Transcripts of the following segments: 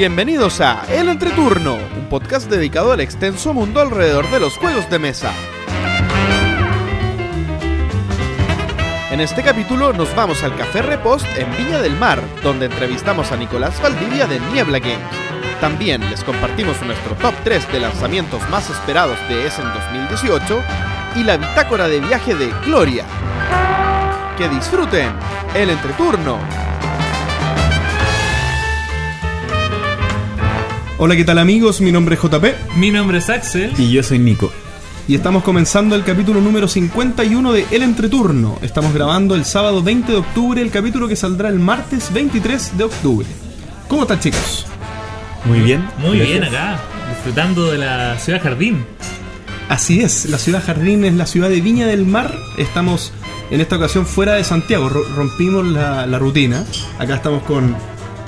Bienvenidos a El Entreturno, un podcast dedicado al extenso mundo alrededor de los juegos de mesa. En este capítulo nos vamos al Café Repost en Viña del Mar, donde entrevistamos a Nicolás Valdivia de Niebla Games. También les compartimos nuestro top 3 de lanzamientos más esperados de Essen 2018 y la bitácora de viaje de Gloria. Que disfruten el entreturno. Hola, ¿qué tal amigos? Mi nombre es JP Mi nombre es Axel. Y yo soy Nico. y estamos comenzando el capítulo número 51 de El Entreturno. Estamos grabando el sábado 20 de octubre, el capítulo que saldrá el martes 23 de octubre. ¿Cómo están chicos? Muy bien. Muy gracias. bien acá, disfrutando de la ciudad jardín. Así es, la ciudad jardín es la ciudad de Viña del Mar. Estamos en esta ocasión fuera de Santiago, ro- rompimos la, la rutina. Acá estamos con...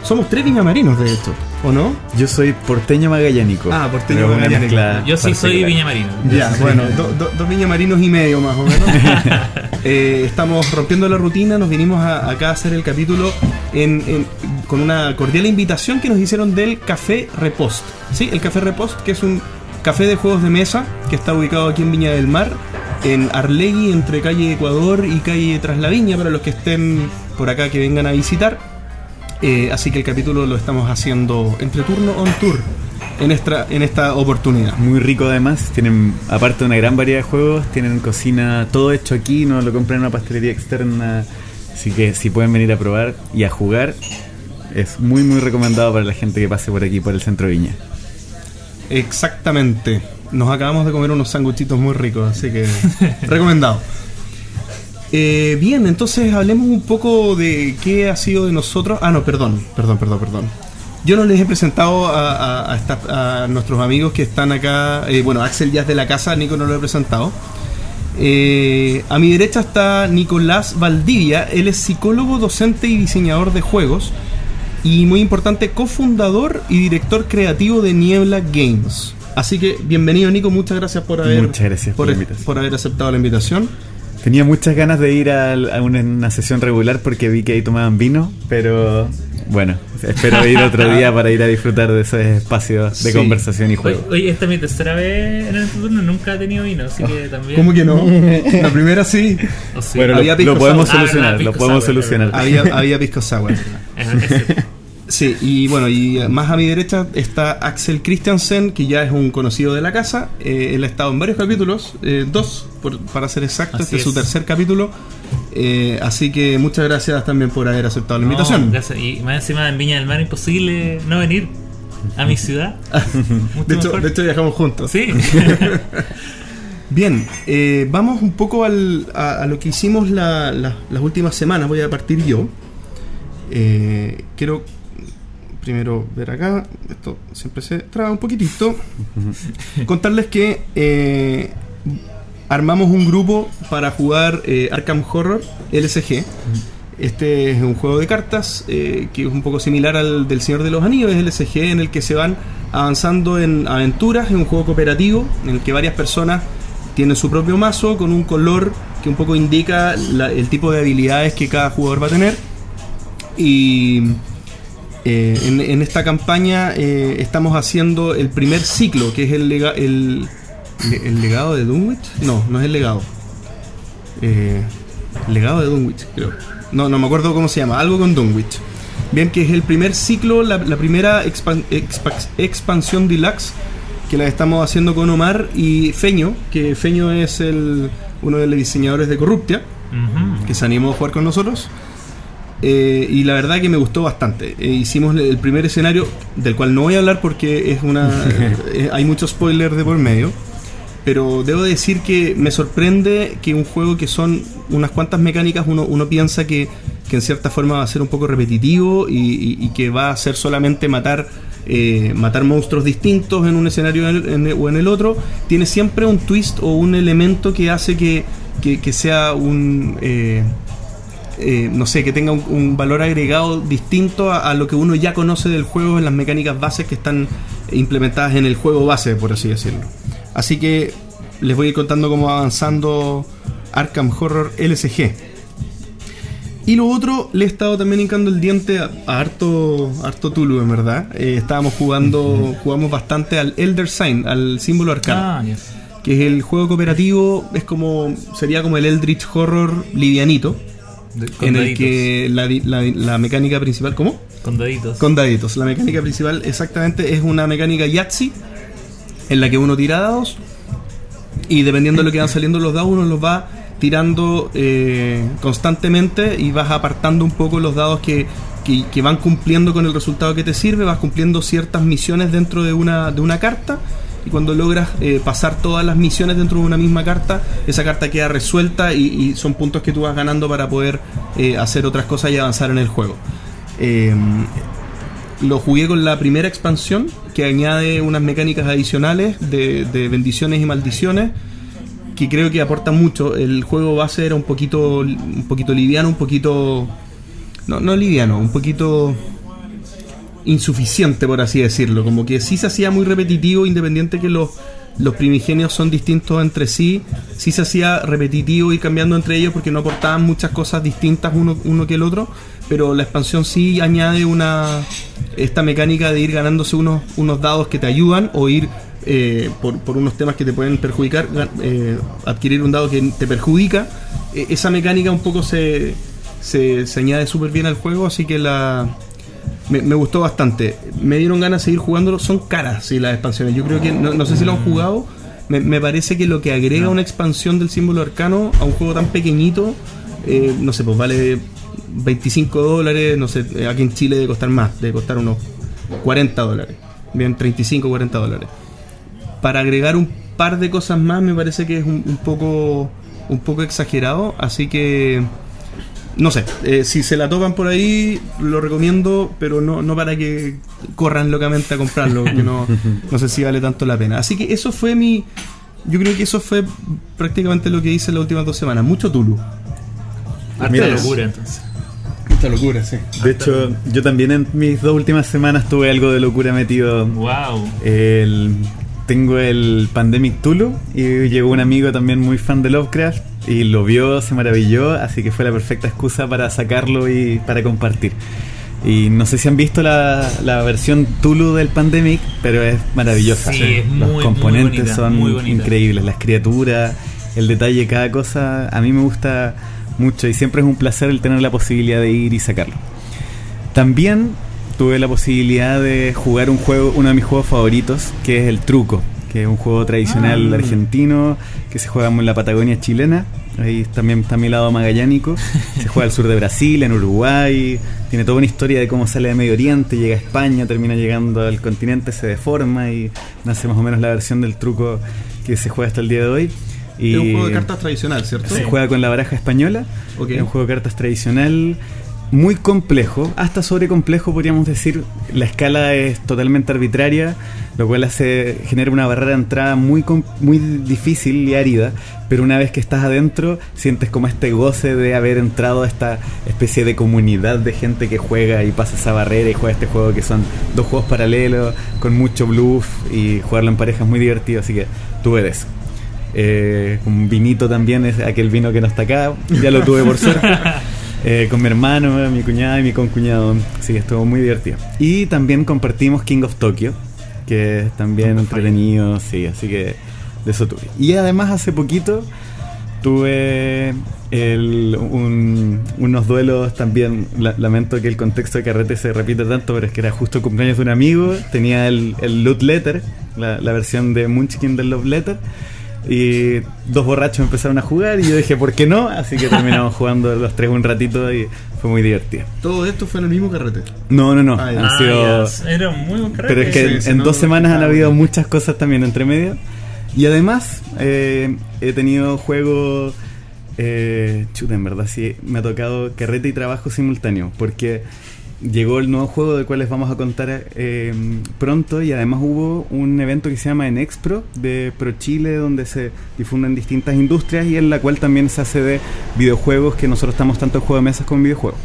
Somos tres viñamarinos de hecho, ¿o no? Yo soy porteño magallánico. Ah, porteño magallánico. Yo sí soy particular. viñamarino. Ya, bueno, do- do- dos viñamarinos y medio más o menos. Eh, estamos rompiendo la rutina, nos vinimos a- acá a hacer el capítulo en- en- con una cordial invitación que nos hicieron del Café Repost. ¿Sí? El Café Repost, que es un café de juegos de mesa que está ubicado aquí en Viña del Mar, en Arlegui, entre calle Ecuador y calle Tras la Viña, para los que estén por acá que vengan a visitar. Eh, así que el capítulo lo estamos haciendo entre turno on tour en esta, en esta oportunidad. Muy rico además. Tienen, aparte de una gran variedad de juegos, tienen cocina todo hecho aquí, no lo compran en una pastelería externa. Así que si pueden venir a probar y a jugar, es muy muy recomendado para la gente que pase por aquí, por el centro de Viña. Exactamente. Nos acabamos de comer unos sanguchitos muy ricos, así que recomendado. Eh, bien, entonces hablemos un poco de qué ha sido de nosotros. Ah, no, perdón, perdón, perdón, perdón. Yo no les he presentado a, a- a esta- a nuestros amigos que están acá. eh, bueno, Axel ya es de la casa, Nico no lo he presentado. Eh, a mi derecha está Nicolás Valdivia. Él es psicólogo, docente y diseñador de juegos. Y muy importante, cofundador y director creativo de Niebla Games. Así que bienvenido Nico, muchas gracias por haber, Muchas gracias por por haber aceptado la invitación. Tenía muchas ganas de ir al- a una, una sesión regular porque vi que ahí tomaban vino, pero bueno, espero ir otro día para ir a disfrutar de esos espacios de Sí. conversación y juego. oye, esta es mi tercera vez en el turno, nunca he tenido vino, así que también. ¿Cómo que no? La primera sí. Oh, sí. Bueno, Había lo, lo podemos sour. Ah, solucionar, verdad, lo podemos sour, solucionar. Había, había pisco sour. Sí, y bueno, y más a mi derecha está Axel Christiansen, que ya es un conocido de la casa. Eh, él ha estado en varios capítulos, eh, dos por- para ser exacto. Así este es su tercer capítulo. Eh, así que muchas gracias también por haber aceptado la No, invitación. gracias. Y más encima en Viña del Mar imposible no venir a mi ciudad. De, hecho, de hecho, viajamos juntos. Sí. Bien, eh, vamos un poco al- a, a lo que hicimos la- la- las últimas semanas. Voy a partir yo. Eh, quiero primero ver acá. Esto siempre se traba un poquitito. Contarles que eh, armamos un grupo para jugar eh, Arkham Horror LSG. Este es un juego de cartas eh, que es un poco similar al del Señor de los Anillos, es LSG en el que se van avanzando en aventuras, es un juego cooperativo en el que varias personas tienen su propio mazo con un color que un poco indica el tipo de habilidades que cada jugador va a tener. Y eh, en, en esta campaña eh, estamos haciendo el primer ciclo, que es el, lega- el, le- el legado de Dunwich. No, no es el legado. Eh, legado de Dunwich, creo. No, no me acuerdo cómo se llama. Algo con Dunwich. Bien, que es el primer ciclo, la, la primera expan- expa- expansión deluxe que la estamos haciendo con Omar y Feño, que Feño es el, uno de los diseñadores de Corruptia que se animó a jugar con nosotros. Eh, y la verdad que me gustó bastante. Eh, hicimos el primer escenario, del cual no voy a hablar porque es una eh, hay mucho spoiler de por medio. Pero debo decir que me sorprende que un juego que son unas cuantas mecánicas, uno, uno piensa que, que en cierta forma va a ser un poco repetitivo y, y- y que va a ser solamente matar, eh, matar monstruos distintos en un escenario en el- en el- o en el otro. Tiene siempre un twist o un elemento que hace que, que- que sea un... eh, no sé, que tenga un, un valor agregado distinto a, a lo que uno ya conoce del juego en las mecánicas bases que están implementadas en el juego base, por así decirlo. Así que les voy a ir contando cómo va avanzando Arkham Horror LSG. Y lo otro, le he estado también hincando el diente a, a harto, harto Tulu, en verdad. Eh, estábamos jugando, jugamos bastante al Elder Sign, al símbolo arcano. Ah. Que es el juego cooperativo, es como, sería como el Eldritch Horror livianito. De- en el que la, la- la mecánica principal, ¿cómo? Con daditos. Con daditos. La mecánica principal exactamente es una mecánica Yahtzee en la que uno tira dados y dependiendo de lo que van saliendo los dados uno los va tirando eh, constantemente y vas apartando un poco los dados que, que- que van cumpliendo con el resultado que te sirve, vas cumpliendo ciertas misiones dentro de una, de una carta y cuando logras eh, pasar todas las misiones dentro de una misma carta, esa carta queda resuelta y, son puntos que tú vas ganando para poder eh, hacer otras cosas y avanzar en el juego. Eh, lo jugué con la primera expansión que añade unas mecánicas adicionales de, de bendiciones y maldiciones que creo que aporta mucho. El juego base era un poquito, un poquito liviano, un poquito... No, no liviano, un poquito insuficiente, por así decirlo. Como que sí se hacía muy repetitivo, independiente que los, los primigenios son distintos entre sí. Sí se hacía repetitivo y cambiando entre ellos porque no aportaban muchas cosas distintas uno, uno que el otro. Pero la expansión sí añade una esta mecánica de ir ganándose unos, unos dados que te ayudan o ir eh, por, por unos temas que te pueden perjudicar, eh, adquirir un dado que te perjudica. Eh, esa mecánica un poco se, se, se añade súper bien al juego, así que la, me, me gustó bastante. Me dieron ganas de seguir jugándolo. Son caras, sí, las expansiones. Yo creo que, no, no sé si lo han jugado. Me, me parece que lo que agrega una expansión del símbolo arcano a un juego tan pequeñito, eh, no sé, pues vale 25 dólares. No sé, eh, aquí en Chile debe costar más, debe costar unos 40 dólares. Bien, 35, 40 dólares. Para agregar un par de cosas más, me parece que es un, un poco un poco exagerado. Así que no sé, eh, si se la topan por ahí, lo recomiendo, pero no, no para que corran locamente a comprarlo, porque no, no sé si vale tanto la pena. Así que eso fue mi. Yo creo que eso fue prácticamente lo que hice las últimas dos semanas. Mucho Tulu. Harta locura, entonces. Mucha locura, sí. De hecho, yo también en mis dos últimas semanas tuve algo de locura metido. Wow. El- tengo el Pandemic Tulu y llegó un amigo también muy fan de Lovecraft y lo vio, se maravilló, así que fue la perfecta excusa para sacarlo y para compartir. Y no sé si han visto la, la versión Tulu del Pandemic, pero es maravillosa. Sí, es Los muy, muy componentes bonita, son muy increíbles, las criaturas, el detalle de cada cosa, a mí me gusta mucho y siempre es un placer el tener la posibilidad de ir y sacarlo. También tuve la posibilidad de jugar un juego, uno de mis juegos favoritos, que es el Truco, que es un juego tradicional Ah. argentino que se juega en la Patagonia chilena. Ahí también está mi lado magallánico. Se juega al sur de Brasil, en Uruguay. Tiene toda una historia de cómo sale de Medio Oriente, llega a España, termina llegando al continente, se deforma y nace más o menos la versión del truco que se juega hasta el día de hoy. Y Es un juego de cartas tradicional, ¿cierto? se juega con la baraja española. Es un juego de cartas tradicional muy complejo, hasta sobre complejo podríamos decir. La escala es totalmente arbitraria, lo cual hace genera una barrera de entrada muy muy difícil y árida, pero una vez que estás adentro sientes como este goce de haber entrado a esta especie de comunidad de gente que juega y pasa esa barrera y juega este juego que son dos juegos paralelos con mucho bluff y jugarlo en pareja es muy divertido, así que tú eres. Eh, con vinito también, es aquel vino que no está acá, ya lo tuve por suerte. Eh, con mi hermano, mi cuñada y mi concuñado. Sí, estuvo muy divertido. Y también compartimos King of Tokyo, que también entretenido, sí, así que de eso tuve. Y además hace poquito tuve el- un- unos duelos también. la- lamento que el contexto de carrete se repita tanto, pero es que era justo el cumpleaños de un amigo. Tenía el, el Loot Letter, la, la versión de Munchkin del Love Letter. Y dos borrachos empezaron a jugar y yo dije, ¿por qué no? Así que terminamos jugando los tres un ratito y fue muy divertido. Todo esto fue en el mismo carrete. No, no, no. Ah, han Ah, sido- Era muy buen carrete. pero es que Sí, en, sí, en no, dos no, semanas han habido muchas cosas también entre medio. Y además eh, he tenido juegos... Eh, chuta, en verdad sí, me ha tocado carrete y trabajo simultáneo. Porque llegó el nuevo juego del cual les vamos a contar eh, pronto. Y además hubo un evento que se llama Enexpro de Pro Chile, donde se difunden distintas industrias y en la cual también se hace de videojuegos, que nosotros estamos tanto en juego de mesas como videojuegos.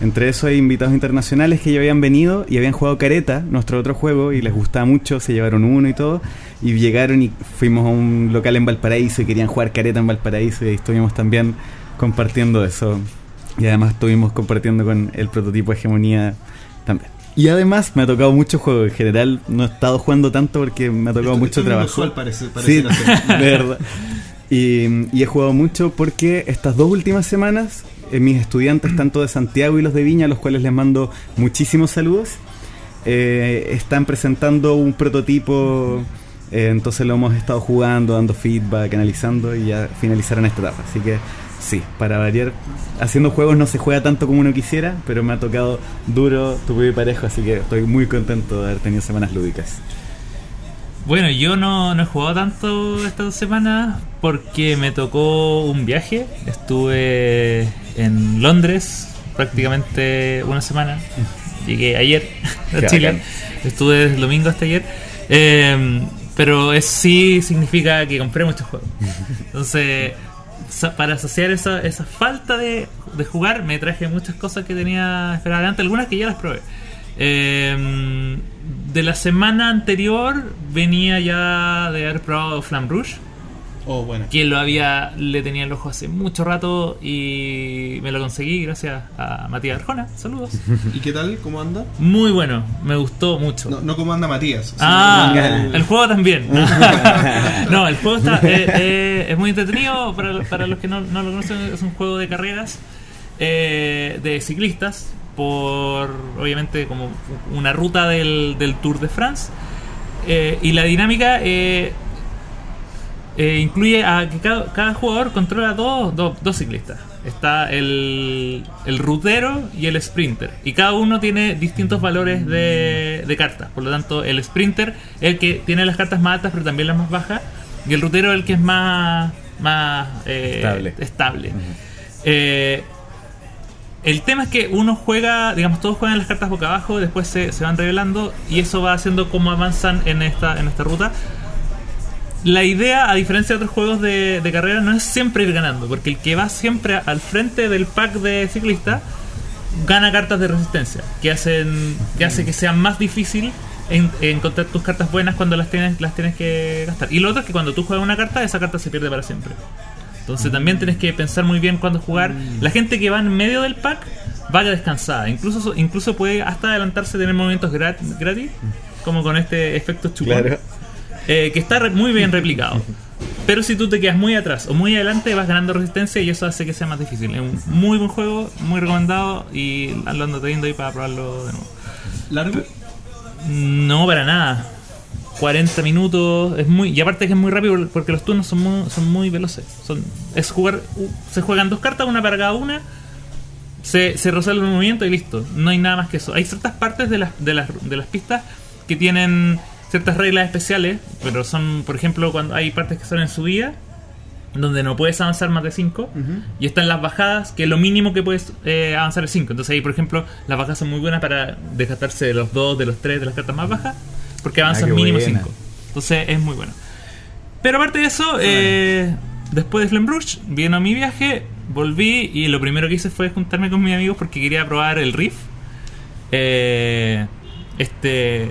Entre eso hay invitados internacionales que ya habían venido y habían jugado Careta, nuestro otro juego, y les gustaba mucho, se llevaron uno y todo. Y llegaron y fuimos a un local en Valparaíso y querían jugar Careta en Valparaíso y estuvimos también compartiendo eso. Y además estuvimos compartiendo con el prototipo Hegemonía también. Y además me ha tocado mucho juego. En general no he estado jugando tanto porque me ha tocado mucho trabajo. parece, Sí, parece de verdad. Y, y he jugado mucho porque estas dos últimas semanas eh, mis estudiantes, tanto de Santiago y los de Viña, a los cuales les mando muchísimos saludos, eh, están presentando un prototipo. eh, entonces lo hemos estado jugando, dando feedback, analizando y ya finalizaron esta etapa. Así que sí, para variar, haciendo juegos no se juega tanto como uno quisiera, pero me ha tocado duro, tuve parejo, así que estoy muy contento de haber tenido semanas lúdicas. Bueno, yo no, no he jugado tanto estas dos semanas porque me tocó un viaje. Estuve en Londres prácticamente una semana. Llegué ayer a Chile. bacán. Estuve desde el domingo hasta ayer. Eh, pero es, sí significa que compré muchos juegos. Entonces, para asociar esa, esa falta de, de jugar, me traje muchas cosas que tenía esperadas adelante, algunas que ya las probé. Eh, de la semana anterior venía ya de haber probado Flam Oh, bueno. que lo había le tenía el ojo hace mucho rato y me lo conseguí gracias a Matías Arjona. Saludos. ¿Y qué tal? ¿Cómo anda? Muy bueno, me gustó mucho. No, no cómo anda Matías. Ah, el- el juego también. no, el juego está, eh, eh, es muy entretenido. Para, para los que no, no lo conocen, es un juego de carreras eh, de ciclistas por, obviamente, como una ruta del, del Tour de France. Eh, y la dinámica eh, incluye a que cada, cada jugador controla dos, dos, dos ciclistas. Está el, el rutero y el sprinter. Y cada uno tiene distintos valores de, de cartas. Por lo tanto, el sprinter es el que tiene las cartas más altas, pero también las más bajas. Y el rutero es el que es más, más eh, Estable. estable. Eh, el tema es que uno juega, digamos, todos juegan las cartas boca abajo, después se, se van revelando y eso va haciendo cómo avanzan en esta, en esta ruta. La idea, a diferencia de otros juegos de, de carrera, no es siempre ir ganando, porque el que va siempre al frente del pack de ciclistas gana cartas de resistencia, que hacen que hace que sea más difícil en- encontrar tus cartas buenas cuando las tienes, las tienes que gastar. Y lo otro es que cuando tú juegas una carta, esa carta se pierde para siempre. Entonces también tienes que pensar muy bien cuándo jugar. La gente que va en medio del pack vaya descansada. Incluso incluso puede hasta adelantarse tener movimientos grat- gratis, como con este efecto chupón. Claro. Eh, que está muy bien replicado. Pero si tú te quedas muy atrás o muy adelante, vas ganando resistencia y eso hace que sea más difícil. Es un muy buen juego, muy recomendado y lo ando teniendo ahí para probarlo de nuevo. ¿Largo? No, para nada. 40 minutos, es muy y aparte que es muy rápido porque los turnos son muy, son muy veloces. Son es jugar se juegan dos cartas, una para cada una. Se, se resuelve el movimiento y listo. No hay nada más que eso. Hay ciertas partes de las, de las, de las pistas que tienen ciertas reglas especiales, pero son, por ejemplo, cuando hay partes que son en subida, donde no puedes avanzar más de 5, y están las bajadas, que lo mínimo que puedes eh, avanzar es 5. Entonces ahí, por ejemplo, las bajadas son muy buenas para desgastarse de los 2, de los 3, de las cartas más bajas, porque avanzan Ah, qué mínimo buena. 5. Entonces es muy bueno. Pero aparte de eso, eh, después de Flembrush, vino mi viaje, volví y lo primero que hice fue juntarme con mis amigos porque quería probar el Riff. Eh, este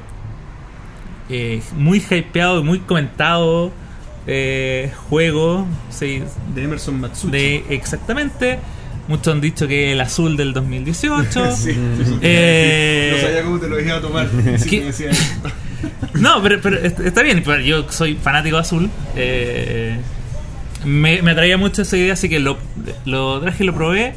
eh, muy hypeado y muy comentado eh, juego. Sí, De Emerson Matsuchi. de exactamente. Muchos han dicho que el azul del 2018. Sí, sí, sí. Eh, No sabía cómo te lo iba a tomar. No, pero, pero est- está bien. pero Yo soy fanático de azul. eh, me, me atraía mucho esa idea, así que lo, lo traje y lo probé.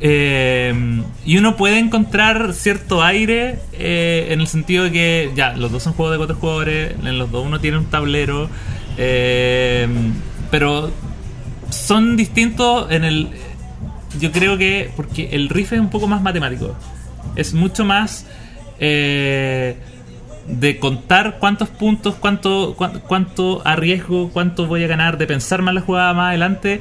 Eh, y uno puede encontrar cierto aire eh, en el sentido de que, ya, los dos son juegos de cuatro jugadores. En los dos uno tiene un tablero. eh, pero son distintos en el. Yo creo que. Porque el riff es un poco más matemático. Es mucho más. eh, de contar cuántos puntos, cuánto, cuán- cuánto arriesgo, cuánto voy a ganar, de pensar más la jugada más adelante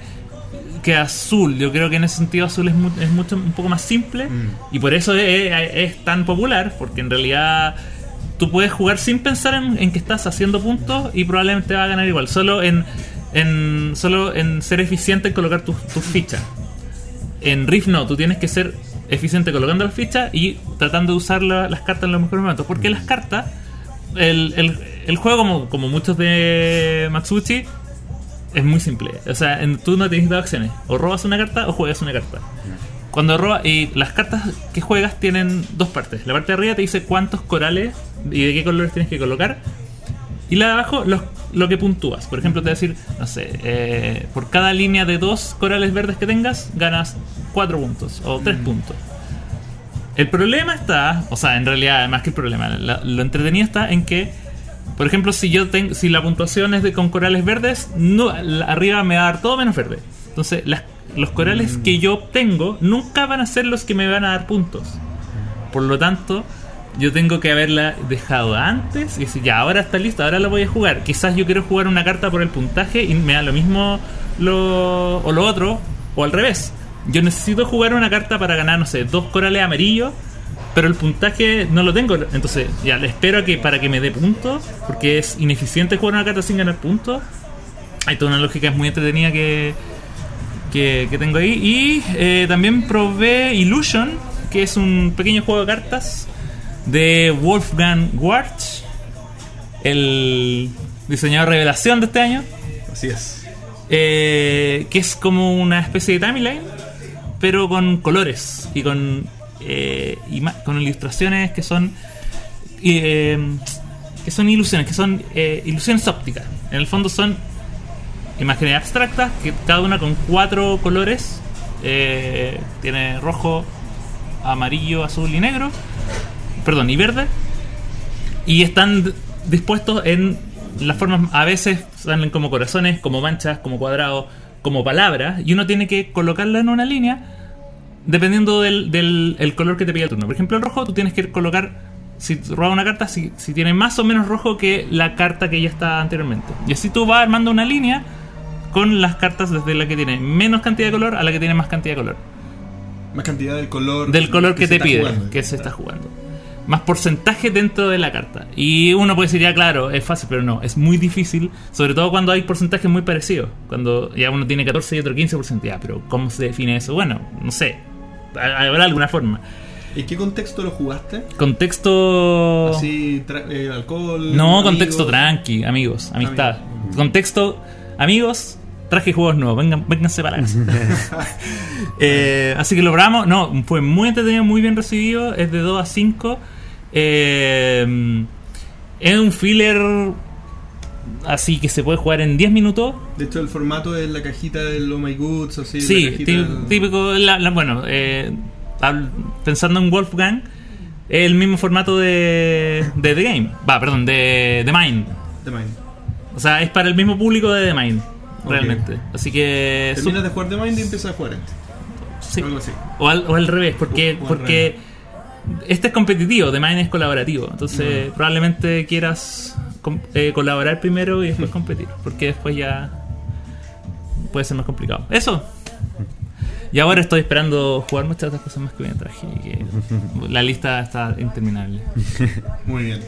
que azul. Yo creo que en ese sentido azul es, mu- es mucho un poco más simple y por eso es, es tan popular, porque en realidad tú puedes jugar sin pensar en, en que estás haciendo puntos y probablemente va a ganar igual, solo en, en solo en ser eficiente en colocar tus fichas. En Rift no, tú tienes que ser eficiente colocando las fichas y tratando de usar la- las cartas en los mejores momentos. Porque las cartas, el, el- el juego, como, como muchos de Matsuchi, es muy simple. O sea, en- tú no tienes dos acciones. O robas una carta o juegas una carta. cuando roba y las cartas que juegas tienen dos partes. La parte de arriba te dice cuántos corales y de qué colores tienes que colocar. Y la de abajo los- lo que puntúas. Por ejemplo, te va a decir, no sé, eh, por cada línea de dos corales verdes que tengas, ganas cuatro puntos o tres puntos. El problema está, o sea, en realidad, más que el problema, la- lo entretenido está en que, por ejemplo, si yo tengo, si la puntuación es de con corales verdes, no, arriba me va a dar todo menos verde. Entonces, las- los corales que yo obtengo nunca van a ser los que me van a dar puntos. Por lo tanto, yo tengo que haberla dejado antes y decir, ya, ahora está lista, ahora la voy a jugar. Quizás yo quiero jugar una carta por el puntaje y me da lo mismo o lo otro, o al revés. Yo necesito jugar una carta para ganar, no sé, dos corales amarillos, pero el puntaje no lo tengo. Entonces, ya, le espero a que para que me dé puntos, porque es ineficiente jugar una carta sin ganar puntos. Hay toda una lógica muy entretenida que, que, que tengo ahí. Y eh, también probé Illusion, que es un pequeño juego de cartas de Wolfgang Warch, el diseñador revelación de este año, Así es. eh, que es como una especie de timeline, pero con colores y con, eh, con ilustraciones que son eh, que son ilusiones, que son eh, ilusiones ópticas. En el fondo son imágenes abstractas, que cada una con cuatro colores. tiene rojo, amarillo, azul y negro. Perdón, y verde. Y están dispuestos en las formas, a veces salen como corazones, como manchas, como cuadrados, como palabras. Y uno tiene que colocarla en una línea dependiendo del, del el color que te pide el turno. Por ejemplo, el rojo, tú tienes que colocar, si robas una carta, si, si tiene más o menos rojo que la carta que ya está anteriormente. Y así tú vas armando una línea con las cartas desde la que tiene menos cantidad de color a la que tiene más cantidad de color. Más cantidad del color. Del color que, te pide, jugando. que se está jugando. Más porcentaje dentro de la carta. Y uno puede decir, ya claro, es fácil, pero no, es muy difícil, sobre todo cuando hay porcentajes muy parecidos. Cuando ya uno tiene 14 y otro 15%, ya, pero ¿cómo se define eso? Bueno, no sé, habrá alguna forma. ¿En qué contexto lo jugaste? Contexto... Así, eh, alcohol. No, amigos? contexto tranqui, amigos, amistad. Amigos. Contexto, amigos, traje juegos nuevos, vengan, vénganse para. Eh, así que lo probamos, no, fue muy entretenido, muy bien recibido, es de 2 a 5. Eh, es un filler así que se puede jugar en 10 minutos. De hecho, el formato es la cajita del Oh My Goods, así. Sí, la típico, la- la- bueno, eh, pensando en Wolfgang, es el mismo formato de, de The Game, va, perdón, de The Mind. de Mind. O sea, es para el mismo público de The Mind, realmente. Así que... Terminas de jugar de Mind y empiezas a jugar este. sí. Algo así. O al, o al revés, porque, O- o al porque este es competitivo, The Mind es colaborativo. Entonces, probablemente quieras eh, colaborar primero y después competir, porque después ya puede ser más complicado. Eso. Y ahora estoy esperando jugar muchas otras cosas más que me traje. y que la lista está interminable. Muy bien.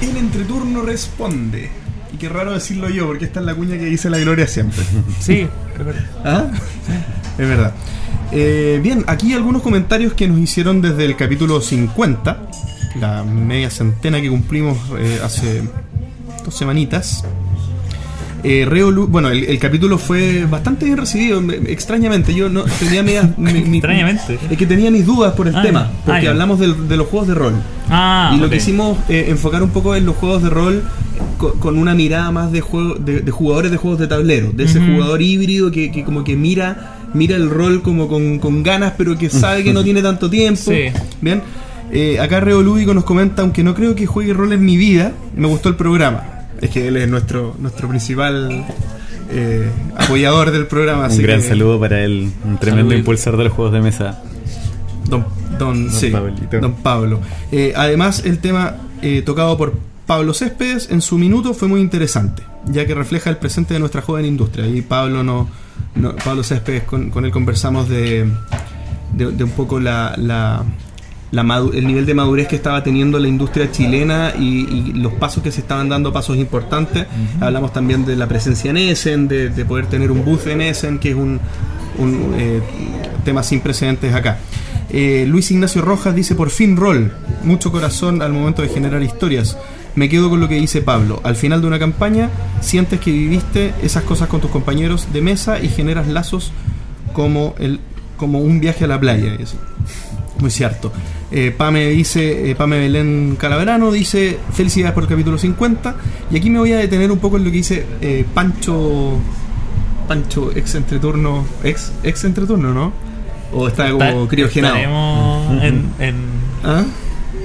El entreturno responde. Y qué raro decirlo yo, porque esta es la cuña que dice la gloria siempre. Sí, es verdad. ¿Ah? Es verdad. Eh, bien, aquí algunos comentarios que nos hicieron desde el capítulo 50, la media centena que cumplimos eh, hace dos semanitas. Eh, Reo Lu- bueno, el, el capítulo fue bastante bien recibido, me- extrañamente. Yo no tenía medias- mi- mi- Extrañamente. Es que tenía mis dudas por el Ah, tema, porque Ah, hablamos de los juegos de rol. Ah, y lo ok. quisimos eh, enfocar un poco en los juegos de rol co- con, una mirada más de, juego, de, de jugadores de juegos de tablero, de ese jugador híbrido que, que como que mira mira el rol como con, con ganas, pero que sabe que no tiene tanto tiempo. Sí. Bien, Eh, acá Reo Lúdico nos comenta, aunque no creo que juegue rol en mi vida, me gustó el programa. Es que él es nuestro, nuestro principal eh, apoyador del programa. Un así gran que- saludo para él, un tremendo Saludito. impulsor de los juegos de mesa. Don, don, sí, don Pablo. Eh, además, el tema tocado por Pablo Céspedes en su minuto fue muy interesante, ya que refleja el presente de nuestra joven industria. Y Pablo no, no- Pablo Céspedes, con, con él conversamos de, de, de un poco la, la- la madu- el nivel de madurez que estaba teniendo la industria chilena y, y los pasos que se estaban dando, pasos importantes. Hablamos también de la presencia en Essen, de, de poder tener un booth en Essen, que es un, un, eh, tema sin precedentes acá. Eh, Luis Ignacio Rojas dice por fin rol, mucho corazón al momento de generar historias. Me quedo con lo que dice Pablo. Al final de una campaña sientes que viviste esas cosas con tus compañeros de mesa y generas lazos como el como un viaje a la playa. y así. Muy cierto. Eh, Pame dice, eh, Pame Belén Calaverano dice, felicidades por el capítulo 50. Y aquí me voy a detener un poco en lo que dice eh, Pancho, Pancho ex entreturno, ex, ex entreturno, ¿no? O está como criogenado. En, en, ¿Ah?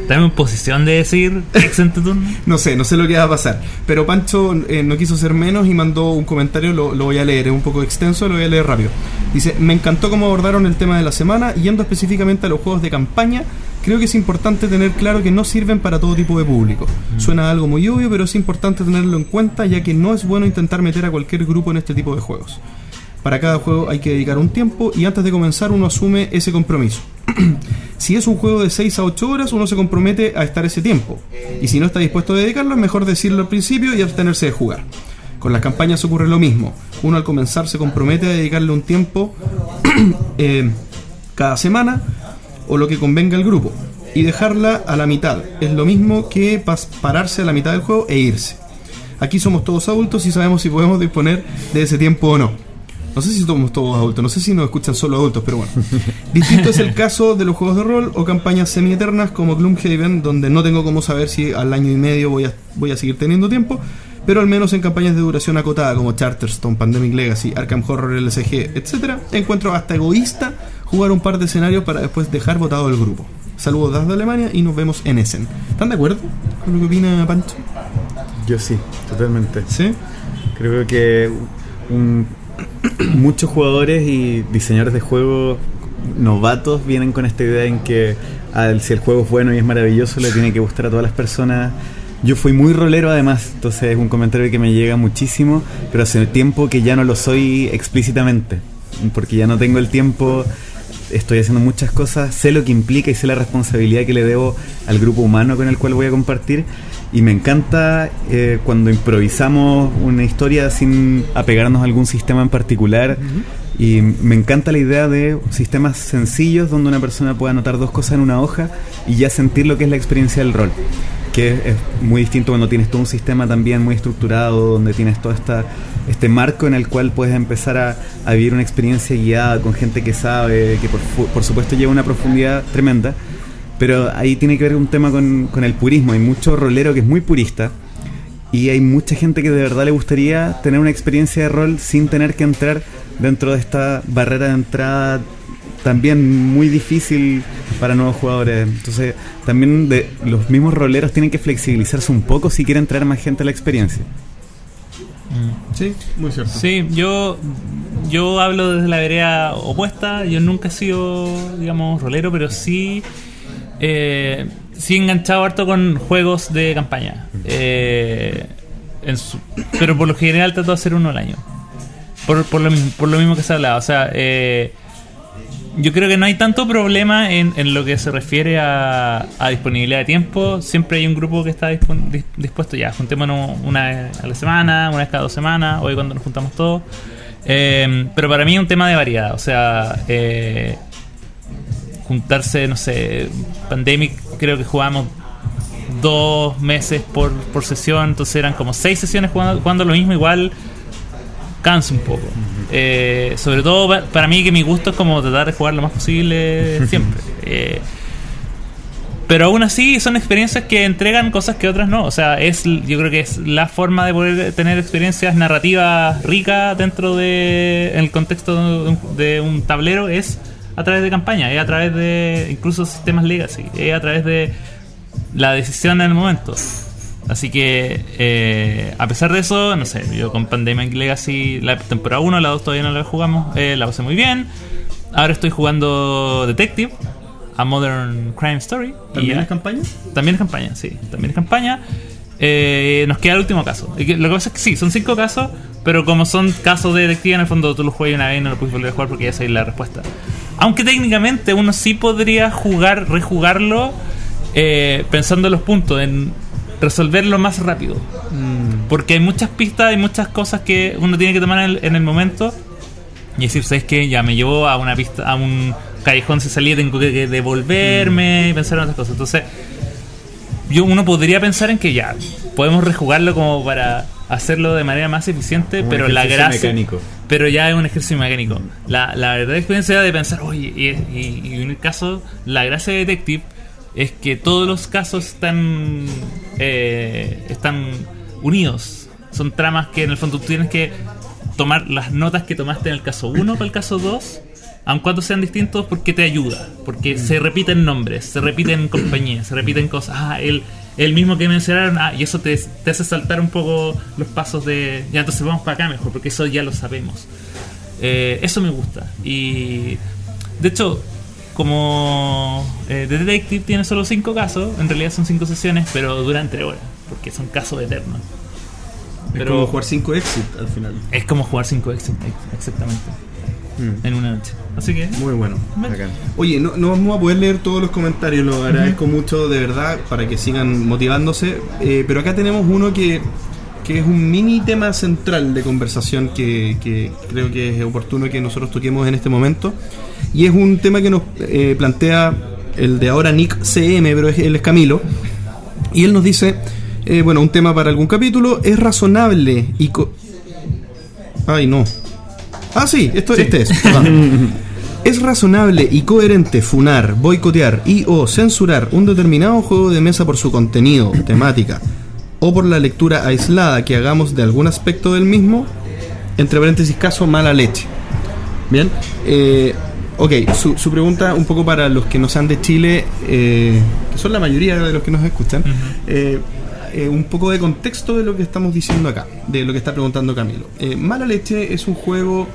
Estaremos en posición de decir ex en tu turno. No sé, no sé lo que va a pasar. Pero Pancho eh, no quiso ser menos y mandó un comentario, lo, lo voy a leer, es un poco extenso, lo voy a leer rápido. Dice, me encantó cómo abordaron el tema de la semana, yendo específicamente a los juegos de campaña, creo que es importante tener claro que no sirven para todo tipo de público. Suena algo muy obvio, pero es importante tenerlo en cuenta ya que no es bueno intentar meter a cualquier grupo en este tipo de juegos. Para cada juego hay que dedicar un tiempo y antes de comenzar uno asume ese compromiso. si es un juego de 6 a 8 horas, uno se compromete a estar ese tiempo. Y si no está dispuesto a dedicarlo, es mejor decirlo al principio y abstenerse de jugar. Con las campañas ocurre lo mismo. Uno al comenzar se compromete a dedicarle un tiempo eh, cada semana o lo que convenga al grupo y dejarla a la mitad. Es lo mismo que pararse a la mitad del juego e irse. Aquí somos todos adultos y sabemos si podemos disponer de ese tiempo o no. No sé si somos todos adultos, no sé si nos escuchan solo adultos, pero bueno. Distinto es el caso de los juegos de rol o campañas semi-eternas como Gloomhaven, donde no tengo cómo saber si al año y medio voy a, voy a seguir teniendo tiempo, pero al menos en campañas de duración acotada como Charterstone, Pandemic Legacy, Arkham Horror LCG, etc., encuentro hasta egoísta jugar un par de escenarios para después dejar votado el grupo. Saludos desde Alemania y nos vemos en Essen. ¿Están de acuerdo con lo que opina Pancho? Yo sí, totalmente. ¿Sí? Creo que un- muchos jugadores y diseñadores de juegos novatos vienen con esta idea en que al- si el juego es bueno y es maravilloso, le tiene que gustar a todas las personas. Yo fui muy rolero además, entonces es un comentario que me llega muchísimo, pero hace tiempo que ya no lo soy explícitamente, porque ya no tengo el tiempo, estoy haciendo muchas cosas, sé lo que implica y sé la responsabilidad que le debo al grupo humano con el cual voy a compartir. Y me encanta eh, cuando improvisamos una historia sin apegarnos a algún sistema en particular. Y me encanta la idea de sistemas sencillos donde una persona pueda anotar dos cosas en una hoja y ya sentir lo que es la experiencia del rol. Que es, muy distinto cuando tienes todo un sistema también muy estructurado, donde tienes todo esta, este marco en el cual puedes empezar a, a vivir una experiencia guiada con gente que sabe, que por, por supuesto lleva una profundidad tremenda. Pero ahí tiene que ver un tema con, con el purismo. Hay mucho rolero que es muy purista. Y hay mucha gente que de verdad le gustaría tener una experiencia de rol sin tener que entrar dentro de esta barrera de entrada también muy difícil para nuevos jugadores. Entonces, también de, los mismos roleros tienen que flexibilizarse un poco si quieren traer más gente a la experiencia. Sí, muy cierto. Sí, yo, yo hablo desde la vereda opuesta. Yo nunca he sido, digamos, rolero, pero sí, eh, sí he enganchado harto con juegos de campaña. Eh, en su- pero por lo general trato de hacer uno al año. Por, por, lo, mismo, por lo mismo que se hablaba. O sea, eh, yo creo que no hay tanto problema en, en lo que se refiere a, disponibilidad de tiempo. Siempre hay un grupo que está dispuesto ya. Juntémonos una vez a la semana, una vez cada dos semanas, hoy cuando nos juntamos todos. Eh, pero para mí es un tema de variedad. O sea, eh, juntarse, no sé, Pandemic, creo que jugamos dos meses por, por sesión. Entonces eran como seis sesiones jugando lo mismo. Igual cansa un poco. Eh, sobre todo pa- para mí que mi gusto es como tratar de jugar lo más posible siempre. Eh, pero aún así son experiencias que entregan cosas que otras no. O sea, es yo creo que es la forma de poder tener experiencias narrativas ricas dentro de en el contexto de un, de un tablero es a través de campaña, es a través de incluso sistemas legacy, es a través de la decisión en el momento. Así que, eh, a pesar de eso, no sé, yo con Pandemic Legacy, la temporada 1, la 2 todavía no la jugamos, eh, la pasé muy bien. Ahora estoy jugando Detective, a Modern Crime Story. ¿También y, es campaña? También es campaña, sí, también es campaña. Eh, nos queda el último caso. Y que- Lo que pasa es que sí, son cinco casos, pero como son casos de detective, en el fondo tú los juegas una vez y no lo puedes volver a jugar porque ya sabes la respuesta. Aunque técnicamente uno sí podría jugar, rejugarlo, eh, pensando en los puntos, en resolverlo más rápido. Porque hay muchas pistas, hay muchas cosas que uno tiene que tomar en el, en el momento y decir, ¿sabes qué? Ya me llevó a una pista, a un callejón se salía tengo que, que devolverme y pensar en otras cosas. Entonces, yo uno podría pensar en que ya, podemos rejugarlo como para hacerlo de manera más eficiente, Un pero la gracia... mecánico. Pero ya es un ejercicio mecánico. La, la verdadera experiencia de pensar, oye, y, y- y en el caso, la gracia de Detective es que todos los casos están, eh, están unidos. Son tramas que en el fondo tú tienes que tomar las notas que tomaste en el caso 1 para el caso 2, aun cuando sean distintos, porque te ayuda. Porque se repiten nombres, se repiten compañías, se repiten cosas. Ah, el, el mismo que mencionaron, ah, y eso te, te hace saltar un poco los pasos de. Ya, entonces vamos para acá mejor, porque eso ya lo sabemos. Eh, eso me gusta. Y de hecho, como eh, The Detective tiene solo 5 casos, en realidad son 5 sesiones, pero duran 3 horas, porque son casos eternos. Es Pero- como jugar 5 exit al final. Es como jugar 5 exit, exactamente, Mm. en una noche. Así que, Muy bueno. Bacán. Oye, no, no vamos a poder leer todos los comentarios, lo agradezco mucho de verdad para que sigan motivándose. eh, pero acá tenemos uno que, que es un mini tema central de conversación que, que creo que es oportuno que nosotros toquemos en este momento. Y es un tema que nos eh, plantea el de ahora Nick CM, pero es- él es Camilo. Y él nos dice, eh, bueno, un tema para algún capítulo, es razonable y... co- Ay, no. Ah, sí, esto, este es. Es razonable y coherente funar, boicotear y o censurar un determinado juego de mesa por su contenido, temática o por la lectura aislada que hagamos de algún aspecto del mismo, entre paréntesis caso mala leche. Bien, eh, ok, su, su pregunta un poco para los que no sean de Chile, eh, que son la mayoría de los que nos escuchan, eh, eh, un poco de contexto de lo que estamos diciendo acá, de lo que está preguntando Camilo. Eh, mala leche es un juego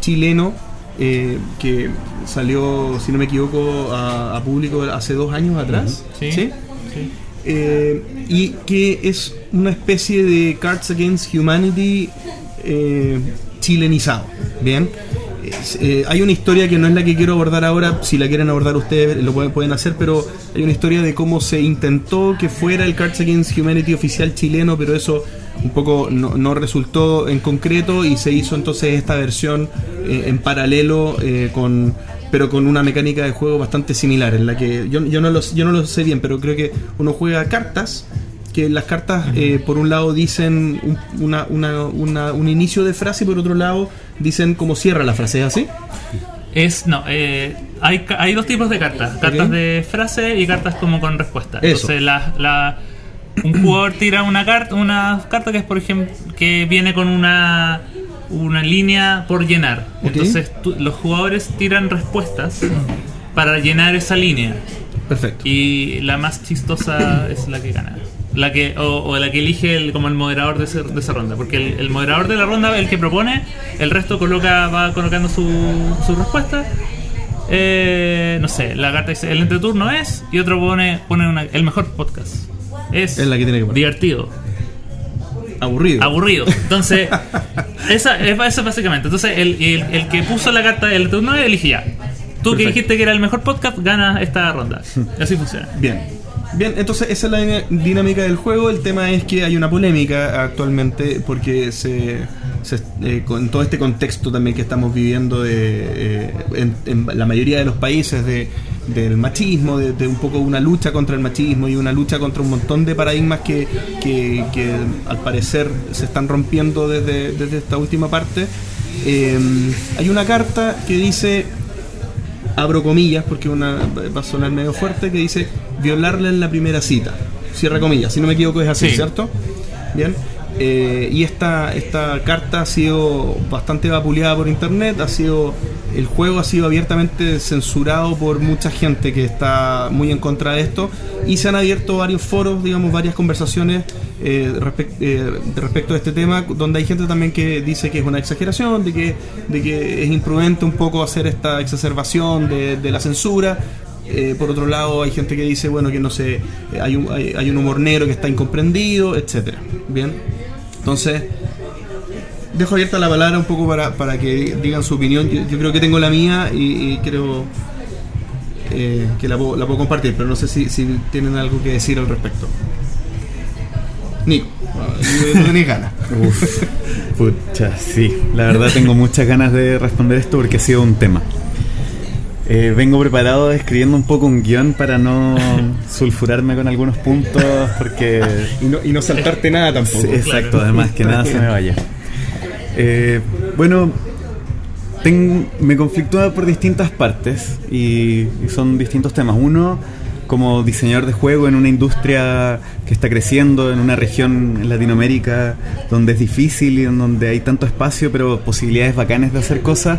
chileno que salió, si no me equivoco, a, a público hace dos años atrás. sí, ¿Sí? sí. Y que es una especie de Cards Against Humanity chilenizado. Bien. Es, eh, hay una historia que no es la que quiero abordar ahora, si la quieren abordar ustedes lo pueden, pueden hacer, pero hay una historia de cómo se intentó que fuera el Cards Against Humanity oficial chileno, pero eso un poco no, no resultó en concreto y se hizo entonces esta versión eh, en paralelo eh, con pero con una mecánica de juego bastante similar en la que yo, yo no lo, yo no lo sé bien pero creo que uno juega cartas que las cartas eh, por un lado dicen un, una- una- una- un inicio de frase y por otro lado dicen cómo cierra la frase ¿es así? Es, no, eh, hay, hay dos tipos de cartas. Cartas de frase y cartas como con respuesta. Eso. Entonces, la, la- un jugador tira una carta, una carta que es, por ejemplo, que viene con una, una línea por llenar. Entonces, tú- los jugadores tiran respuestas para llenar esa línea. perfecto Y la más chistosa es la que gana. La que, o, o la que elige el, como el moderador de, ese- de esa ronda. Porque el, el moderador de la ronda, el que propone, el resto coloca va colocando su, su respuesta. Eh, no sé, la carta dice el entreturno es y otro pone, pone una- el mejor podcast. Es, Es la que tiene que poner. divertido, aburrido aburrido. Entonces, esa, es- eso es básicamente. Entonces, el, el, el que puso la carta del turno elige ya. Tú que dijiste que era el mejor podcast, gana esta ronda. Así funciona. Bien. Bien, entonces esa es la dinámica del juego. El tema es que hay una polémica actualmente porque se, eh, con todo este contexto también que estamos viviendo de, eh, en, la mayoría de los países de, del machismo, de, un poco una lucha contra el machismo y una lucha contra un montón de paradigmas que, que- que al parecer se están rompiendo desde, desde esta última parte. Eh, hay una carta que dice abro comillas porque una va a sonar medio fuerte que dice violarla en la primera cita cierra comillas si no me equivoco es así Sí. cierto bien Eh, y esta esta carta ha sido bastante vapuleada por internet ha sido el juego ha sido abiertamente censurado por mucha gente que está muy en contra de esto y se han abierto varios foros digamos varias conversaciones eh, eh, respecto a este tema donde hay gente también que dice que es una exageración de que de que es imprudente un poco hacer esta exacerbación de, la censura. Eh, por otro lado hay gente que dice bueno que no sé hay un, hay un humor negro que está incomprendido etcétera. Bien. Entonces dejo abierta la palabra un poco para, para que digan su opinión yo, yo creo que tengo la mía y, y creo eh, que la puedo, la puedo compartir pero no sé si, si tienen algo que decir al respecto Nico no tenés ganas Uf, pucha, sí. La verdad tengo muchas ganas de responder esto porque ha sido un tema. Eh, vengo preparado escribiendo un poco un guion para no sulfurarme con algunos puntos porque... Y no, y no saltarte nada tampoco. Sí, exacto, además que nada se me vaya. Eh, bueno, ten- me conflictúa por distintas partes y, son distintos temas. Uno, como diseñador de juego en una industria que está creciendo, en una región en Latinoamérica donde es difícil y en donde hay tanto espacio, pero posibilidades bacanes de hacer cosas.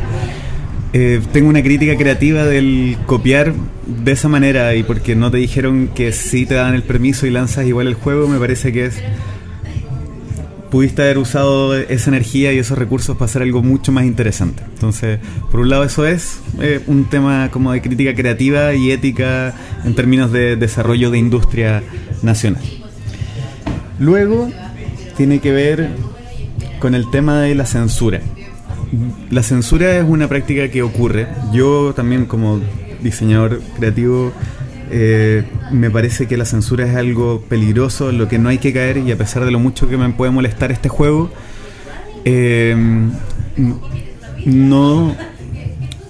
Eh, tengo una crítica creativa del copiar de esa manera y porque no te dijeron que sí te dan el permiso y lanzas igual el juego, me parece que es pudiste haber usado esa energía y esos recursos para hacer algo mucho más interesante. Entonces, por un lado eso es eh, un tema como de crítica creativa y ética en términos de desarrollo de industria nacional. Luego tiene que ver con el tema de la censura. La censura es una práctica que ocurre. Yo también como diseñador creativo eh, me parece que la censura es algo peligroso, lo que no hay que caer y a pesar de lo mucho que me puede molestar este juego, eh, no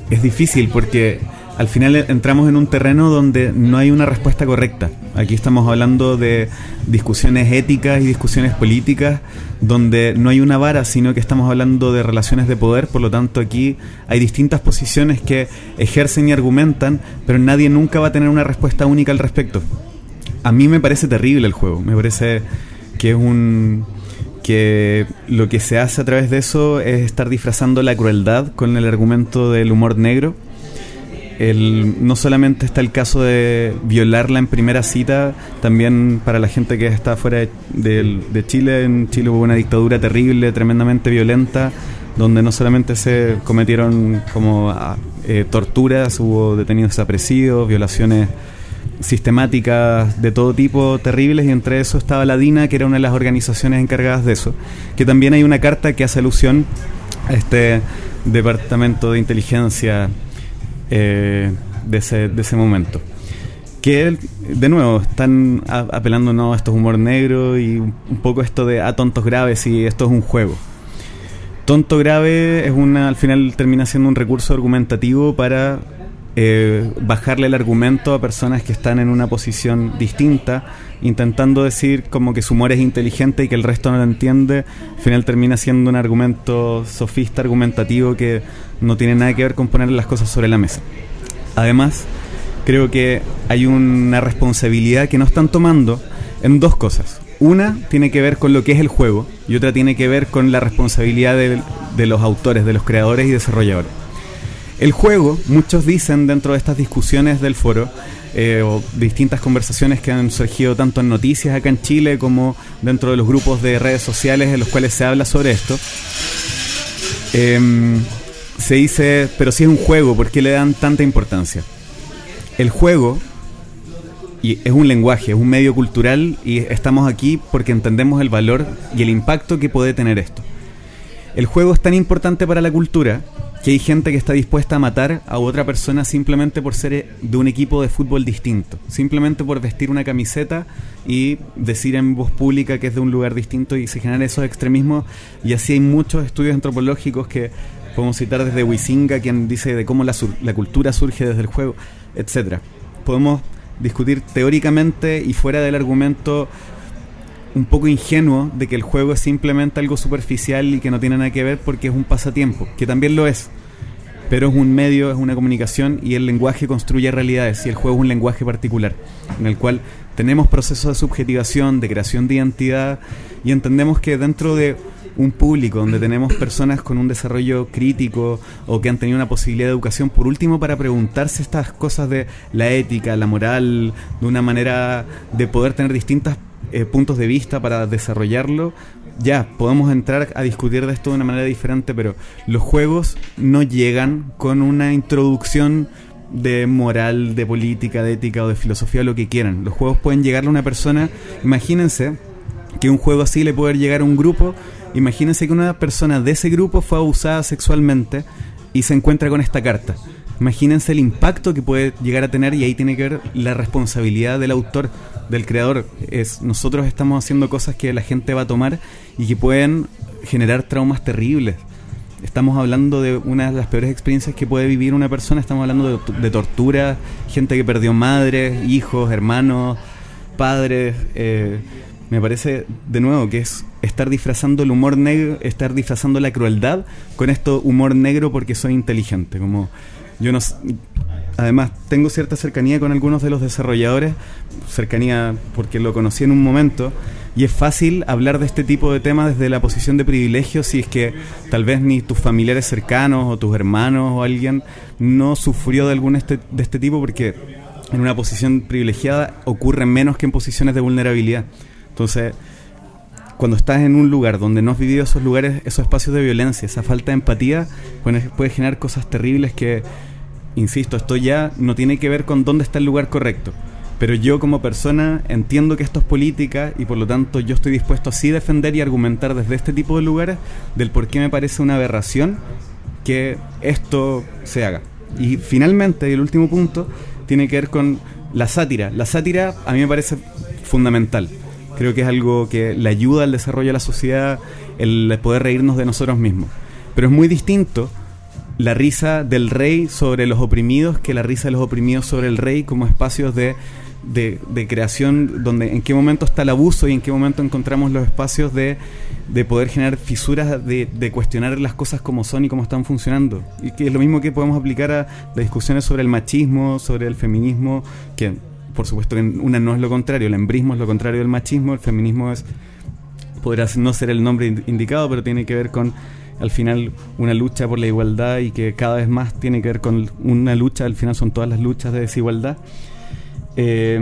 es difícil porque al final entramos en un terreno donde no hay una respuesta correcta. Aquí estamos hablando de discusiones éticas y discusiones políticas donde no hay una vara, sino que estamos hablando de relaciones de poder, por lo tanto aquí hay distintas posiciones que ejercen y argumentan, pero nadie nunca va a tener una respuesta única al respecto. A mí me parece terrible el juego, me parece que es un que lo que se hace a través de eso es estar disfrazando la crueldad con el argumento del humor negro. El, no solamente está el caso de violarla en primera cita, también para la gente que está fuera de, de- Chile, en Chile hubo una dictadura terrible, tremendamente violenta, donde no solamente se cometieron como ah, eh, torturas, hubo detenidos desaparecidos, violaciones sistemáticas de todo tipo terribles y entre eso estaba la DINA, que era una de las organizaciones encargadas de eso, que también hay una carta que hace alusión a este departamento de inteligencia eh, de, ese, de ese momento. Que, de nuevo, están apelando ¿no? a estos humor negro y un poco esto de a tontos graves y esto es un juego. Tonto grave es una, al final termina siendo un recurso argumentativo para eh, bajarle el argumento a personas que están en una posición distinta, intentando decir como que su humor es inteligente y que el resto no lo entiende. Al final termina siendo un argumento sofista, argumentativo que no tiene nada que ver con poner las cosas sobre la mesa. Además, creo que hay una responsabilidad que no están tomando en dos cosas. Una tiene que ver con lo que es el juego y otra tiene que ver con la responsabilidad de, de los autores, de los creadores y desarrolladores. El juego, muchos dicen dentro de estas discusiones del foro, eh, o distintas conversaciones que han surgido tanto en noticias acá en Chile como dentro de los grupos de redes sociales en los cuales se habla sobre esto, em, se dice, pero si es un juego, ¿por qué le dan tanta importancia? El juego y es un lenguaje, es un medio cultural y estamos aquí porque entendemos el valor y el impacto que puede tener esto. El juego es tan importante para la cultura que hay gente que está dispuesta a matar a otra persona simplemente por ser de un equipo de fútbol distinto, simplemente por vestir una camiseta y decir en voz pública que es de un lugar distinto y se generan esos extremismos y así hay muchos estudios antropológicos que podemos citar desde Huizinga quien dice de cómo la, sur- la cultura surge desde el juego, etcétera. Podemos discutir teóricamente y fuera del argumento un poco ingenuo de que el juego es simplemente algo superficial y que no tiene nada que ver porque es un pasatiempo, que también lo es. Pero es un medio, es una comunicación y el lenguaje construye realidades y el juego es un lenguaje particular en el cual tenemos procesos de subjetivación, de creación de identidad y entendemos que dentro de un público donde tenemos personas con un desarrollo crítico o que han tenido una posibilidad de educación, por último, para preguntarse estas cosas de la ética, la moral, de una manera de poder tener distintos puntos de vista para desarrollarlo, ya podemos entrar a discutir de esto de una manera diferente, pero los juegos no llegan con una introducción de moral, de política, de ética o de filosofía, lo que quieran. Los juegos pueden llegarle a una persona, imagínense que un juego así le puede llegar a un grupo, imagínense que una persona de ese grupo fue abusada sexualmente y se encuentra con esta carta. Imagínense el impacto que puede llegar a tener y ahí tiene que ver la responsabilidad del autor, del creador. Es nosotros estamos haciendo cosas que la gente va a tomar y que pueden generar traumas terribles. estamos hablando de una de las peores experiencias que puede vivir una persona, estamos hablando de, de tortura, gente que perdió madres, hijos, hermanos, padres. eh, me parece, de nuevo, que es estar disfrazando el humor negro, estar disfrazando la crueldad con esto humor negro porque soy inteligente. Como yo no. Además, tengo cierta cercanía con algunos de los desarrolladores, cercanía porque lo conocí en un momento, y es fácil hablar de este tipo de temas desde la posición de privilegio si es que tal vez ni tus familiares cercanos o tus hermanos o alguien no sufrió de algún este, de este tipo porque en una posición privilegiada ocurre menos que en posiciones de vulnerabilidad. Entonces, cuando estás en un lugar donde no has vivido esos lugares, esos espacios de violencia, esa falta de empatía, puede, generar cosas terribles que, insisto, esto ya no tiene que ver con dónde está el lugar correcto. Pero yo como persona entiendo que esto es política y por lo tanto yo estoy dispuesto así defender y argumentar desde este tipo de lugares del por qué me parece una aberración que esto se haga. Y finalmente, el último punto, tiene que ver con la sátira. La sátira a mí me parece fundamental. Creo que es algo que le ayuda al desarrollo de la sociedad, el poder reírnos de nosotros mismos. Pero es muy distinto la risa del rey sobre los oprimidos que la risa de los oprimidos sobre el rey como espacios de, de, creación donde en qué momento está el abuso y en qué momento encontramos los espacios de, de poder generar fisuras, de, de cuestionar las cosas como son y cómo están funcionando. Y que es lo mismo que podemos aplicar a las discusiones sobre el machismo, sobre el feminismo, que por supuesto una no es lo contrario, el embrismo es lo contrario del machismo, el feminismo es podrá no ser el nombre ind- indicado, pero tiene que ver con al final una lucha por la igualdad y que cada vez más tiene que ver con una lucha, al final son todas las luchas de desigualdad. Eh,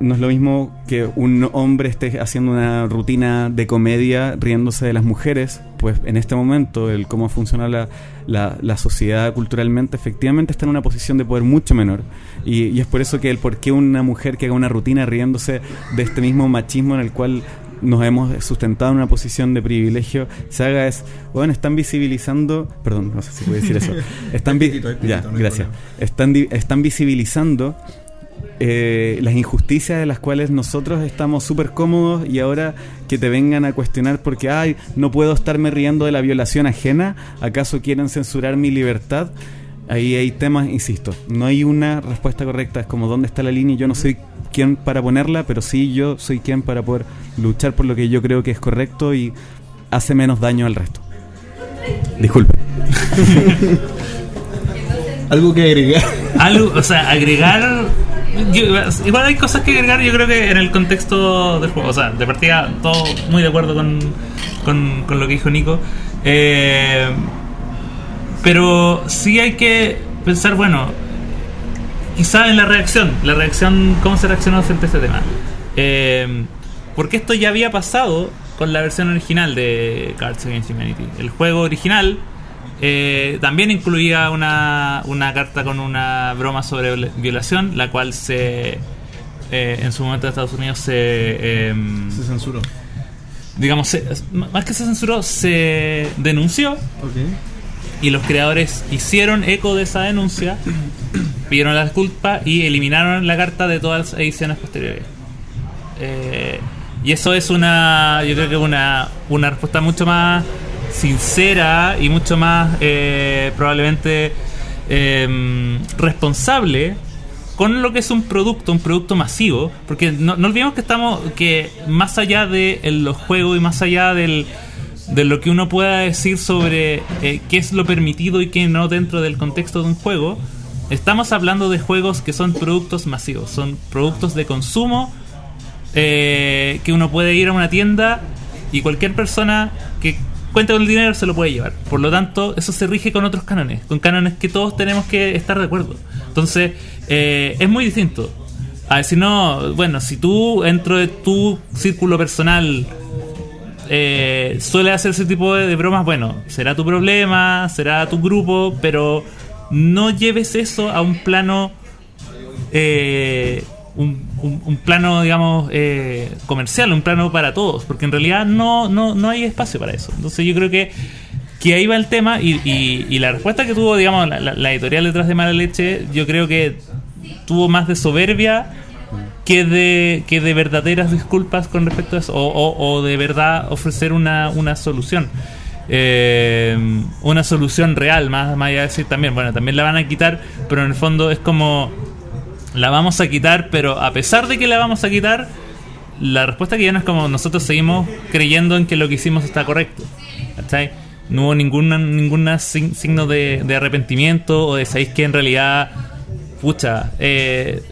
no es lo mismo que un hombre esté haciendo una rutina de comedia riéndose de las mujeres, pues en este momento el cómo funciona la, la, la sociedad culturalmente efectivamente está en una posición de poder mucho menor. Y, y es por eso que el por qué una mujer que haga una rutina riéndose de este mismo machismo en el cual nos hemos sustentado en una posición de privilegio se haga es, bueno, están visibilizando, perdón, no sé si puedo decir eso, están, vi- ya, gracias, están, están visibilizando eh, las injusticias de las cuales nosotros estamos súper cómodos y ahora que te vengan a cuestionar porque, ay, no puedo estarme riendo de la violación ajena, ¿acaso quieren censurar mi libertad? Ahí hay temas, insisto, no hay una respuesta correcta, es como dónde está la línea, yo no soy quien para ponerla, pero sí yo soy quien para poder luchar por lo que yo creo que es correcto y hace menos daño al resto. Disculpe. Algo que agregar. Algo, o sea, agregar. Igual hay cosas que agregar, yo creo que en el contexto del juego. O sea, de partida, todo muy de acuerdo con, con, con lo que dijo Nico. Eh, pero sí hay que pensar, bueno, quizá en la reacción. La reacción, cómo se reaccionó frente a este tema. Eh, porque esto ya había pasado con la versión original de Cards Against Humanity. El juego original eh, también incluía una, una carta con una broma sobre viol- violación, la cual se eh, en su momento en Estados Unidos se em, Se censuró. digamos se- más que se censuró se denunció y los creadores hicieron eco de esa denuncia, pidieron la disculpa y eliminaron la carta de todas las ediciones posteriores. Eh, y eso es una, yo creo que una, una respuesta mucho más sincera y mucho más eh, probablemente eh, responsable con lo que es un producto, un producto masivo, porque no, olvidemos que estamos, que más allá de los juegos y más allá del, de lo que uno pueda decir sobre eh, qué es lo permitido y qué no dentro del contexto de un juego, estamos hablando de juegos que son productos masivos, son productos de consumo eh, que uno puede ir a una tienda y cualquier persona que cuenta con el dinero se lo puede llevar. Por lo tanto, eso se rige con otros cánones, con cánones que todos tenemos que estar de acuerdo. Entonces, eh, es muy distinto. A decir, no, bueno, si tú dentro de tu círculo personal eh, suele hacer ese tipo de, de bromas, bueno, será tu problema, será tu grupo, pero no lleves eso a un plano eh, un, plano, digamos, eh, comercial, un plano para todos, porque en realidad no, no, no hay espacio para eso. Entonces yo creo que, que ahí va el tema y, y- y la respuesta que tuvo, digamos, la, la- la editorial detrás de Mala Leche, yo creo que tuvo más de soberbia que de, que de verdaderas disculpas con respecto a eso, o, o- o de verdad ofrecer una, una solución. eh, una solución real, más, más allá de decir también, bueno, también la van a quitar, pero en el fondo es como la vamos a quitar, pero a pesar de que la vamos a quitar, la respuesta que no es como nosotros seguimos creyendo en que lo que hicimos está correcto. ¿Cachai? No hubo ninguna, ninguna signo de, de arrepentimiento o de sabéis que en realidad, pucha, eh,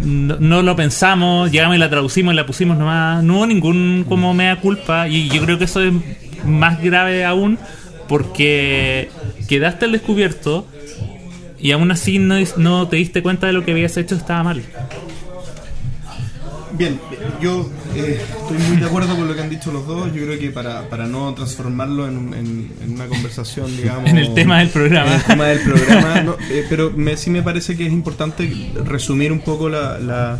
no, no lo pensamos, llegamos y la traducimos y la pusimos nomás. No hubo ningún como mea culpa y yo creo que eso es más grave aún porque quedaste al descubierto y aún así no, no te diste cuenta de lo que habías hecho estaba mal. Bien, yo eh, estoy muy de acuerdo con lo que han dicho los dos. Yo creo que para, para no transformarlo en, en- en una conversación, digamos. En el tema del programa. en el tema del programa, no, eh, pero me, sí me parece que es importante resumir un poco la, la-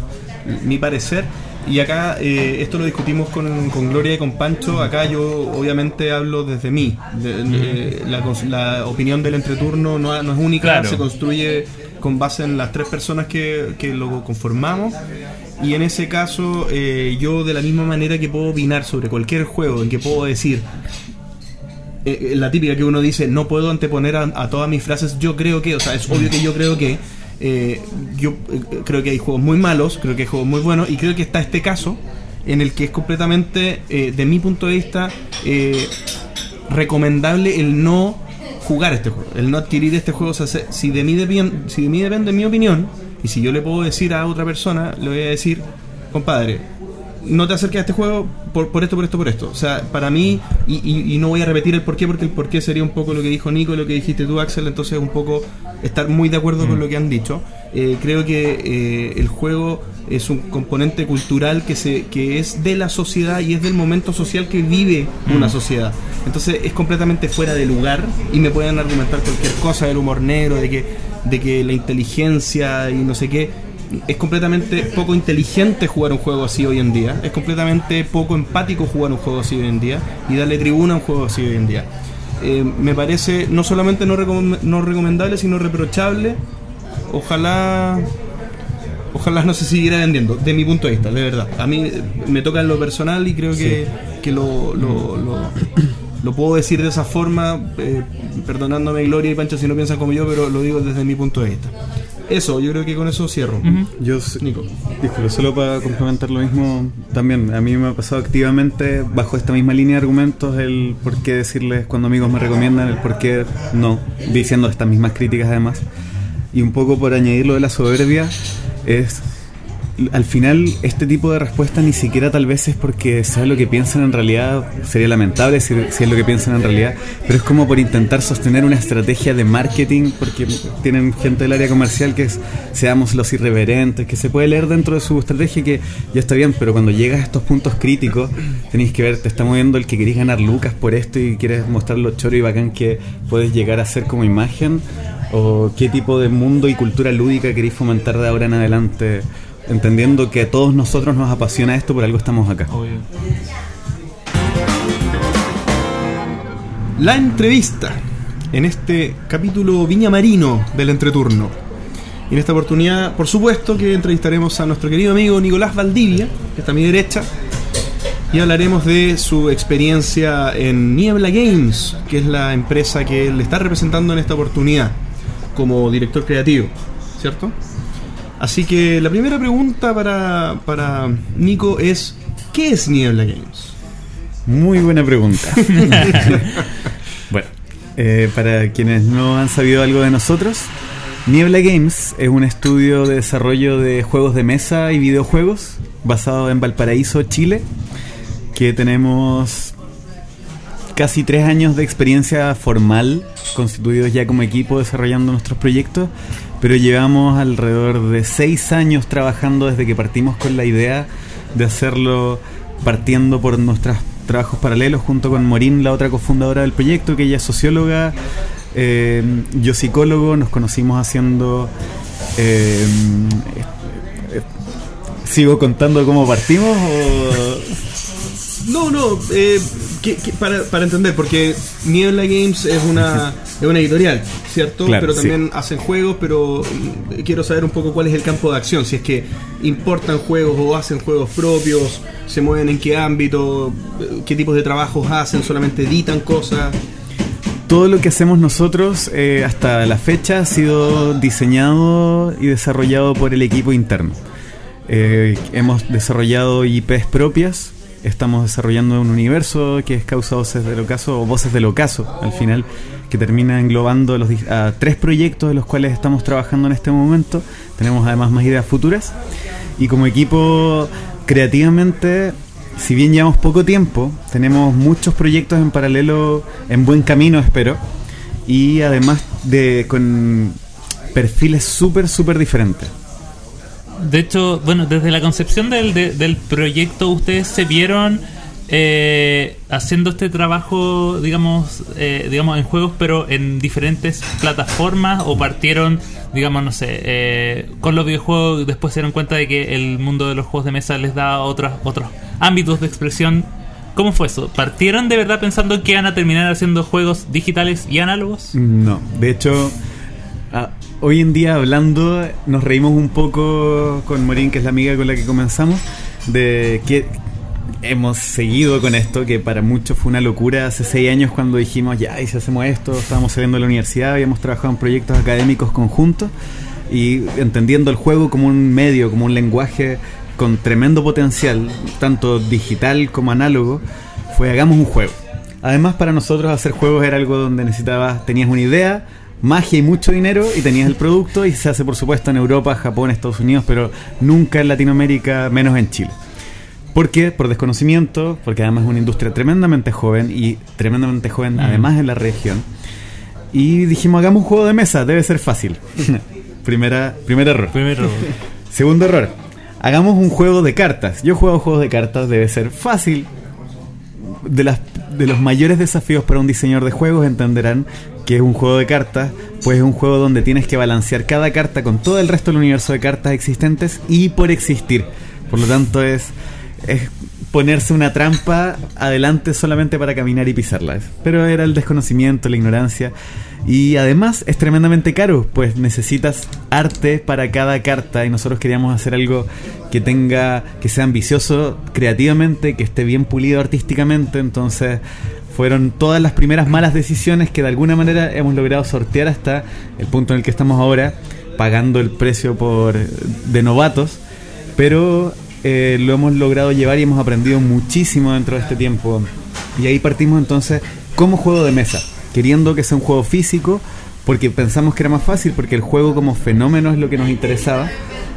mi parecer. Y acá, eh, esto lo discutimos con, con Gloria y con Pancho. Acá yo, obviamente, hablo desde mí. De- de- la, cons- la opinión del entreturno no, no es única, Claro. se construye con base en las tres personas que, que lo conformamos. Y en ese caso, eh, yo de la misma manera que puedo opinar sobre cualquier juego, en que puedo decir, eh, eh, la típica que uno dice, no puedo anteponer a, a todas mis frases, yo creo que, o sea, es obvio que yo creo que, eh, yo eh, creo que hay juegos muy malos, creo que hay juegos muy buenos, y creo que está este caso en el que es completamente, eh, de mi punto de vista, eh, recomendable el no jugar este juego, el no adquirir este juego. O sea, se- si de mí depende, si de mí depende mi opinión, y si yo le puedo decir a otra persona, le voy a decir, compadre, no te acerques a este juego por, por esto, por esto, por esto. O sea, para mí, y, y- y no voy a repetir el porqué, porque el porqué sería un poco lo que dijo Nico, lo que dijiste tú, Axel, entonces un poco estar muy de acuerdo con lo que han dicho. Eh, creo que eh, el juego es un componente cultural que, se, que es de la sociedad y es del momento social que vive una sociedad. Entonces es completamente fuera de lugar y me pueden argumentar cualquier cosa del humor negro, de que, de que la inteligencia y no sé qué es completamente poco inteligente jugar un juego así hoy en día. Es completamente poco empático jugar un juego así hoy en día y darle tribuna a un juego así hoy en día. Eh, me parece no solamente no, recom- no recomendable, sino reprochable. Ojalá ojalá no se siguiera vendiendo, de mi punto de vista, de verdad. A mí me toca en lo personal y creo que, que lo, lo, lo- lo puedo decir de esa forma, eh, perdonándome Gloria y Pancho si no piensan como yo, pero lo digo desde mi punto de vista. Eso, yo creo que con eso cierro. Yo, Nico. disculpe, solo para complementar lo mismo, también a mí me ha pasado activamente bajo esta misma línea de argumentos el por qué decirles cuando amigos me recomiendan, el por qué no, diciendo estas mismas críticas además. Y un poco por añadir lo de la soberbia, es al final este tipo de respuesta ni siquiera tal vez es porque sea lo que piensan en realidad, sería lamentable si, si es lo que piensan en realidad, pero es como por intentar sostener una estrategia de marketing, porque tienen gente del área comercial que es, seamos los irreverentes, que se puede leer dentro de su estrategia que ya está bien, pero cuando llegas a estos puntos críticos tenéis que ver, te está moviendo el que querés ganar lucas por esto y quieres mostrar lo choro y bacán que puedes llegar a ser como imagen, o qué tipo de mundo y cultura lúdica queréis fomentar de ahora en adelante entendiendo que a todos nosotros nos apasiona esto, por algo estamos acá. Obvio. La entrevista en este capítulo Viña Marino del entreturno. Y en esta oportunidad, por supuesto, que entrevistaremos a nuestro querido amigo Nicolás Valdivia, que está a mi derecha, y hablaremos de su experiencia en Niebla Games, que es la empresa que él está representando en esta oportunidad como director creativo, ¿cierto? Así que la primera pregunta para, para Nico es, ¿qué es Niebla Games? Muy buena pregunta. bueno, eh, para quienes no han sabido algo de nosotros, Niebla Games es un estudio de desarrollo de juegos de mesa y videojuegos basado en Valparaíso, Chile, que tenemos casi tres años de experiencia formal, constituidos ya como equipo desarrollando nuestros proyectos, pero llevamos alrededor de seis años trabajando desde que partimos con la idea de hacerlo partiendo por nuestros trabajos paralelos junto con Morín, la otra cofundadora del proyecto, que ella es socióloga, eh, yo psicólogo, nos conocimos haciendo... eh, eh, ¿Sigo contando cómo partimos? No, no, para, para entender, porque Niebla Games es una, es una editorial, ¿cierto? Claro, pero sí. también hacen juegos, pero mm, quiero saber un poco cuál es el campo de acción, si es que importan juegos o hacen juegos propios, se mueven en qué ámbito, eh, qué tipos de trabajos hacen, solamente editan cosas. todo lo que hacemos nosotros eh, hasta la fecha ha sido diseñado y desarrollado por el equipo interno. Eh, hemos desarrollado IPs propias, estamos desarrollando un universo que es Causa Voces del Ocaso o Voces del Ocaso al final, que termina englobando los, a tres proyectos de los cuales estamos trabajando en este momento. Tenemos además más ideas futuras. Y como equipo, creativamente, si bien llevamos poco tiempo, tenemos muchos proyectos en paralelo, en buen camino, espero. Y además de con perfiles súper, súper diferentes. De hecho, bueno, desde la concepción del, de- del proyecto, ustedes se vieron eh, haciendo este trabajo, digamos, eh, digamos, en juegos, pero en diferentes plataformas, o partieron, digamos, no sé, eh, con los videojuegos, y después se dieron cuenta de que el mundo de los juegos de mesa les da otros, otros ámbitos de expresión. ¿Cómo fue eso? ¿Partieron de verdad pensando que iban a terminar haciendo juegos digitales y análogos? No, de hecho, ah, hoy en día hablando, nos reímos un poco con Morín, que es la amiga con la que comenzamos, de que hemos seguido con esto, que para muchos fue una locura hace seis años cuando dijimos, ya, y si hacemos esto, estábamos saliendo de la universidad, habíamos trabajado en proyectos académicos conjuntos y entendiendo el juego como un medio, como un lenguaje con tremendo potencial, tanto digital como análogo, fue hagamos un juego. Además, para nosotros hacer juegos era algo donde necesitabas, tenías una idea, magia y mucho dinero y tenías el producto y se hace por supuesto en Europa, Japón, Estados Unidos, pero nunca en Latinoamérica, menos en Chile. ¿Por qué? Por desconocimiento, porque además es una industria tremendamente joven y tremendamente joven además en la región. Y dijimos, hagamos un juego de mesa, debe ser fácil. Primera, primer error. Segundo error. Hagamos un juego de cartas. Yo juego juegos de cartas, debe ser fácil. De, las, de los mayores desafíos para un diseñador de juegos entenderán que es un juego de cartas, pues es un juego donde tienes que balancear cada carta con todo el resto del universo de cartas existentes y por existir. Por lo tanto es, es ponerse una trampa adelante solamente para caminar y pisarla. Pero era el desconocimiento, la ignorancia. Y además es tremendamente caro, pues necesitas arte para cada carta y nosotros queríamos hacer algo que tenga, que sea ambicioso creativamente, que esté bien pulido artísticamente, entonces fueron todas las primeras malas decisiones que de alguna manera hemos logrado sortear hasta el punto en el que estamos ahora, pagando el precio por de novatos, pero eh, lo hemos logrado llevar y hemos aprendido muchísimo dentro de este tiempo. Y ahí partimos entonces como juego de mesa, queriendo que sea un juego físico, porque pensamos que era más fácil, porque el juego como fenómeno es lo que nos interesaba,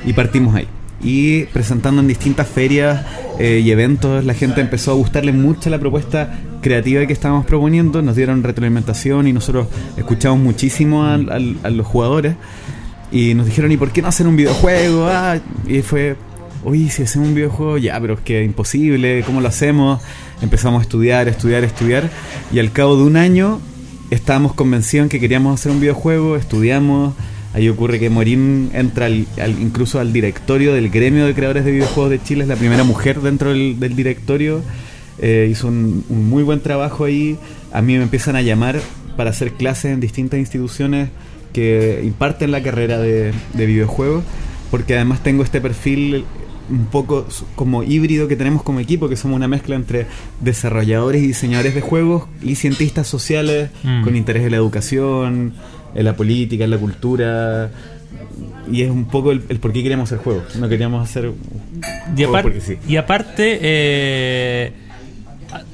y partimos ahí. Y presentando en distintas ferias eh, y eventos, la gente empezó a gustarle mucho la propuesta creativa que estábamos proponiendo, nos dieron retroalimentación y nosotros escuchamos muchísimo a los jugadores y nos dijeron, ¿y por qué no hacer un videojuego? Ah, y fue, oye, si hacemos un videojuego, ya, pero es que es imposible, ¿cómo lo hacemos? Empezamos a estudiar, estudiar, estudiar, y al cabo de un año estábamos convencidos en que queríamos hacer un videojuego, estudiamos, ahí ocurre que Morín entra al- al- incluso al directorio del gremio de creadores de videojuegos de Chile, es la primera mujer dentro del, directorio, eh, hizo un, muy buen trabajo ahí, a mí me empiezan a llamar para hacer clases en distintas instituciones que imparten la carrera de videojuegos, porque además tengo este perfil un poco como híbrido que tenemos como equipo, que somos una mezcla entre desarrolladores y diseñadores de juegos y cientistas sociales Mm. con interés en la educación, en la política, en la cultura. Y es un poco el, el por qué queríamos hacer juegos. No queríamos hacer Y, porque sí. y aparte, eh,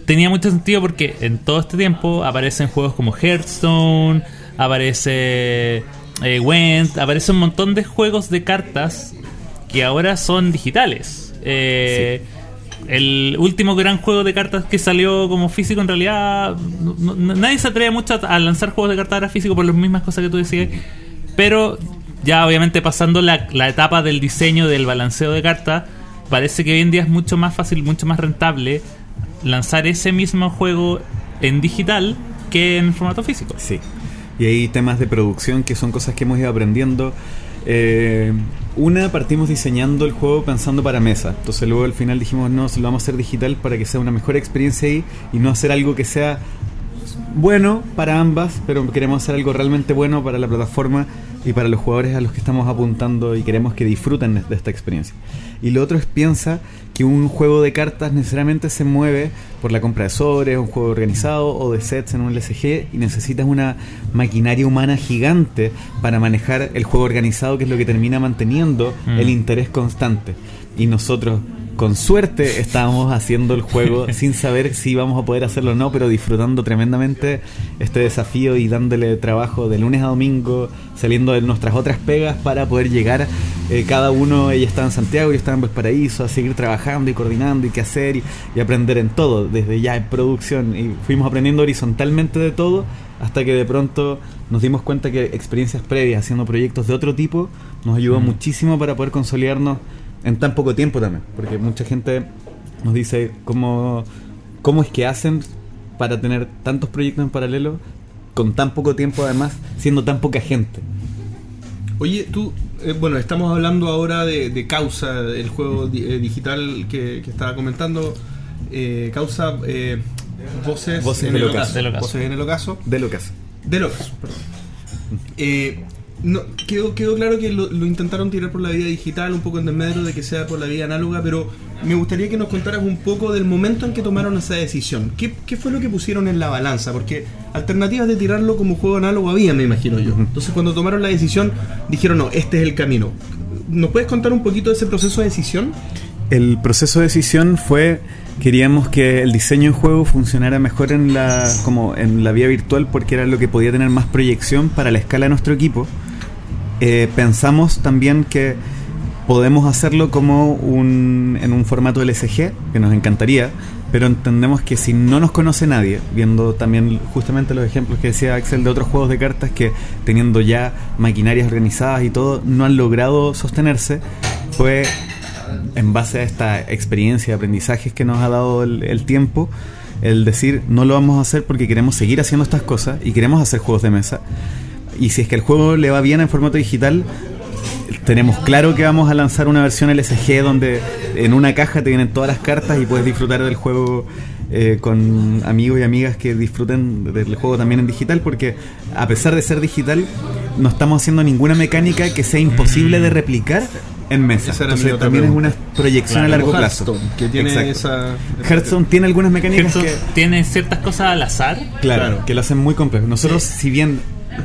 tenía mucho sentido porque en todo este tiempo aparecen juegos como Hearthstone, aparece eh, Went, aparece un montón de juegos de cartas que ahora son digitales. Eh, El último gran juego de cartas que salió como físico, en realidad, nadie se atreve mucho a, a lanzar juegos de cartas ahora físico por las mismas cosas que tú decías. Pero ya obviamente pasando la, la etapa del diseño, del balanceo de cartas, parece que hoy en día es mucho más fácil, mucho más rentable lanzar ese mismo juego en digital que en formato físico. Sí. Y hay temas de producción que son cosas que hemos ido aprendiendo. Eh, una, partimos diseñando el juego pensando para mesa. Entonces luego al final dijimos, no, lo vamos a hacer digital para que sea una mejor experiencia ahí y no hacer algo que sea bueno para ambas, pero queremos hacer algo realmente bueno para la plataforma y para los jugadores a los que estamos apuntando y queremos que disfruten de esta experiencia. Y lo otro es piensa que un juego de cartas necesariamente se mueve por la compra de sobres, un juego organizado o de sets en un LSG y necesitas una maquinaria humana gigante para manejar el juego organizado que es lo que termina manteniendo Mm. el interés constante. Y nosotros con suerte estábamos haciendo el juego sin saber si íbamos a poder hacerlo o no, pero disfrutando tremendamente este desafío y dándole trabajo de lunes a domingo, saliendo de nuestras otras pegas para poder llegar. eh, cada uno, ella estaba en Santiago, yo estaba en Valparaíso, a seguir trabajando y coordinando y qué hacer y, y aprender en todo, desde ya en producción. Y fuimos aprendiendo horizontalmente de todo hasta que de pronto nos dimos cuenta que experiencias previas haciendo proyectos de otro tipo nos ayudó Mm. muchísimo para poder consolidarnos en tan poco tiempo también, porque mucha gente nos dice cómo, cómo es que hacen para tener tantos proyectos en paralelo con tan poco tiempo además, siendo tan poca gente. Oye, tú, eh, bueno, estamos hablando ahora de, de Causa, el juego di- eh, digital que, que estaba comentando. Eh, Causa, eh, voces, Voces en del el ocaso. ocaso. Del ocaso. Voces en el ocaso. De lo que hace. Del ocaso, perdón. No, quedó, quedó claro que lo, lo intentaron tirar por la vía digital, un poco en desmedro de que sea por la vía análoga, pero me gustaría que nos contaras un poco del momento en que tomaron esa decisión. ¿Qué, qué fue lo que pusieron en la balanza? Porque alternativas de tirarlo como juego análogo había, me imagino yo. Entonces cuando tomaron la decisión, dijeron, no, este es el camino. ¿Nos puedes contar un poquito de ese proceso de decisión? El proceso de decisión fue queríamos que el diseño de juego funcionara mejor en la como en la vía virtual porque era lo que podía tener más proyección para la escala de nuestro equipo. Eh, pensamos también que podemos hacerlo como un en un formato LSG que nos encantaría, pero entendemos que si no nos conoce nadie, viendo también justamente los ejemplos que decía Axel de otros juegos de cartas que teniendo ya maquinarias organizadas y todo no han logrado sostenerse, fue en base a esta experiencia y aprendizajes que nos ha dado el, el tiempo, el decir no lo vamos a hacer porque queremos seguir haciendo estas cosas y queremos hacer juegos de mesa. Y si es que el juego le va bien en formato digital, tenemos claro que vamos a lanzar una versión LSG donde en una caja te vienen todas las cartas y puedes disfrutar del juego eh, con amigos y amigas que disfruten del juego también en digital, porque a pesar de ser digital, no estamos haciendo ninguna mecánica que sea imposible de replicar en mesa. Entonces también es una proyección Claro, a largo plazo. Hearthstone, que tiene Exacto. esa... Hearthstone tiene algunas mecánicas Hearthstone que tiene ciertas cosas al azar. Claro, Claro. que lo hacen muy complejo. Nosotros, si bien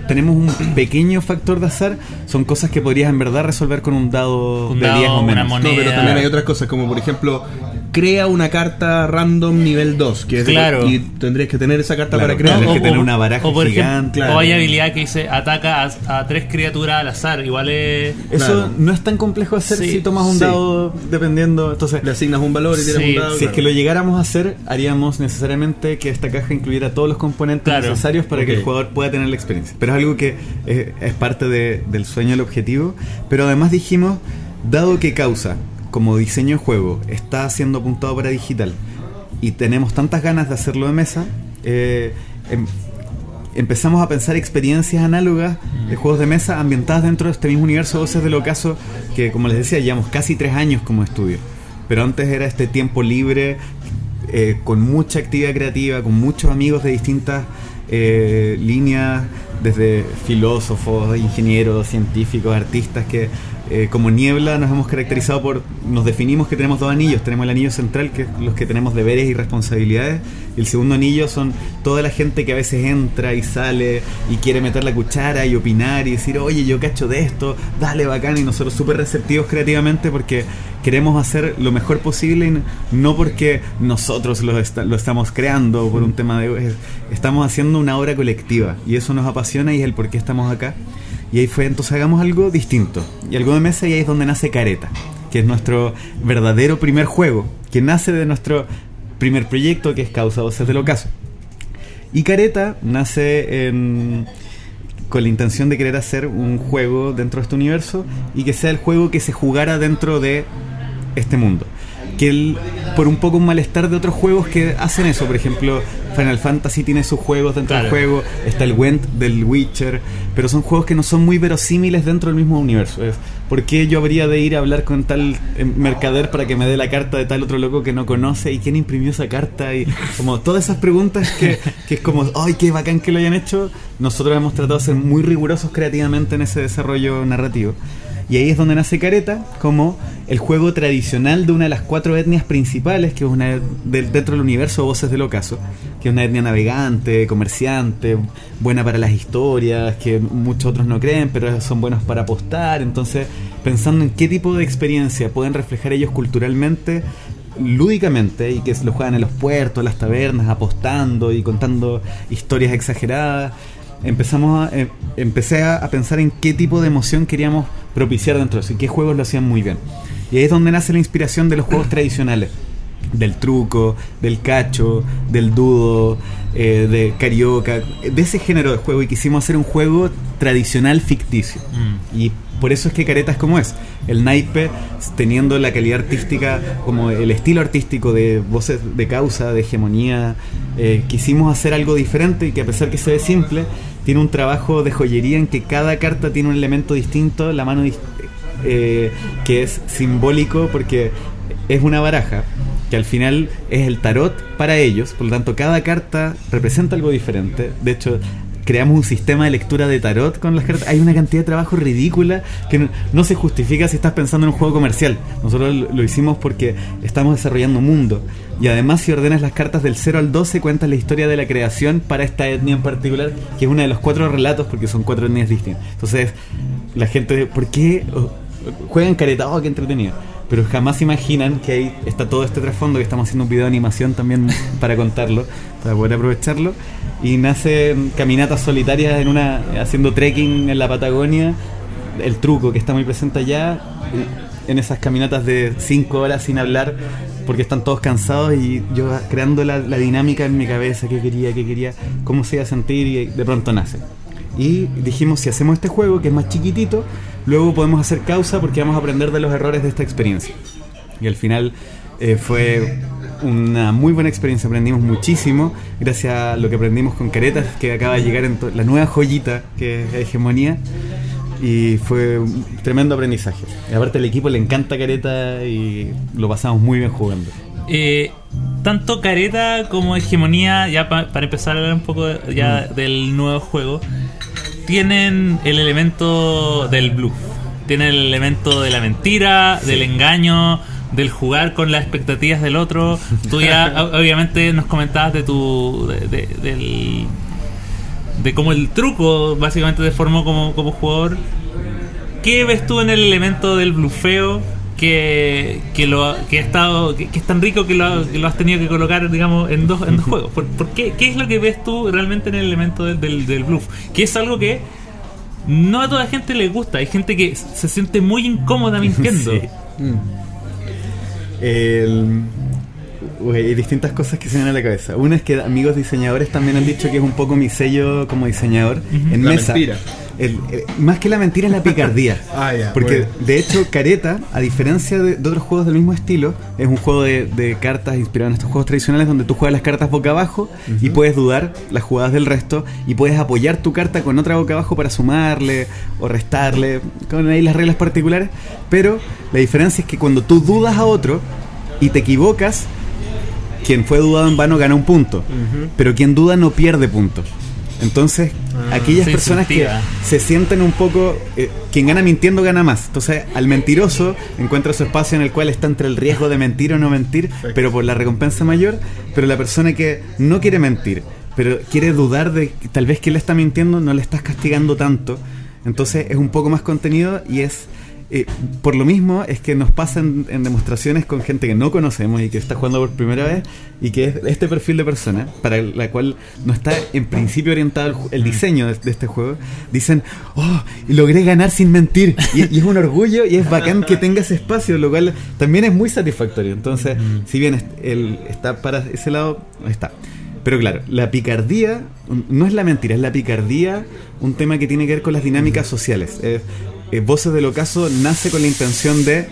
tenemos un pequeño factor de azar, son cosas que podrías en verdad resolver con un dado Un de dado, 10 o una menos. moneda. No, pero también hay otras cosas, como por ejemplo, crea una carta random nivel 2, que es de- Claro. y tendrías que tener esa carta Claro, para crear. Tienes que tener una baraja o por gigante. ejemplo, o hay habilidad que dice ataca a, a tres criaturas al azar. Igual es. Eso Claro. no es tan complejo de hacer Sí, si tomas un sí. dado dependiendo. Entonces, Le asignas un valor y tienes Sí, un dado. si es que lo llegáramos a hacer, haríamos necesariamente que esta caja incluyera todos los componentes Claro. necesarios para que el jugador pueda tener la experiencia. Pero es algo que eh, es parte de- del sueño, el objetivo. Pero además dijimos, dado que causa como diseño de juego está siendo apuntado para digital y tenemos tantas ganas de hacerlo de mesa, eh, em- empezamos a pensar experiencias análogas de juegos de mesa ambientadas dentro de este mismo universo de voces del ocaso que como les decía llevamos casi tres años como estudio pero antes era este tiempo libre eh, con mucha actividad creativa con muchos amigos de distintas eh, líneas desde filósofos ingenieros científicos artistas que eh, como niebla nos hemos caracterizado por nos definimos que tenemos dos anillos. Tenemos el anillo central que es los que tenemos deberes y responsabilidades y el segundo anillo son toda la gente que a veces entra y sale y quiere meter la cuchara y opinar y decir oye yo cacho de esto dale bacán y nosotros súper receptivos creativamente porque queremos hacer lo mejor posible no porque nosotros lo, esta- lo estamos creando por un tema de es- estamos haciendo una obra colectiva y eso nos apasiona y es el por qué estamos acá y ahí fue, entonces hagamos algo distinto. Y algo de mesa y ahí es donde nace Careta, que es nuestro verdadero primer juego, que nace de nuestro primer proyecto, que es Causa Voces del Ocaso. Y Careta nace con la intención de querer hacer un juego dentro de este universo y que sea el juego que se jugara dentro de este mundo. que él, por un poco un malestar de otros juegos que hacen eso. Por ejemplo, Final Fantasy tiene sus juegos dentro Claro. del juego, está el Went del Witcher, pero son juegos que no son muy verosímiles dentro del mismo universo. Es, ¿Por qué yo habría de ir a hablar con tal eh, mercader para que me dé la carta de tal otro loco que no conoce? ¿Y quién imprimió esa carta? Y como todas esas preguntas que, que es como, ¡ay, qué bacán que lo hayan hecho! Nosotros hemos tratado de ser muy rigurosos creativamente en ese desarrollo narrativo. Y ahí es donde nace Careta como el juego tradicional de una de las cuatro etnias principales, que es una del- dentro del universo Voces del Ocaso, que es una etnia navegante, comerciante, buena para las historias, que muchos otros no creen, pero son buenos para apostar. Entonces, pensando en qué tipo de experiencia pueden reflejar ellos culturalmente, lúdicamente, y que lo juegan en los puertos, las tabernas, apostando y contando historias exageradas empezamos a, eh, empecé a, a pensar en qué tipo de emoción queríamos propiciar dentro de eso y qué juegos lo hacían muy bien. Y ahí es donde nace la inspiración de los juegos tradicionales. Del truco, del cacho, del dudo, eh, de carioca, de ese género de juego. Y quisimos hacer un juego tradicional ficticio. Mm. Y por eso es que Careta es como es. El naipe, teniendo la calidad artística, como el estilo artístico de voces de causa, de hegemonía, eh, quisimos hacer algo diferente y que a pesar que se ve simple, tiene un trabajo de joyería en que cada carta tiene un elemento distinto, la mano eh, que es simbólico porque es una baraja que al final es el tarot para ellos, por lo tanto cada carta representa algo diferente. De hecho, creamos un sistema de lectura de tarot con las cartas. Hay una cantidad de trabajo ridícula que no, se justifica si estás pensando en un juego comercial. Nosotros lo, lo hicimos porque estamos desarrollando un mundo. Y además si ordenas las cartas del 0 al 12 cuentas la historia de la creación para esta etnia en particular, que es una de los cuatro relatos porque son cuatro etnias distintas. Entonces, la gente, ¿por qué juegan careta? Oh, qué entretenido. Pero jamás imaginan que ahí está todo este trasfondo, que estamos haciendo un video de animación también para contarlo, para poder aprovecharlo. Y nacen caminatas solitarias en una haciendo trekking en la Patagonia, el truco que está muy presente allá, en esas caminatas de 5 horas sin hablar, porque están todos cansados y yo creando la, la dinámica en mi cabeza, qué quería, qué quería, cómo se iba a sentir y de pronto nace. Y dijimos, si hacemos este juego, que es más chiquitito, luego podemos hacer causa porque vamos a aprender de los errores de esta experiencia. Y al final eh, fue una muy buena experiencia, aprendimos muchísimo, gracias a lo que aprendimos con Caretas, que acaba de llegar en la nueva joyita que es Hegemonía. Y fue un tremendo aprendizaje. Y aparte al equipo le encanta Careta y lo pasamos muy bien jugando. Eh, tanto careta como hegemonía, ya pa- para empezar a hablar un poco ya del nuevo juego, tienen el elemento del bluff, tienen el elemento de la mentira, del engaño, del jugar con las expectativas del otro. Tú ya obviamente nos comentabas de tu de, de- del de cómo el truco básicamente te formó como, como jugador. ¿Qué ves tú en el elemento del blufeo que, que lo que ha estado que, que es tan rico que lo, que lo has tenido que colocar digamos en dos en dos juegos? ¿Por, por qué, ¿Qué es lo que ves tú realmente en el elemento del, del, del bluff? Que es algo que no a toda gente le gusta. Hay gente que se siente muy incómoda mintiendo. Sí. El- uy, hay distintas cosas que se me vienen a la cabeza. Una es que amigos diseñadores también han dicho que es un poco mi sello como diseñador en La mesa. mentira. El- el- más que la mentira es la picardía. Ah, ya, Porque bueno. de hecho Careta, a diferencia de, de otros juegos del mismo estilo, es un juego de, de cartas inspirado en estos juegos tradicionales donde tú juegas las cartas boca abajo y puedes dudar las jugadas del resto y puedes apoyar tu carta con otra boca abajo para sumarle o restarle, con ahí las reglas particulares. Pero la diferencia es que cuando tú dudas a otro y te equivocas, quien fue dudado en vano gana un punto, pero quien duda no pierde puntos. Entonces, aquellas se personas que se sienten un poco. eh, quien gana mintiendo gana más. Entonces, al mentiroso encuentra su espacio en el cual está entre el riesgo de mentir o no mentir, pero por la recompensa mayor. Pero la persona que no quiere mentir, pero quiere dudar de que tal vez que le está mintiendo, no le estás castigando tanto. Entonces, es un poco más contenido y es. Eh, por lo mismo es que nos pasan en demostraciones con gente que no conocemos y que está jugando por primera vez y que es este perfil de persona para la cual no está en principio orientado el, el diseño de, de este juego. Dicen, oh, logré ganar sin mentir. Y, y es un orgullo y es bacán que tenga ese espacio, lo cual también es muy satisfactorio. Entonces, si bien él está para ese lado, está. Pero claro, la picardía no es la mentira, es la picardía, un tema que tiene que ver con las dinámicas sociales. Eh, Voces del Ocaso nace con la intención de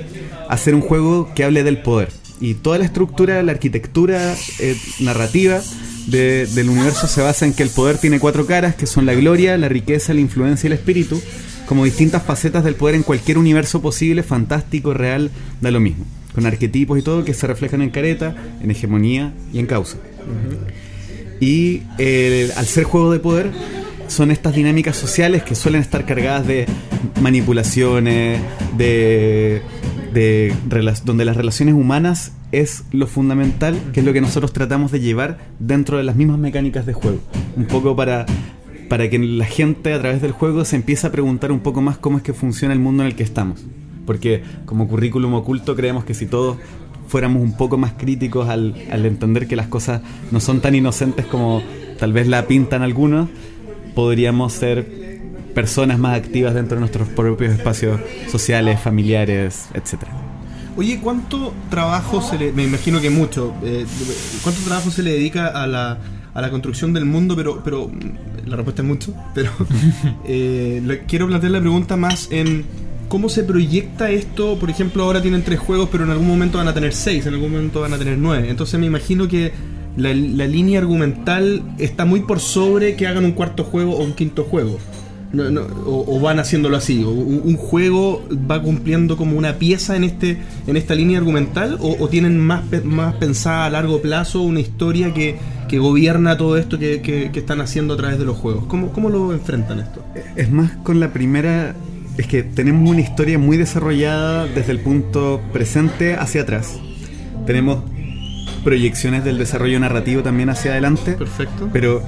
hacer un juego que hable del poder. Y toda la estructura, la arquitectura eh, narrativa de- del universo se basa en que el poder tiene cuatro caras, que son la gloria, la riqueza, la influencia y el espíritu, como distintas facetas del poder en cualquier universo posible, fantástico, real, da lo mismo. Con arquetipos y todo que se reflejan en careta, en hegemonía y en causa. Y eh, al ser juego de poder, son estas dinámicas sociales que suelen estar cargadas de manipulaciones, de, de donde las relaciones humanas es lo fundamental, que es lo que nosotros tratamos de llevar dentro de las mismas mecánicas de juego. Un poco para, para que la gente a través del juego se empiece a preguntar un poco más cómo es que funciona el mundo en el que estamos. Porque como currículum oculto creemos que si todos fuéramos un poco más críticos al, al entender que las cosas no son tan inocentes como tal vez la pintan algunos, podríamos ser personas más activas dentro de nuestros propios espacios sociales, familiares, etcétera. Oye, ¿cuánto trabajo se le... Me imagino que mucho. eh, ¿Cuánto trabajo se le dedica a la, a la construcción del mundo? Pero, pero la respuesta es mucho. Pero eh, le- quiero plantear la pregunta más en cómo se proyecta esto. Por ejemplo, ahora tienen tres juegos, pero en algún momento van a tener seis, en algún momento van a tener nueve. Entonces me imagino que la, línea argumental está muy por sobre que hagan un cuarto juego o un quinto juego. O, van haciéndolo así, o un, juego va cumpliendo como una pieza en este en esta línea argumental, o, tienen más, más pensada a largo plazo una historia que, que gobierna todo esto que, que- que están haciendo a través de los juegos. ¿Cómo, cómo lo enfrentan esto? Es más con la primera, es que tenemos una historia muy desarrollada desde el punto presente hacia atrás. Tenemos proyecciones del desarrollo narrativo también hacia adelante, Perfecto. pero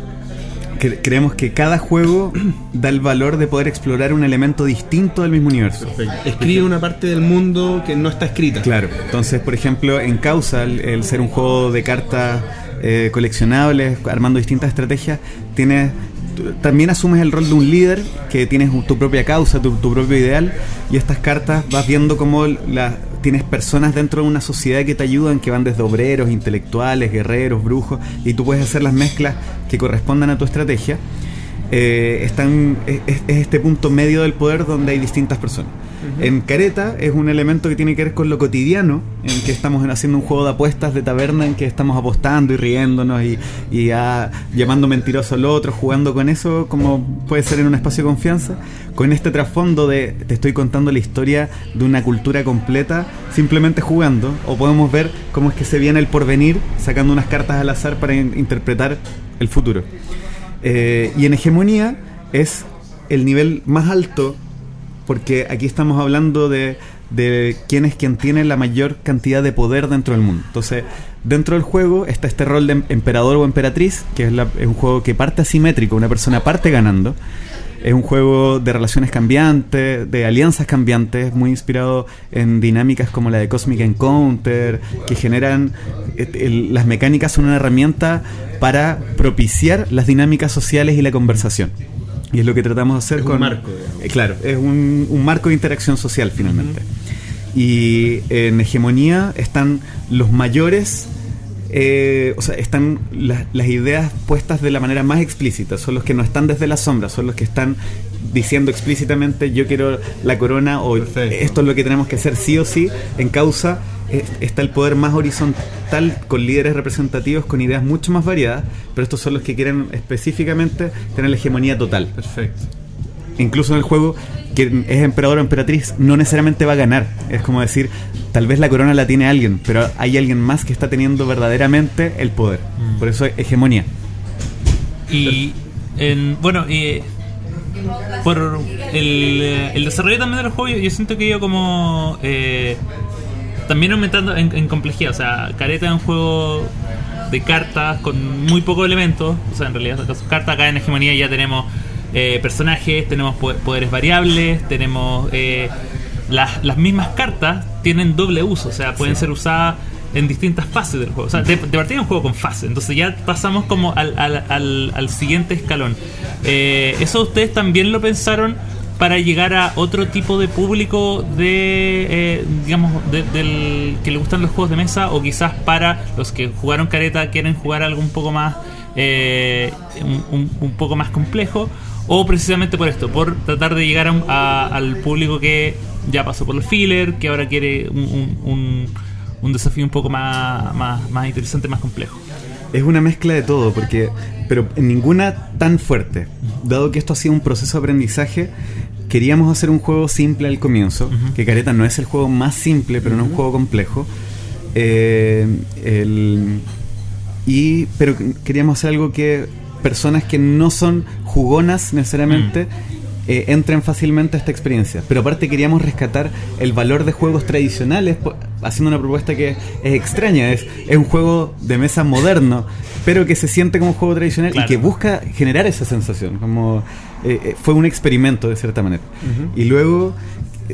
cre- creemos que cada juego da el valor de poder explorar un elemento distinto del mismo universo. Escribe una parte del mundo que no está escrita. Claro, entonces por ejemplo en Causa, el, ser un juego de cartas eh, coleccionables, armando distintas estrategias, tienes tú también asumes el rol de un líder que tienes tu propia causa, tu, propio ideal y estas cartas vas viendo cómo tienes personas dentro de una sociedad que te ayudan, que van desde obreros, intelectuales, guerreros, brujos y tú puedes hacer las mezclas que correspondan a tu estrategia. Eh, están, es, es este punto medio del poder donde hay distintas personas. En Careta es un elemento que tiene que ver con lo cotidiano, en que estamos haciendo un juego de apuestas de taberna en que estamos apostando y riéndonos y, y ah, llamando mentiroso al otro, jugando con eso, como puede ser en un espacio de confianza, con este trasfondo de te estoy contando la historia de una cultura completa simplemente jugando, o podemos ver cómo es que se viene el porvenir sacando unas cartas al azar para in- interpretar el futuro. Eh, y en hegemonía es el nivel más alto porque aquí estamos hablando de, de quién es quien tiene la mayor cantidad de poder dentro del mundo. Entonces, dentro del juego está este rol de emperador o emperatriz, que es, la- es un juego que parte asimétrico, una persona parte ganando. Es un juego de relaciones cambiantes, de alianzas cambiantes, muy inspirado en dinámicas como la de Cosmic Encounter, que generan el- las mecánicas son una herramienta para propiciar las dinámicas sociales y la conversación. Y es lo que tratamos de hacer Es un con marco, digamos. Eh, claro, es un, un marco de interacción social finalmente. Y en hegemonía están los mayores, eh, o sea, están las- las ideas puestas de la manera más explícita, son los que no están desde la sombra, son los que están diciendo explícitamente yo quiero la corona o Perfecto. esto es lo que tenemos que hacer sí o sí en causa está el poder más horizontal con líderes representativos con ideas mucho más variadas pero estos son los que quieren específicamente tener la hegemonía total Perfecto. incluso en el juego, que es emperador o emperatriz, no necesariamente va a ganar. Es como decir, tal vez la corona la tiene alguien, pero hay alguien más que está teniendo verdaderamente el poder. Mm. Por eso es hegemonía. Y en, bueno, eh, por el, eh, el desarrollo también de los juegos, yo, siento que yo como eh, también aumentando en, en complejidad. O sea, Careta es un juego de cartas con muy pocos elementos. O sea, en realidad, cartas acá en Hegemonía ya tenemos eh, personajes, tenemos po- poderes variables, tenemos eh, las, las mismas cartas tienen doble uso. O sea, pueden ser usadas en distintas fases del juego. O sea, de, de partida es un juego con fases. Entonces ya pasamos como al, al, al- al siguiente escalón. Eh, ¿Eso ustedes también lo pensaron para llegar a otro tipo de público de, eh, digamos, de- del que le gustan los juegos de mesa? O quizás para los que jugaron careta quieren jugar algo un poco más, eh, un, poco más complejo. O precisamente por esto, por tratar de llegar a- al público que ya pasó por el filler, que ahora quiere un, un- un- un desafío un poco más, más, más interesante, más complejo. Es una mezcla de todo, porque pero en ninguna tan fuerte. Dado que esto ha sido un proceso de aprendizaje, queríamos hacer un juego simple al comienzo, que Careta no es el juego más simple, pero no es un juego complejo. Eh, el- y, pero queríamos hacer algo que personas que no son jugonas necesariamente eh, entren fácilmente a esta experiencia. Pero aparte queríamos rescatar el valor de juegos tradicionales haciendo una propuesta que es extraña. Es, es un juego de mesa moderno, pero que se siente como un juego tradicional Claro. y que busca generar esa sensación. Como eh, eh, fue un experimento de cierta manera. Y luego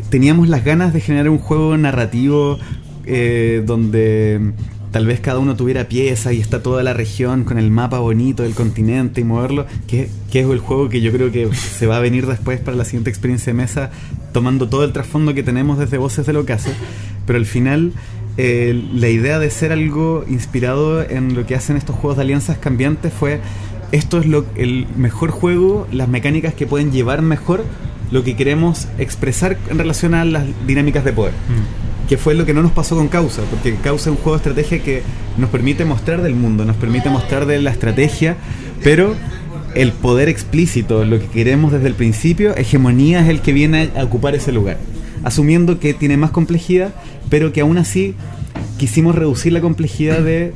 teníamos las ganas de generar un juego narrativo eh, donde tal vez cada uno tuviera piezas y está toda la región con el mapa bonito del continente y moverlo, que, que es el juego que yo creo que se va a venir después para la siguiente experiencia de mesa, tomando todo el trasfondo que tenemos desde Voces del Ocaso, pero al final eh, la idea de ser algo inspirado en lo que hacen estos juegos de alianzas cambiantes fue esto es lo, el mejor juego, las mecánicas que pueden llevar mejor lo que queremos expresar en relación a las dinámicas de poder que fue lo que no nos pasó con Causa, porque Causa es un juego de estrategia que nos permite mostrar del mundo, nos permite mostrar de la estrategia, pero el poder explícito, lo que queremos desde el principio, hegemonía es el que viene a ocupar ese lugar, asumiendo que tiene más complejidad, pero que aún así quisimos reducir la complejidad de,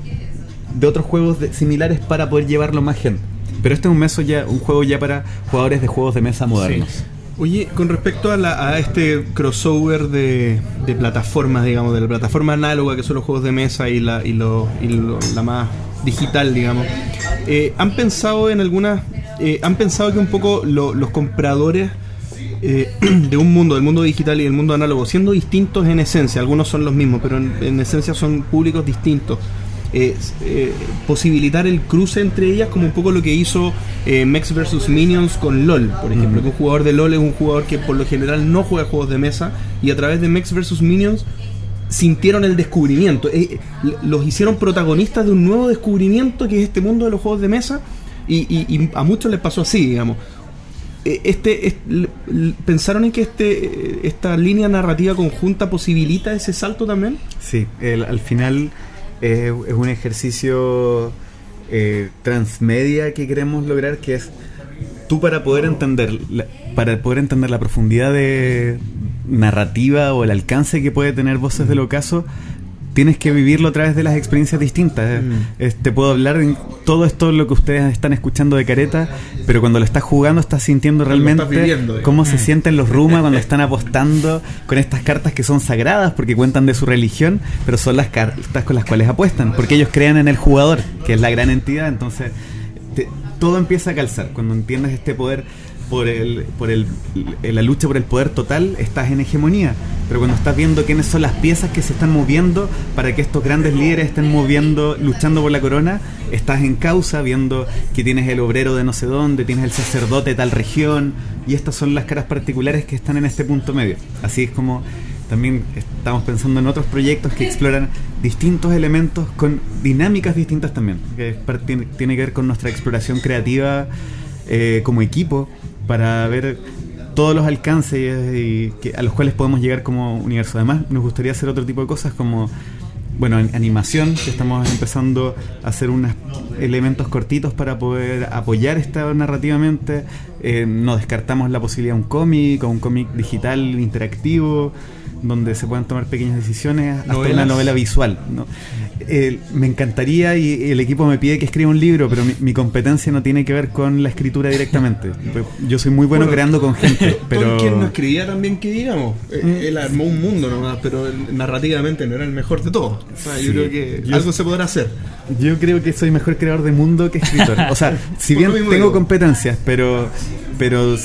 de otros juegos de- similares para poder llevarlo más gente. Pero este es un, meso ya, un juego ya para jugadores de juegos de mesa modernos. Oye, con respecto a, la- a este crossover de, plataformas, digamos, de la plataforma análoga que son los juegos de mesa y la, y lo- y lo- la más digital, digamos, eh, ¿han pensado en algunas, eh, han pensado que un poco lo- los compradores eh, de un mundo, del mundo digital y del mundo análogo, siendo distintos en esencia, algunos son los mismos, pero en esencia son públicos distintos. Eh, eh, posibilitar el cruce entre ellas como un poco lo que hizo eh, Mex vs Minions con LOL, por ejemplo, que un jugador de LOL es un jugador que por lo general no juega juegos de mesa y a través de Mex vs Minions sintieron el descubrimiento, eh, los hicieron protagonistas de un nuevo descubrimiento que es este mundo de los juegos de mesa y, y- y a muchos les pasó así, digamos. Eh, Este, ¿Pensaron en que este, esta línea narrativa conjunta posibilita ese salto también? Sí, el- al final es un ejercicio eh, transmedia que queremos lograr, que es tú para poder entender para poder entender la profundidad de narrativa o el alcance que puede tener voces del ocaso tienes que vivirlo a través de las experiencias distintas. Eh, Mm. te puedo hablar en todo esto lo que ustedes están escuchando de careta, pero cuando lo estás jugando estás sintiendo realmente estás viviendo, digamos. cómo se sienten los Ruma cuando están apostando con estas cartas que son sagradas porque cuentan de su religión, pero son las cartas con las cuales apuestan, porque ellos crean en el jugador, que es la gran entidad, entonces te- todo empieza a calzar. Cuando entiendes este poder por el, por el, la lucha por el poder total, estás en hegemonía. Pero cuando estás viendo quiénes son las piezas que se están moviendo para que estos grandes líderes estén moviendo, luchando por la corona, estás en causa, viendo que tienes el obrero de no sé dónde, tienes el sacerdote de tal región, y estas son las caras particulares que están en este punto medio. Así es como también estamos pensando en otros proyectos que exploran distintos elementos con dinámicas distintas también, que tiene que ver con nuestra exploración creativa eh, como equipo para ver todos los alcances y que, a los cuales podemos llegar como universo. Además, nos gustaría hacer otro tipo de cosas como, bueno, en animación, que estamos empezando a hacer unos elementos cortitos para poder apoyar esta narrativamente. Eh, no descartamos la posibilidad de un cómic o un cómic digital interactivo donde se puedan tomar pequeñas decisiones hasta Novelas. una novela visual. ¿no? Eh, me encantaría y el equipo me pide que escriba un libro, pero mi, mi competencia no tiene que ver con la escritura directamente. Yo soy muy bueno, Bueno, creando con gente, pero Tolkien no escribía también que digamos. Eh, Él armó un mundo nomás, pero narrativamente no era el mejor de todos. O sea, Sí. yo creo que Yo- algo se podrá hacer. yo creo que soy mejor creador de mundo que escritor. O sea, si bien tengo digo. competencias, pero pero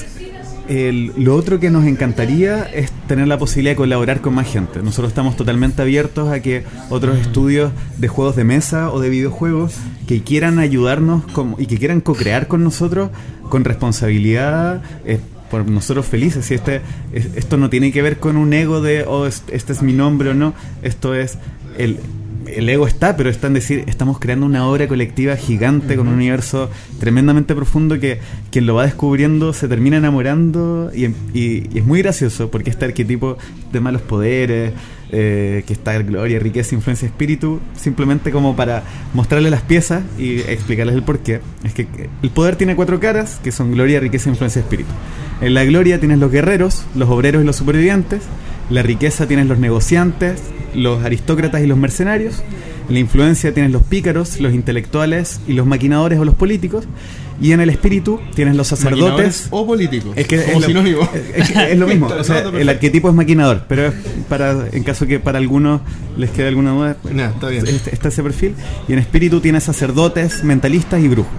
el- lo otro que nos encantaría es tener la posibilidad de colaborar con más gente. Nosotros estamos totalmente abiertos a que otros estudios de juegos de mesa o de videojuegos que quieran ayudarnos y que quieran co-crear con nosotros con responsabilidad. eh, por nosotros felices, si este, es- esto no tiene que ver con un ego de, oh, es- este es mi nombre o no, esto es el, el ego está, pero está en decir, estamos creando una obra colectiva gigante con un universo tremendamente profundo que quien lo va descubriendo se termina enamorando y, y- y es muy gracioso porque este arquetipo de malos poderes, eh, que está gloria, riqueza, influencia, espíritu, simplemente como para mostrarle las piezas y explicarles el porqué. Es que el poder tiene cuatro caras, que son gloria, riqueza, influencia, espíritu. En la gloria tienes los guerreros, los obreros y los supervivientes. La riqueza tienes los negociantes, los aristócratas y los mercenarios. En la influencia tienes los pícaros, los intelectuales y los maquinadores o los políticos. Y en el espíritu tienes los sacerdotes. O políticos. Es que como es lo, es que es lo mismo. O sea, el arquetipo es maquinador, pero es para en caso que para algunos les quede alguna duda, Nah, está bien. este- está ese perfil. Y en espíritu tiene sacerdotes, mentalistas y brujos.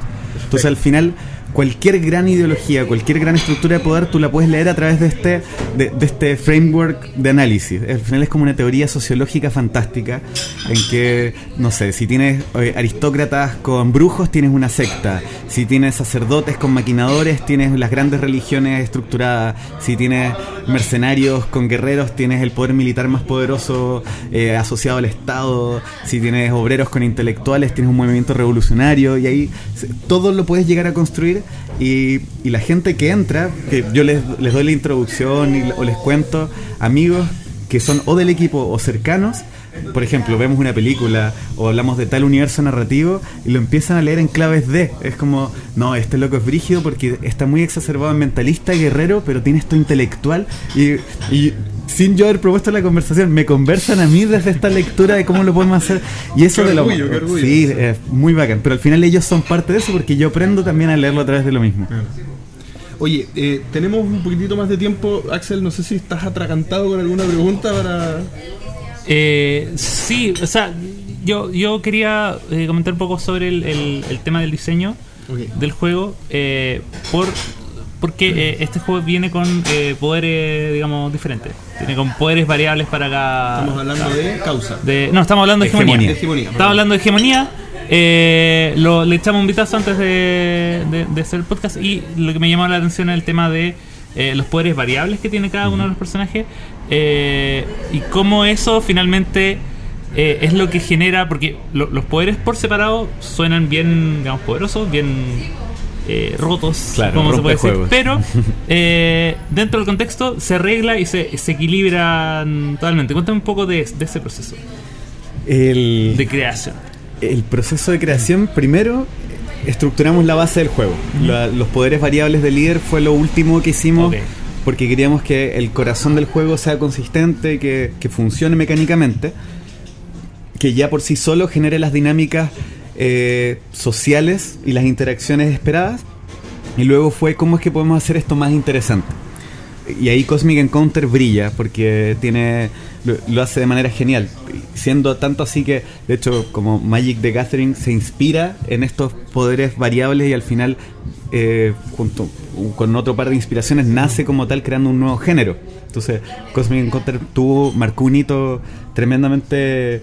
Entonces al final cualquier gran ideología, cualquier gran estructura de poder, tú la puedes leer a través de este, de, este framework de análisis. Al final es como una teoría sociológica fantástica en que, no sé, si tienes eh, aristócratas con brujos, tienes una secta. Si tienes sacerdotes con maquinadores, tienes las grandes religiones estructuradas. Si tienes mercenarios con guerreros, tienes el poder militar más poderoso eh, asociado al Estado. Si tienes obreros con intelectuales, tienes un movimiento revolucionario. Y ahí todo lo puedes llegar a construir. Y, la gente que entra, que yo les, les doy la introducción o les cuento, amigos que son o del equipo o cercanos, por ejemplo, vemos una película o hablamos de tal universo narrativo y lo empiezan a leer en claves D. Es como, no, este loco es brígido porque está muy exacerbado en mentalista, guerrero, pero tiene esto intelectual. Y, y sin yo haber propuesto la conversación, me conversan a mí desde esta lectura de cómo lo podemos hacer. Y eso Qué de lo. orgullo, qué orgullo. Sí, es muy bacán. Pero al final ellos son parte de eso porque yo aprendo también a leerlo a través de lo mismo. Oye, eh, tenemos un poquitito más de tiempo. Axel, no sé si estás atracantado con alguna pregunta para. Eh, sí, o sea, yo, yo quería eh, comentar un poco sobre el, el- el tema del diseño del juego, eh, por porque eh, este juego viene con eh, poderes, digamos, diferentes. Tiene con poderes variables para cada... Estamos hablando de causa. de- no, estamos hablando de hegemonía. Hegemonía. Hegemonía, Estamos hablando de hegemonía. Eh, lo, le echamos un vistazo antes de, de- de hacer el podcast y lo que me llamó la atención es el tema de eh, los poderes variables que tiene cada uno de los personajes eh, y cómo eso finalmente eh, es lo que genera, porque lo- los poderes por separado suenan bien, digamos, poderosos, bien eh, rotos, Claro, como se puede decir, pero dentro del contexto se arregla y se, se equilibran totalmente. Cuéntame un poco de, de ese proceso El, de creación. el proceso de creación, primero estructuramos la base del juego. La- los poderes variables del líder fue lo último que hicimos porque queríamos que el corazón del juego sea consistente, que, que funcione mecánicamente, que ya por sí solo genere las dinámicas eh, sociales y las interacciones esperadas. Y luego fue cómo es que podemos hacer esto más interesante. Y ahí Cosmic Encounter brilla porque tiene lo, hace de manera genial. Siendo tanto así que, de hecho, como Magic the Gathering se inspira en estos poderes variables y al final, eh, junto con otro par de inspiraciones, nace como tal creando un nuevo género. Entonces, Cosmic Encounter tuvo, marcó un hito tremendamente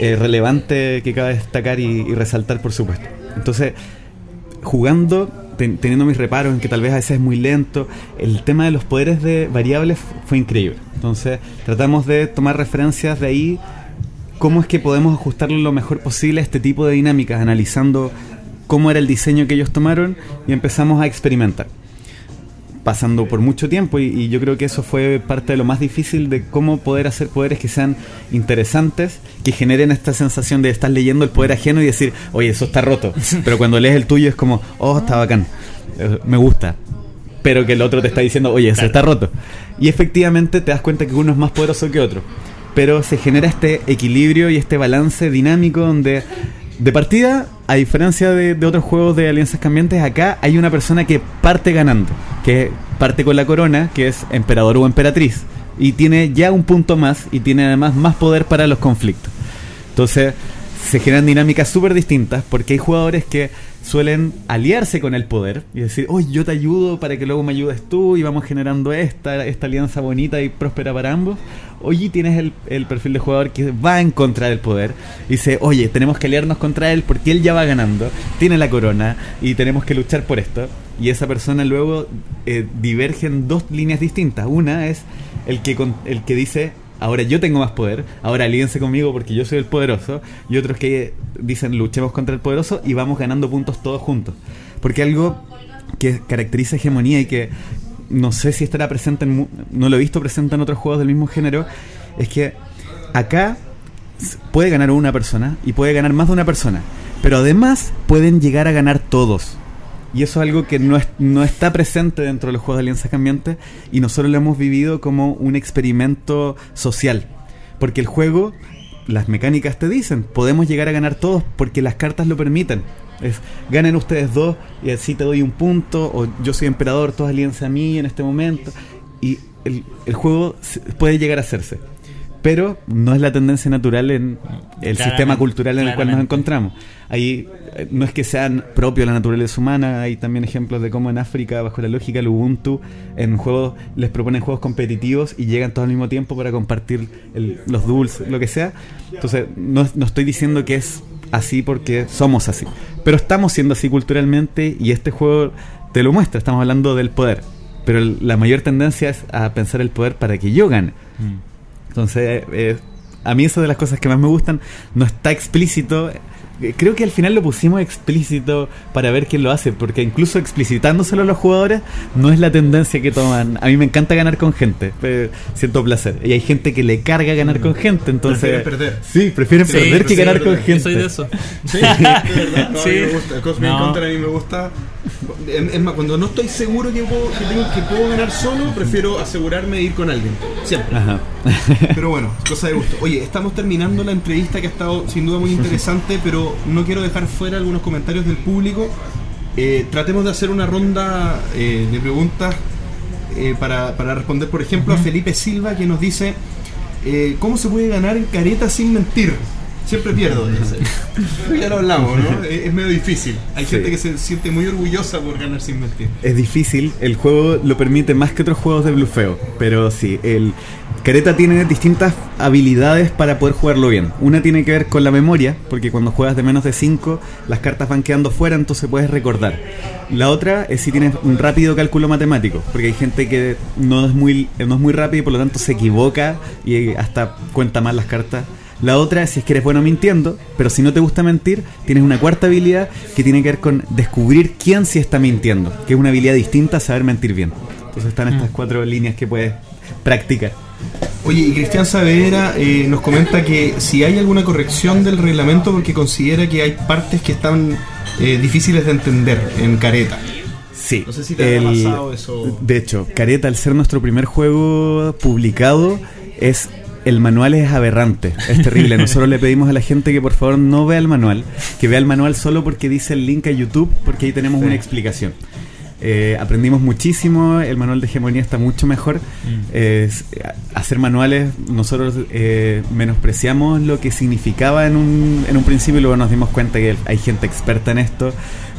eh, relevante que cabe destacar y resaltar, por supuesto. Entonces, jugando, ten- teniendo mis reparos en que tal vez a veces es muy lento, el tema de los poderes de variables fue increíble. Entonces tratamos de tomar referencias de ahí, cómo es que podemos ajustarlo lo mejor posible a este tipo de dinámicas, analizando cómo era el diseño que ellos tomaron y empezamos a experimentar. Pasando por mucho tiempo y, y yo creo que eso fue parte de lo más difícil de cómo poder hacer poderes que sean interesantes, que generen esta sensación de estar leyendo el poder ajeno y decir, oye, eso está roto. Pero cuando lees el tuyo es como, oh, está bacán, eh, me gusta. Pero que el otro te está diciendo, oye, eso Claro. está roto. Y efectivamente te das cuenta que uno es más poderoso que otro. Pero se genera este equilibrio y este balance dinámico donde, de partida, a diferencia de, de otros juegos de alianzas cambiantes, acá hay una persona que parte ganando, que parte con la corona, que es emperador o emperatriz, y tiene ya un punto más y tiene además más poder para los conflictos. Entonces se generan dinámicas súper distintas porque hay jugadores que suelen aliarse con el poder y decir, oye, yo te ayudo para que luego me ayudes tú y vamos generando esta, esta alianza bonita y próspera para ambos. Oye, tienes el, el perfil de jugador que va en contra del poder y dice, oye, tenemos que aliarnos contra él porque él ya va ganando, tiene la corona y tenemos que luchar por esto. Y esa persona luego eh, diverge en dos líneas distintas. Una es el que, con- el que dice, ahora yo tengo más poder, ahora alíense conmigo porque yo soy el poderoso, y otros que dicen luchemos contra el poderoso y vamos ganando puntos todos juntos. Porque algo que caracteriza hegemonía y que no sé si estará presente, en, no lo he visto presente en otros juegos del mismo género, es que acá puede ganar una persona y puede ganar más de una persona, pero además pueden llegar a ganar todos. Y eso es algo que no, no está presente dentro de los juegos de Alianza Cambiante y nosotros lo hemos vivido como un experimento social. Porque el juego, las mecánicas te dicen, podemos llegar a ganar todos porque las cartas lo permiten. Es, ganen ustedes dos y así te doy un punto, o yo soy emperador, todos alianza a mí en este momento. Y el, el juego puede llegar a hacerse pero no es la tendencia natural en el sistema cultural en el cual nos encontramos. Ahí eh, no es que sean propios de la naturaleza humana, hay también ejemplos de cómo en África, bajo la lógica del Ubuntu, en juegos les proponen juegos competitivos y llegan todos al mismo tiempo para compartir los dulces, lo que sea. Entonces, no, no estoy diciendo que es así porque somos así, pero estamos siendo así culturalmente y este juego te lo muestra, estamos hablando del poder. Pero la mayor tendencia es a pensar el poder para que yo gane. Mm. Entonces, eh, a mí eso de las cosas que más me gustan no está explícito creo que al final lo pusimos explícito para ver quién lo hace, porque incluso explicitándoselo a los jugadores no es la tendencia que toman. A mí me encanta ganar con gente, siento placer. Y hay gente que le carga ganar con gente, entonces... Prefieren perder. Sí, prefieren perder que ganar con gente. soy de eso. Sí, de verdad. No, sí. me gusta. El Cosmic no. a mí me gusta. Es más, cuando no estoy seguro que puedo, que, tengo, que puedo ganar solo, prefiero asegurarme de ir con alguien. Siempre. Ajá. Pero bueno, cosa de gusto. Oye, estamos terminando la entrevista que ha estado sin duda muy interesante, pero no quiero dejar fuera algunos comentarios del público. Eh, tratemos de hacer una ronda eh, de preguntas eh, para, responder, por ejemplo, a Felipe Silva que nos dice, ¿cómo se puede ganar en careta sin mentir? Siempre pierdo. ya lo hablamos, ¿no? Es, medio difícil. Hay gente que se siente muy orgullosa por ganar sin mentir. Es difícil. El juego lo permite más que otros juegos de blufeo. Pero sí, el Careta tiene distintas habilidades para poder jugarlo bien. Una tiene que ver con la memoria, porque cuando juegas de menos de 5, las cartas van quedando fuera, entonces puedes recordar. La otra es si tienes un rápido cálculo matemático, porque hay gente que no es muy, no es muy rápido y por lo tanto se equivoca y hasta cuenta mal las cartas la otra es si es que eres bueno mintiendo, pero si no te gusta mentir, tienes una cuarta habilidad que tiene que ver con descubrir quién sí está mintiendo, que es una habilidad distinta a saber mentir bien. Entonces están estas mm. cuatro líneas que puedes practicar. Oye, y Cristian Saavedra eh, nos comenta que si hay alguna corrección del reglamento porque considera que hay partes que están eh, difíciles de entender en Careta. Sí. No sé si te ha pasado eso. De hecho, Careta, al ser nuestro primer juego publicado, es el manual es aberrante, es terrible. Nosotros le pedimos a la gente que por favor no vea el manual, que vea el manual solo porque dice el link a YouTube, porque ahí tenemos una explicación. Eh, aprendimos muchísimo, el manual de hegemonía está mucho mejor. Mm. hacer manuales, nosotros eh, menospreciamos lo que significaba en un, en un principio y luego nos dimos cuenta que hay gente experta en esto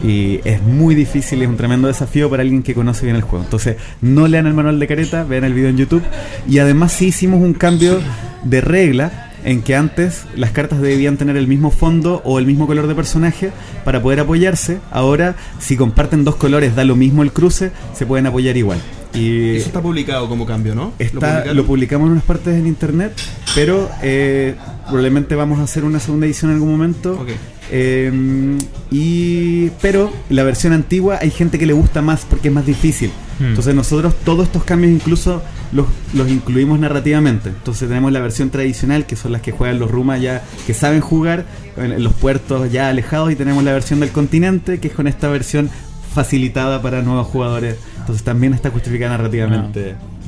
y es muy difícil y es un tremendo desafío para alguien que conoce bien el juego. Entonces, no lean el manual de careta, vean el video en YouTube y además sí hicimos un cambio de regla en que antes las cartas debían tener el mismo fondo o el mismo color de personaje para poder apoyarse. Ahora, si comparten dos colores, da lo mismo el cruce, se pueden apoyar igual. Y Eso está publicado como cambio, ¿no? Está, ¿Lo, publicamos en unas partes en internet, pero eh, probablemente vamos a hacer una segunda edición en algún momento. Eh, y pero la versión antigua hay gente que le gusta más porque es más difícil. Hmm. Entonces nosotros todos estos cambios incluso los, los, incluimos narrativamente. Entonces tenemos la versión tradicional, que son las que juegan los Rumas ya, que saben jugar en los puertos ya alejados, y tenemos la versión del continente, que es con esta versión facilitada para nuevos jugadores. Entonces también está justificada narrativamente. Ah.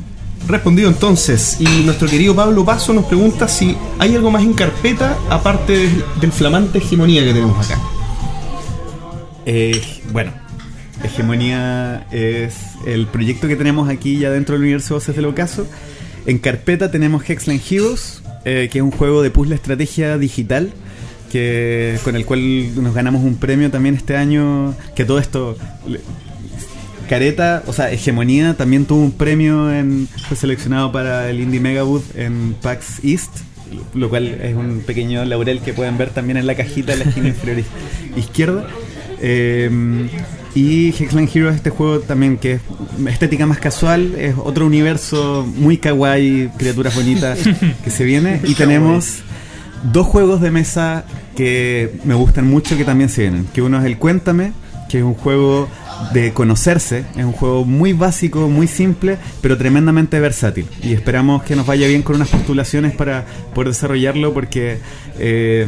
Respondido entonces, y nuestro querido Pablo Paso nos pregunta si hay algo más en carpeta aparte del, flamante hegemonía que tenemos acá. Eh, bueno, Hegemonía es el proyecto que tenemos aquí ya dentro del universo Voces del Ocaso. En carpeta tenemos Hexland Heroes, eh, que es un juego de puzzle estrategia digital que con el cual nos ganamos un premio también este año. Que todo esto. Careta, o sea, Hegemonía también tuvo un premio, en, fue seleccionado para el Indie Megawood en PAX East, lo cual es un pequeño laurel que pueden ver también en la cajita en la esquina inferior izquierda. Eh, Y Hexline Heroes, este juego también que es estética más casual, es otro universo muy kawaii, criaturas bonitas que se viene. Y tenemos dos juegos de mesa que me gustan mucho que también se vienen. Que uno es el Cuéntame, que es un juego de conocerse, es un juego muy básico, muy simple, pero tremendamente versátil. Y esperamos que nos vaya bien con unas postulaciones para poder desarrollarlo porque... Eh,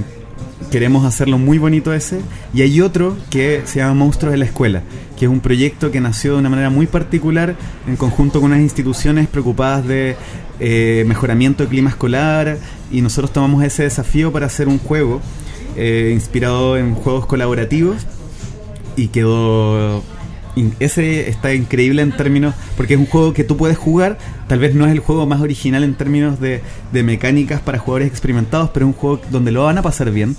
queremos hacerlo muy bonito ese. Y hay otro que se llama Monstruos de la Escuela, que es un proyecto que nació de una manera muy particular en conjunto con unas instituciones preocupadas de eh, mejoramiento de clima escolar. Y nosotros tomamos ese desafío para hacer un juego eh, inspirado en juegos colaborativos y quedó ese está increíble en términos, porque es un juego que tú puedes jugar, tal vez no es el juego más original en términos de, de mecánicas para jugadores experimentados, pero es un juego donde lo van a pasar bien,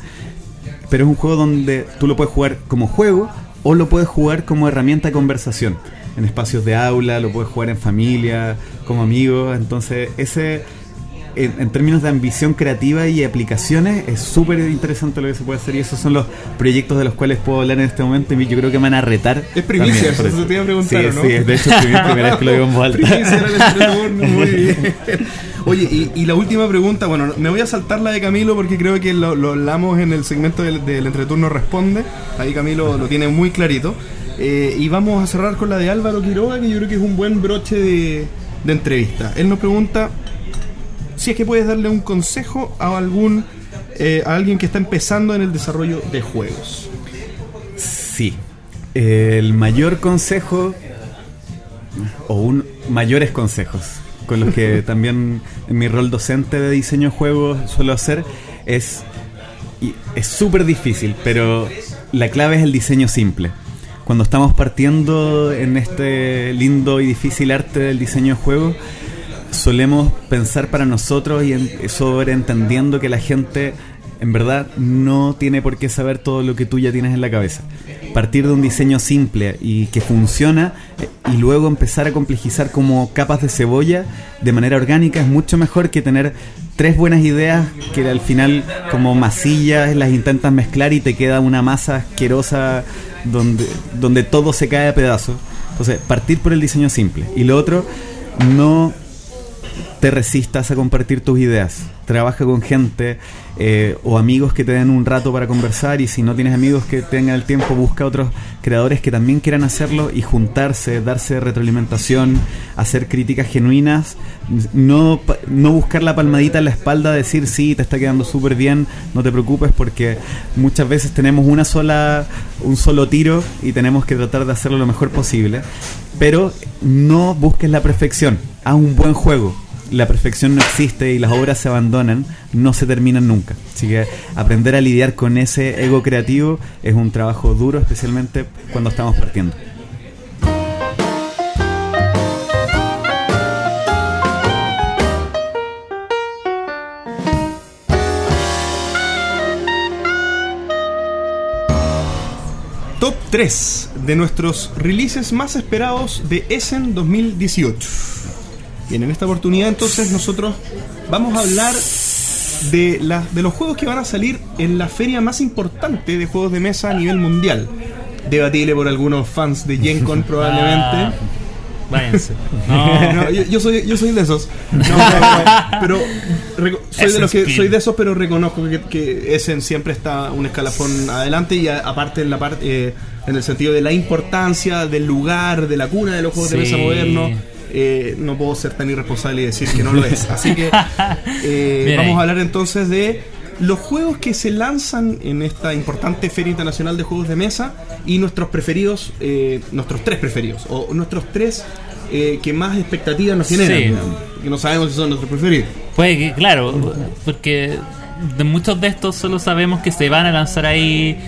pero es un juego donde tú lo puedes jugar como juego o lo puedes jugar como herramienta de conversación, en espacios de aula, lo puedes jugar en familia, como amigos, entonces ese en, términos de ambición creativa y aplicaciones, es súper interesante lo que se puede hacer y esos son los proyectos de los cuales puedo hablar en este momento y yo creo que me van a retar. Es primicia, eso te iba a preguntar, sí, Sí, de hecho es primera vez que lo digo en voz alta. muy bien. Oye, y, la última pregunta, bueno, me voy a saltar la de Camilo porque creo que lo, hablamos en el segmento del, del, Entreturno Responde, ahí Camilo lo tiene muy clarito. Eh, y vamos a cerrar con la de Álvaro Quiroga, que yo creo que es un buen broche de, de entrevista. Él nos pregunta, si es que puedes darle un consejo a algún eh, a alguien que está empezando en el desarrollo de juegos. Sí. El mayor consejo o un mayores consejos con los que también en mi rol docente de diseño de juegos suelo hacer es y es súper difícil, pero la clave es el diseño simple. Cuando estamos partiendo en este lindo y difícil arte del diseño de juegos, solemos pensar para nosotros y en, sobreentendiendo que la gente en verdad no tiene por qué saber todo lo que tú ya tienes en la cabeza. Partir de un diseño simple y que funciona eh, y luego empezar a complejizar como capas de cebolla de manera orgánica es mucho mejor que tener tres buenas ideas que al final como masillas las intentas mezclar y te queda una masa asquerosa donde, donde todo se cae a pedazos. Entonces, partir por el diseño simple. Y lo otro, no te resistas a compartir tus ideas. Trabaja con gente eh, o amigos que te den un rato para conversar y si no tienes amigos que tengan el tiempo, busca otros creadores que también quieran hacerlo y juntarse, darse retroalimentación, hacer críticas genuinas, no, no buscar la palmadita en la espalda, decir sí, te está quedando súper bien, no te preocupes porque muchas veces tenemos una sola, un solo tiro y tenemos que tratar de hacerlo lo mejor posible, pero no busques la perfección, haz un buen juego, la perfección no existe y las obras se abandonan, no se terminan nunca. Así que aprender a lidiar con ese ego creativo es un trabajo duro, especialmente cuando estamos partiendo. Top 3 de nuestros releases más esperados de Essen 2018. Bien, en esta oportunidad entonces nosotros vamos a hablar de, la, de los juegos que van a salir en la feria más importante de juegos de mesa a nivel mundial. Debatible por algunos fans de Gen Con probablemente. Ah, váyanse. No. yo, soy, yo soy de esos. pero soy de, los que, soy de esos, pero reconozco que, que Essen siempre está un escalafón adelante y aparte en la parte eh, en el sentido de la importancia del lugar, de la cuna de los juegos de mesa modernos eh, no puedo ser tan irresponsable y decir que no lo es. Así que eh, vamos a hablar entonces de los juegos que se lanzan en esta importante Feria Internacional de Juegos de Mesa y nuestros preferidos, eh, nuestros tres preferidos, o nuestros tres que más expectativas nos generan, que no sabemos si son nuestros preferidos. Pues que, claro, porque de muchos de estos solo sabemos que se van a lanzar ahí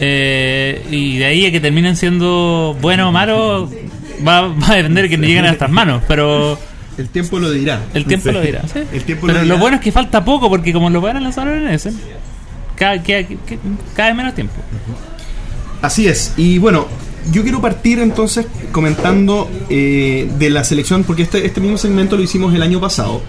y de ahí a que terminen siendo buenos o malos va, va a depender de que no lleguen a nuestras manos, pero... El tiempo lo dirá. El tiempo lo dirá, El tiempo Pero lo, bueno es que falta poco, porque como lo van a lanzar en ese, cada, cada, cada menos tiempo. Así es. Y bueno, yo quiero partir entonces comentando eh, de la selección, porque este, este mismo segmento lo hicimos el año pasado.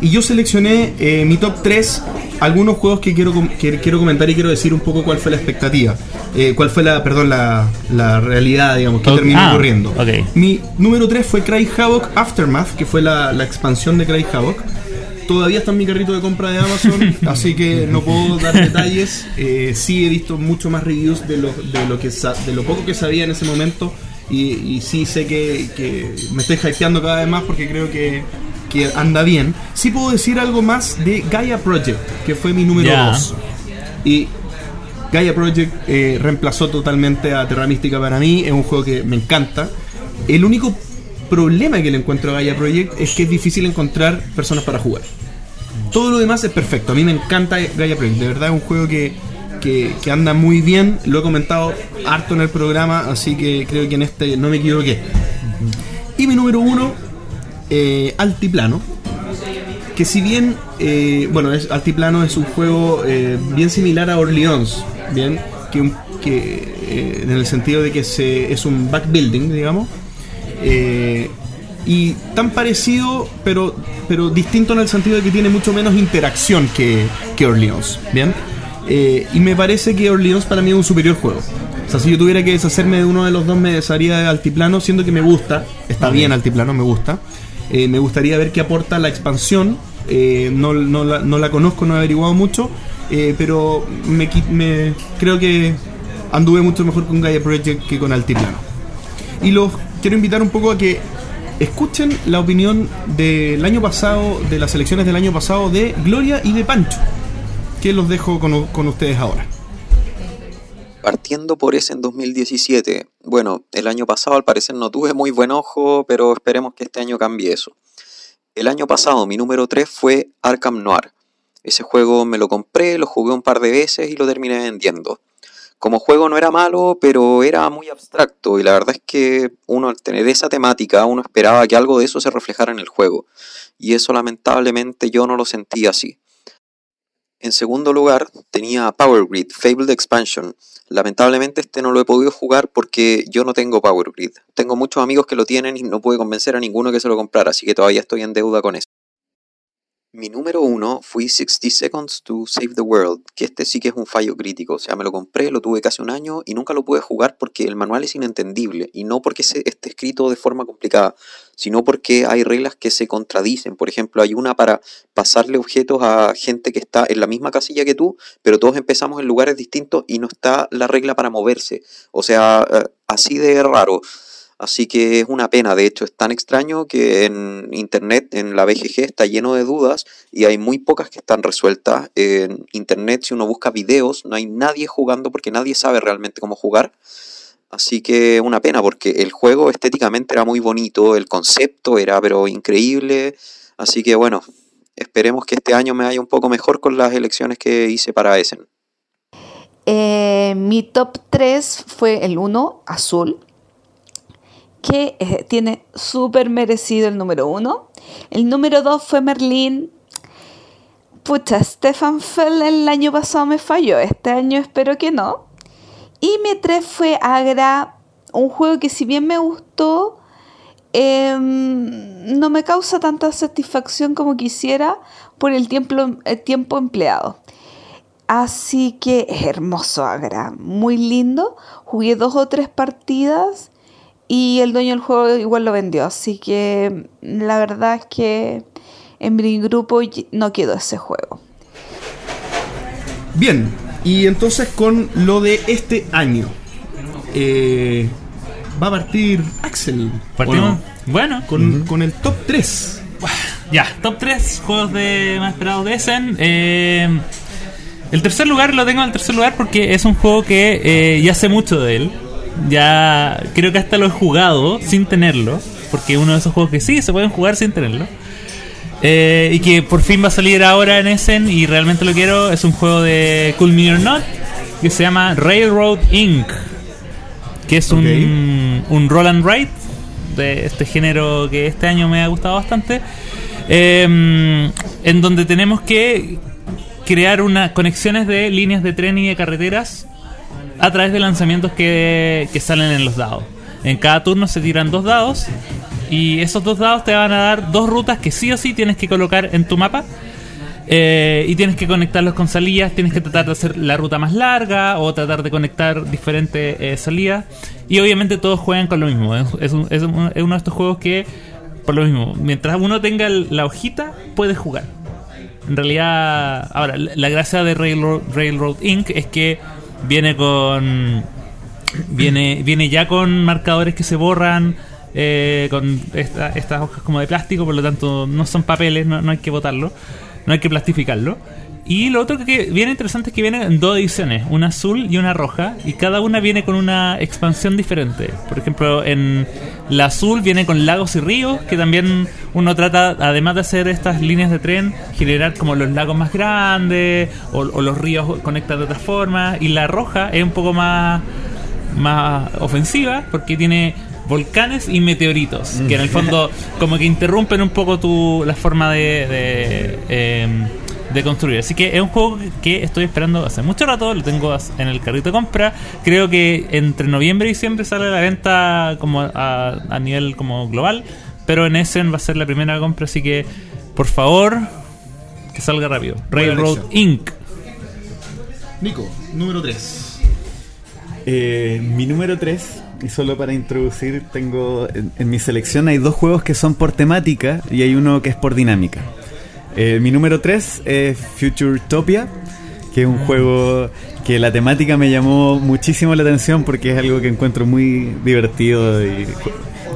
Y yo seleccioné eh, mi top 3, algunos juegos que quiero, que quiero comentar y quiero decir un poco cuál fue la expectativa. Eh, cuál fue la, perdón, la, la realidad, digamos, que Ok, terminó ah, ocurriendo. ok. Mi número 3 fue Cry Havoc Aftermath, que fue la, la expansión de Cry Havoc. Todavía está en mi carrito de compra de Amazon, así que no puedo dar detalles. Eh, sí he visto mucho más reviews de lo, de lo, que sa- de lo poco que sabía en ese momento. Y, y sí sé que, que me estoy hypeando cada vez más porque creo que, que anda bien. Sí puedo decir algo más de Gaia Project, que fue mi número Ya. 2. Y Gaia Project eh, reemplazó totalmente a Terra Mística para mí. Es un juego que me encanta. El único problema que le encuentro a Gaia Project es que es difícil encontrar personas para jugar. Todo lo demás es perfecto. A mí me encanta Gaia Project. De verdad es un juego que, que, que anda muy bien. Lo he comentado harto en el programa, así que creo que en este no me equivoqué. Y mi número uno, eh, Altiplano. Que si bien, eh, bueno, es, Altiplano es un juego eh, bien similar a Orleans, bien, que, un- que en el sentido de que se, es un backbuilding, digamos, y tan parecido, pero, pero distinto en el sentido de que tiene mucho menos interacción que, que Orleans, bien, y me parece que Orleans para mí es un superior juego. O sea, si yo tuviera que deshacerme de uno de los dos, me desharía de Altiplano, siendo que me gusta, está bien Altiplano, me gusta. Eh, me gustaría ver qué aporta la expansión. eh, no, no la, no la conozco, no he averiguado mucho, eh, pero me, me- creo que anduve mucho mejor con Gaia Project que con Altiplano. Y los quiero invitar un poco a que escuchen la opinión del año pasado, de las elecciones del año pasado de Gloria y de Pancho, que los dejo con, con ustedes ahora. Partiendo por ese en 2017, bueno, el año pasado al parecer no tuve muy buen ojo, pero esperemos que este año cambie eso. El año pasado mi número 3 fue Arkham Noir. Ese juego me lo compré, lo jugué un par de veces y lo terminé vendiendo. Como juego no era malo, pero era muy abstracto y la verdad es que uno al tener esa temática, uno esperaba que algo de eso se reflejara en el juego. Y eso lamentablemente yo no lo sentí así. En segundo lugar, tenía Power Grid, Fabled Expansion. Lamentablemente este no lo he podido jugar porque yo no tengo Power Grid. Tengo muchos amigos que lo tienen y no pude convencer a ninguno que se lo comprara, así que todavía estoy en deuda con eso. Mi número uno fue 60 Seconds to Save the World, que este sí que es un fallo crítico. O sea, me lo compré, lo tuve casi un año y nunca lo pude jugar porque el manual es inentendible. Y no porque se esté escrito de forma complicada, sino porque hay reglas que se contradicen. Por ejemplo, hay una para pasarle objetos a gente que está en la misma casilla que tú, pero todos empezamos en lugares distintos y no está la regla para moverse. O sea, eh, así de raro. Así que es una pena, de hecho es tan extraño que en internet, en la BGG, está lleno de dudas y hay muy pocas que están resueltas. En internet, si uno busca videos, no hay nadie jugando porque nadie sabe realmente cómo jugar. Así que una pena porque el juego estéticamente era muy bonito, el concepto era pero increíble. Así que bueno, esperemos que este año me vaya un poco mejor con las elecciones que hice para Essen. Eh, mi top 3 fue el 1, azul, que eh, tiene súper merecido el número 1. El número 2 fue Merlín. Pucha, Stefan Fell el año pasado me falló, este año espero que no. Y mi 3 fue Agra, un juego que si bien me gustó, em, no me causa tanta satisfacción como quisiera por el tiempo, el tiempo empleado. Así que es hermoso Agra, muy lindo. Jugué dos o tres partidas y el dueño del juego igual lo vendió. Así que la verdad es que en mi grupo y- no quedó ese juego. Bien, y entonces con lo de este año. eh, va a partir Axel. Partimos. Bueno, Con, con el top 3. ya, top 3 juegos de más esperados de Essen. Eh, el tercer lugar lo tengo en el tercer lugar porque es un juego que eh, ya sé mucho de él. Ya creo que hasta lo he jugado sin tenerlo. Porque es uno de esos juegos que sí se pueden jugar sin tenerlo. Eh, y que por fin va a salir ahora en Essen y realmente lo quiero. Es un juego de Cool Me or Not que se llama Railroad Inc. Que es un, un roll and ride de este género que este año me ha gustado bastante. eh, en donde tenemos que crear unas conexiones de líneas de tren y de carreteras a través de lanzamientos que, que salen en los dados. En cada turno se tiran dos dados y esos dos dados te van a dar dos rutas que sí o sí tienes que colocar en tu mapa. Eh, y tienes que conectarlos con salidas, tienes que tratar de hacer la ruta más larga o tratar de conectar diferentes eh, salidas. Y obviamente todos juegan con lo mismo. Es, es un- es un- es uno de estos juegos que, por lo mismo, mientras uno tenga la hojita, puede jugar. En realidad, ahora, la gracia de Railroad, Railroad Inc. es que viene con. Viene, viene ya con marcadores que se borran, eh, con esta- estas hojas como de plástico, por lo tanto no son papeles, no, no hay que botarlo, no hay que plastificarlo. Y lo otro que viene interesante es que viene en dos ediciones, una azul y una roja, y cada una viene con una expansión diferente. Por ejemplo, en la azul viene con lagos y ríos, que también uno trata, además de hacer estas líneas de tren, generar como los lagos más grandes, o, o los ríos conectan de otra forma, y la roja es un poco más más ofensiva porque tiene volcanes y meteoritos que en el fondo como que interrumpen un poco tu la forma de de, em, de construir así que es un juego que estoy esperando hace mucho rato lo tengo en el carrito de compra creo que entre noviembre y diciembre sale a la venta como a, a nivel como global pero en Essen va a ser la primera compra así que por favor que salga rápido Railroad. Inc Nico, número 3. Eh, mi número 3, y solo para introducir, tengo en, en mi selección hay dos juegos que son por temática y hay uno que es por dinámica. Eh, mi número 3 es Futuretopia, que es un juego que la temática me llamó muchísimo la atención porque es algo que encuentro muy divertido. Y,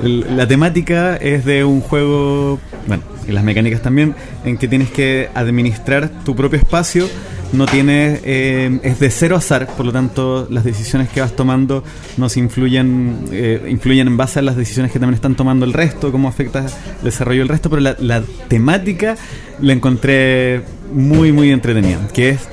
la temática es de un juego, bueno, y las mecánicas también, en que tienes que administrar tu propio espacio no tiene eh, es de cero azar por lo tanto las decisiones que vas tomando nos influyen eh, influyen en base a las decisiones que también están tomando el resto cómo afecta el desarrollo del resto pero la, temática la encontré muy muy entretenida que es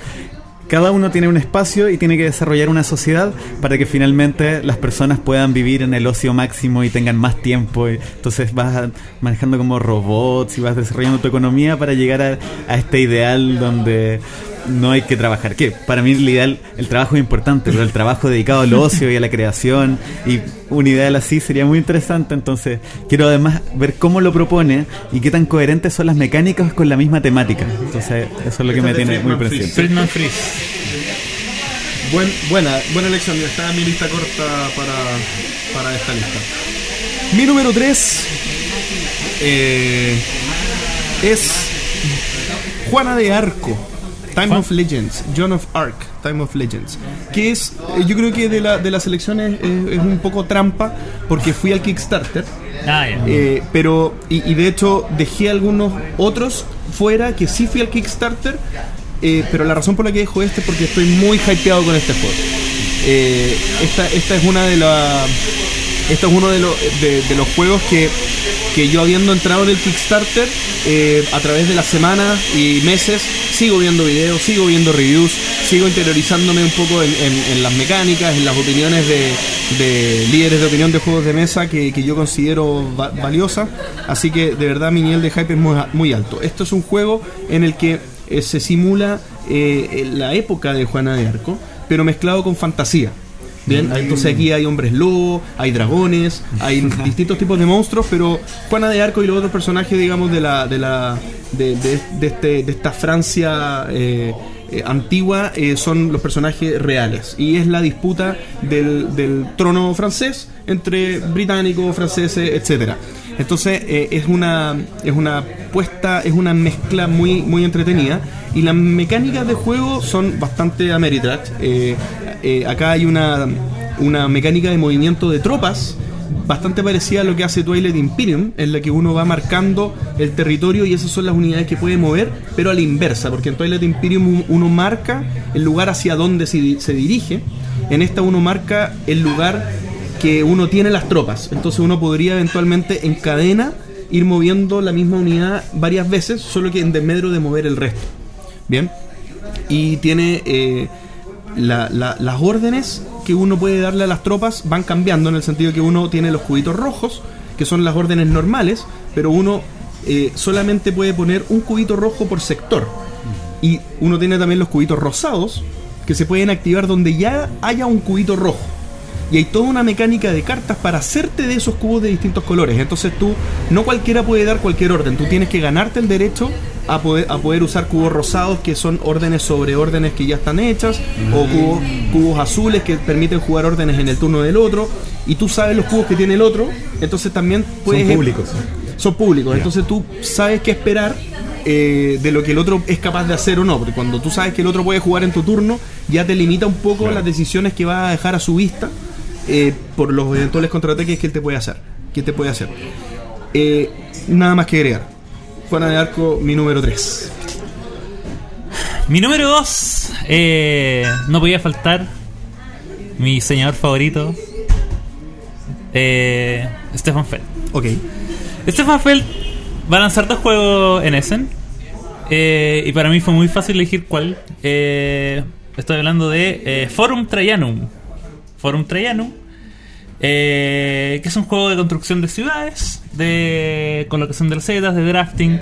cada uno tiene un espacio y tiene que desarrollar una sociedad para que finalmente las personas puedan vivir en el ocio máximo y tengan más tiempo. Entonces vas manejando como robots y vas desarrollando tu economía para llegar a este ideal donde no hay que trabajar. Que para mí el ideal, el trabajo es importante, pero el trabajo dedicado al ocio y a la creación y un ideal así sería muy interesante. Entonces quiero además ver cómo lo propone y qué tan coherentes son las mecánicas con la misma temática. Entonces eso es lo que me tiene muy presente. Friedman Freeze Buen, buena, buena elección. Está en mi lista corta para, para esta lista. Mi número 3 es Juana de Arco. Time of Legends, John of Arc, Time of Legends. Que es, eh, yo creo que de, la, de las elecciones es, es un poco trampa porque fui al Kickstarter. ah ya Eh, pero, y, y de hecho dejé algunos otros fuera que sí fui al Kickstarter, eh, pero la razón por la que dejo este es porque estoy muy hypeado con este juego. Eh, esta, esta es una de las. Esto es uno de, los juegos que, que yo habiendo entrado en el Kickstarter, eh, a través de las semanas y meses, sigo viendo videos, sigo viendo reviews, sigo interiorizándome un poco en, las mecánicas, en las opiniones de, de líderes de opinión de juegos de mesa que, que yo considero va- valiosas. Así que de verdad mi nivel de hype es muy, muy alto. Esto es un juego en el que eh, se simula eh, la época de Juana de Arco, pero mezclado con fantasía. Bien, entonces aquí hay hombres lobo, hay dragones, hay distintos tipos de monstruos, pero Juana de Arco y los otros personajes, digamos, de la de la de, de- de este, de esta Francia eh, eh, antigua eh, son los personajes reales y es la disputa del, del trono francés entre británicos, franceses, etcétera. Entonces eh, es una es una puesta, es una mezcla muy muy entretenida y las mecánicas de juego son bastante Ameritrash. Eh, eh, acá hay una una mecánica de movimiento de tropas bastante parecida a lo que hace Twilight Imperium, en la que uno va marcando el territorio y esas son las unidades que puede mover, pero a la inversa, porque en Twilight Imperium un- uno marca el lugar hacia donde se, se dirige, en esta uno marca el lugar que uno tiene las tropas, entonces uno podría eventualmente en cadena ir moviendo la misma unidad varias veces, solo que en desmedro de mover el resto. Bien, y tiene eh, la- la- las órdenes que uno puede darle a las tropas van cambiando en el sentido que uno tiene los cubitos rojos, que son las órdenes normales, pero uno eh, solamente puede poner un cubito rojo por sector. Y uno tiene también los cubitos rosados, que se pueden activar donde ya haya un cubito rojo. Y hay toda una mecánica de cartas para hacerte de esos cubos de distintos colores. Entonces tú, no cualquiera puede dar cualquier orden. Tú tienes que ganarte el derecho a poder, a poder usar cubos rosados que son órdenes sobre órdenes que ya están hechas. O cubos, cubos azules que permiten jugar órdenes en el turno del otro. Y tú sabes los cubos que tiene el otro. Entonces también puedes... Son públicos. Son públicos. Entonces tú sabes qué esperar eh, de lo que el otro es capaz de hacer o no. Porque cuando tú sabes que el otro puede jugar en tu turno, ya te limita un poco las decisiones que va a dejar a su vista eh, por los eventuales contraataques que él te puede hacer. Que te puede hacer. Eh, nada más que agregar. Juana de Arco, mi número 3. Mi número 2, no podía faltar. Mi diseñador favorito, eh, Stefan Feld. Ok. Stefan Feld va a lanzar dos juegos en Essen. eh, y para mí fue muy fácil elegir cuál. Eh, estoy hablando de eh, Forum Trajanum. Forum Trajanum. eh, que es un juego de construcción de ciudades, de colocación de recetas, de drafting.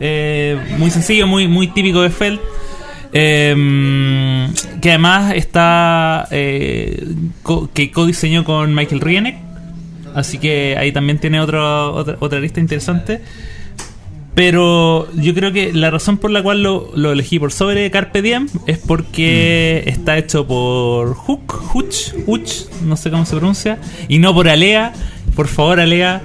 eh, muy sencillo, muy, muy típico de Feld. eh, que además está. co- que con Michael Rienek. Así que ahí también tiene otro, otra, otra lista interesante. Pero yo creo que la razón por la cual lo, lo elegí por sobre Carpe Diem es porque está hecho por Hook, Hutch, Hutch, no sé cómo se pronuncia, y no por Alea. Por favor, Alea,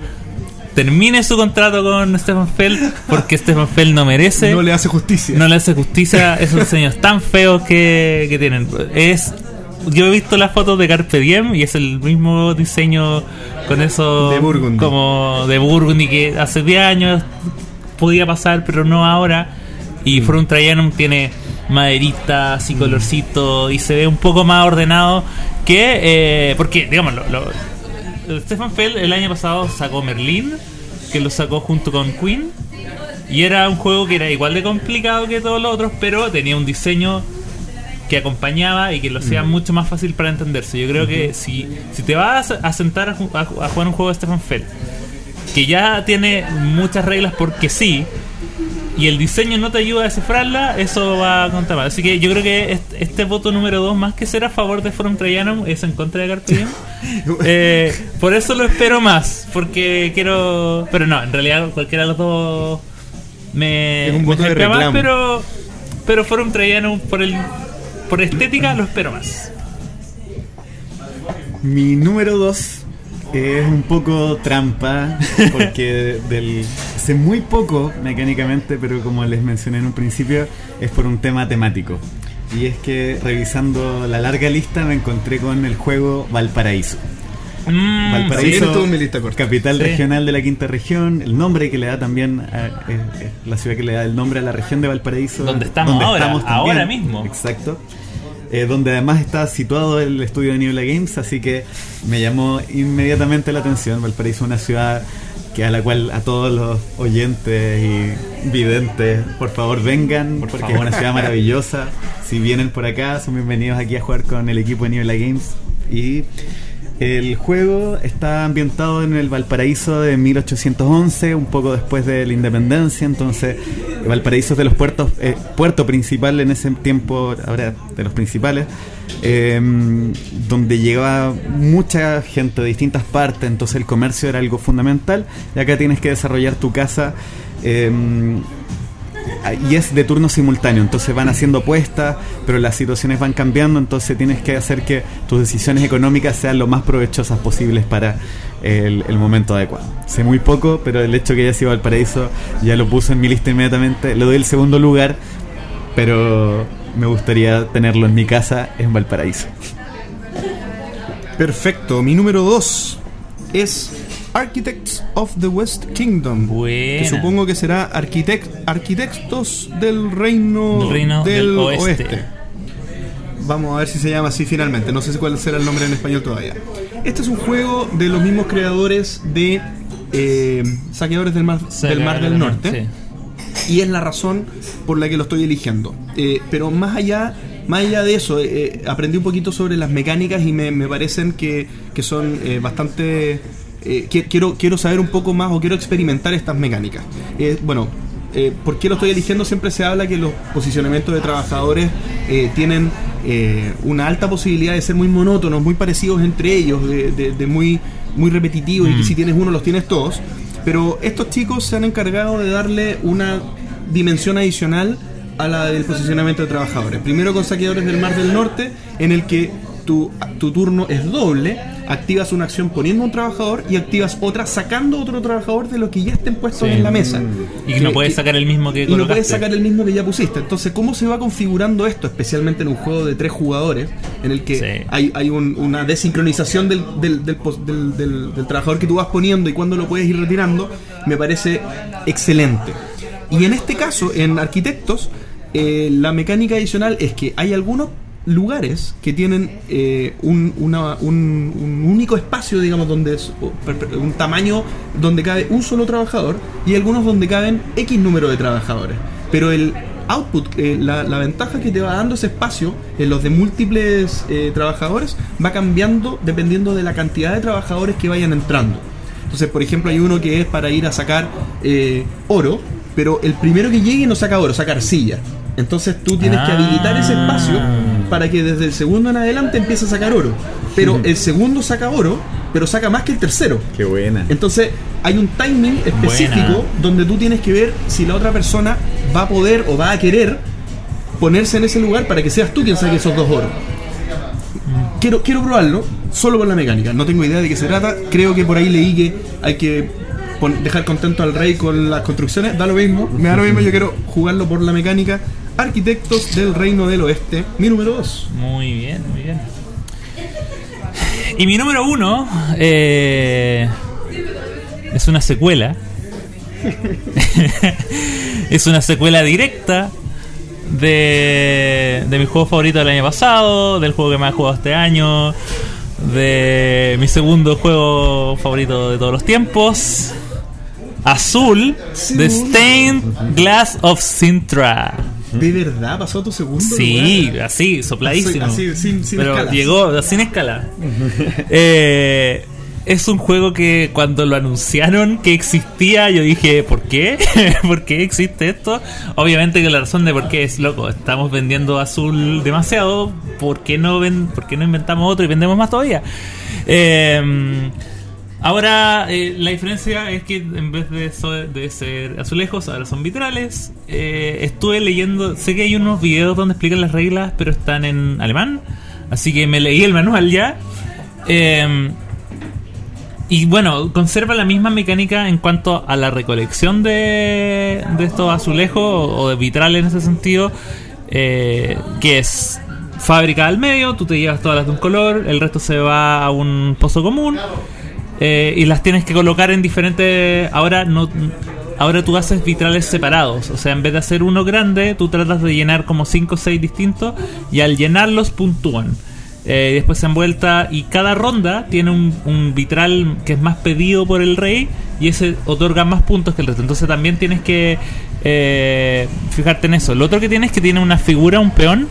termine su contrato con Stefan Feld porque Stefan Feld no merece No le hace justicia. no le hace justicia esos diseños tan feos que, que tienen. Es yo he visto las fotos de Carpe Diem y es el mismo diseño con eso De Burgundy. como de Burgundy que hace 10 años podía pasar, pero no ahora. Y From Trajanum tiene maderitas y colorcito y se ve un poco más ordenado que eh, porque digamos lo, lo- Stefan Feld el año pasado sacó Merlin que lo sacó junto con Queen y era un juego que era igual de complicado que todos los otros, pero tenía un diseño que acompañaba y que lo hacía mucho más fácil para entenderse. Yo creo que si, si te vas a sentar a, a a jugar un juego de Stefan Feld, que ya tiene muchas reglas porque sí, y el diseño no te ayuda a descifrarla, eso va a contar mal. Así que yo creo que este, este voto número 2, más que ser a favor de Forum Trajanum, es en contra de Carpe Diem. Eh, por eso lo espero más, porque quiero... Pero no, en realidad cualquiera de los dos me, Es un me voto de hypea más, pero, pero Forum Trajanum por, el, por estética lo espero más. Mi número 2 es un poco trampa, porque del, sé muy poco mecánicamente, pero como les mencioné en un principio, es por un tema temático. Y es que revisando la larga lista me encontré con el juego Valparaíso. Mm, corta. capital Sí. regional de la quinta región, el nombre que le da también, a- es- es la ciudad que le da el nombre a la región de Valparaíso. Donde estamos ahora, ahora mismo. Exacto. Eh, donde además está situado el estudio de Niebla Games, así que me llamó inmediatamente la atención. Valparaíso es una ciudad que a la cual a todos los oyentes y videntes, por favor vengan, porque favor. es una ciudad maravillosa. Si vienen por acá, son bienvenidos aquí a jugar con el equipo de Niebla Games. Y el juego está ambientado en el Valparaíso de 1811, un poco después de la independencia. Entonces, Valparaíso es de los puertos, eh, puerto principal en ese tiempo, ahora de los principales, eh, donde llegaba mucha gente de distintas partes. Entonces, el comercio era algo fundamental. Y acá tienes que desarrollar tu casa. eh, y es de turno simultáneo, entonces van haciendo apuestas, pero las situaciones van cambiando, entonces tienes que hacer que tus decisiones económicas sean lo más provechosas posibles para el, momento adecuado. Sé muy poco, pero el hecho que haya sido Valparaíso ya lo puse en mi lista inmediatamente. Le doy el segundo lugar, pero me gustaría tenerlo en mi casa en Valparaíso. Perfecto. Mi número 2 es Architects of the West Kingdom. Buena. Que supongo que será arquitect- arquitectos del reino, Del reino del oeste. Vamos a ver si se llama así finalmente. No sé cuál será el nombre en español todavía. Este es un juego de los mismos creadores de eh, Saqueadores del Mar del, Mar del Norte. Sí. y es la razón por la que lo estoy eligiendo. Eh, pero más allá, más allá de eso, eh, eh, aprendí un poquito sobre las mecánicas y me, me parecen que, que son eh, bastante... eh, qui- quiero, quiero saber un poco más o quiero experimentar estas mecánicas. Eh, bueno, eh, ¿por qué lo estoy eligiendo? Siempre se habla que los posicionamientos de trabajadores tienen una alta posibilidad de ser muy monótonos, muy parecidos entre ellos, de, de- de muy, muy repetitivos y que Mm. si tienes uno los tienes todos. Pero estos chicos se han encargado de darle una dimensión adicional a la del posicionamiento de trabajadores. Primero con saqueadores del Mar del Norte, en el que tu, tu turno es doble, activas una acción poniendo un trabajador y activas otra sacando otro trabajador de los que ya estén puestos Sí. en la mesa. Y que no puedes que- sacar el mismo que y no puedes sacar el mismo que ya pusiste. Entonces, ¿cómo se va configurando esto? Especialmente en un juego de tres jugadores, en el que Sí. hay, hay un- una desincronización del, del, del pos- del- del- del trabajador que tú vas poniendo y cuándo lo puedes ir retirando, me parece excelente. Y en este caso, en Arquitectos, eh, la mecánica adicional es que hay algunos lugares que tienen eh, un, una- un- único espacio, digamos, donde es un tamaño donde cabe un solo trabajador y algunos donde caben X número de trabajadores. Pero el output, eh, la, la ventaja que te va dando ese espacio en los de múltiples eh, trabajadores va cambiando dependiendo de la cantidad de trabajadores que vayan entrando. Entonces, por ejemplo, hay uno que es para ir a sacar eh, oro, pero el primero que llegue no saca oro, saca arcilla. Entonces tú tienes que habilitar ese espacio para que desde el segundo en adelante empiece a sacar oro. Pero el segundo saca oro, pero saca más que el tercero. Qué buena. Entonces hay un timing específico Buena. donde tú tienes que ver si la otra persona va a poder o va a querer ponerse en ese lugar para que seas tú quien saque esos dos oros. Quiero, quiero probarlo, solo por la mecánica. No tengo idea de qué se trata. Creo que por ahí leí que hay que dejar contento al rey con las construcciones. Da lo mismo, me da lo mismo. Yo quiero jugarlo por la mecánica. Arquitectos del Reino del Oeste, mi número 2. Muy bien, muy bien. Y mi número uno eh, es una secuela. es una secuela directa de, de mi juego favorito del año pasado, del juego que más he jugado este año, de mi segundo juego favorito de todos los tiempos. Azul, The Stained Glass of Sintra. ¿De verdad pasó a tu segundo? Sí, lugar? así, sopladísimo. Así, sin- sin Pero llegó sin escala. Eh, es un juego que cuando lo anunciaron que existía, yo dije, ¿por qué? ¿Por qué existe esto? Obviamente que la razón de por qué es loco, estamos vendiendo azul demasiado, ¿por qué no, ven, por qué no inventamos otro y vendemos más todavía? Eh, Ahora, eh, la diferencia es que en vez de, so- de ser azulejos, ahora son vitrales. Eh, estuve leyendo, sé que hay unos videos donde explican las reglas, pero están en alemán. Así que me leí el manual ya. Eh, y bueno, conserva la misma mecánica en cuanto a la recolección de, de estos azulejos o, o de vitrales en ese sentido, eh, que es fábrica al medio, tú te llevas todas las de un color, el resto se va a un pozo común eh, y las tienes que colocar en diferentes... Ahora no... Ahora tú haces vitrales separados, o sea, en vez de hacer uno grande, tú tratas de llenar como 5 o 6 distintos y al llenarlos puntúan. Eh, después se han vuelta y cada ronda tiene un, vitral que es más pedido por el rey y ese otorga más puntos que el resto. Entonces también tienes que eh, fijarte en eso. Lo otro que tienes es que tiene una figura, un peón.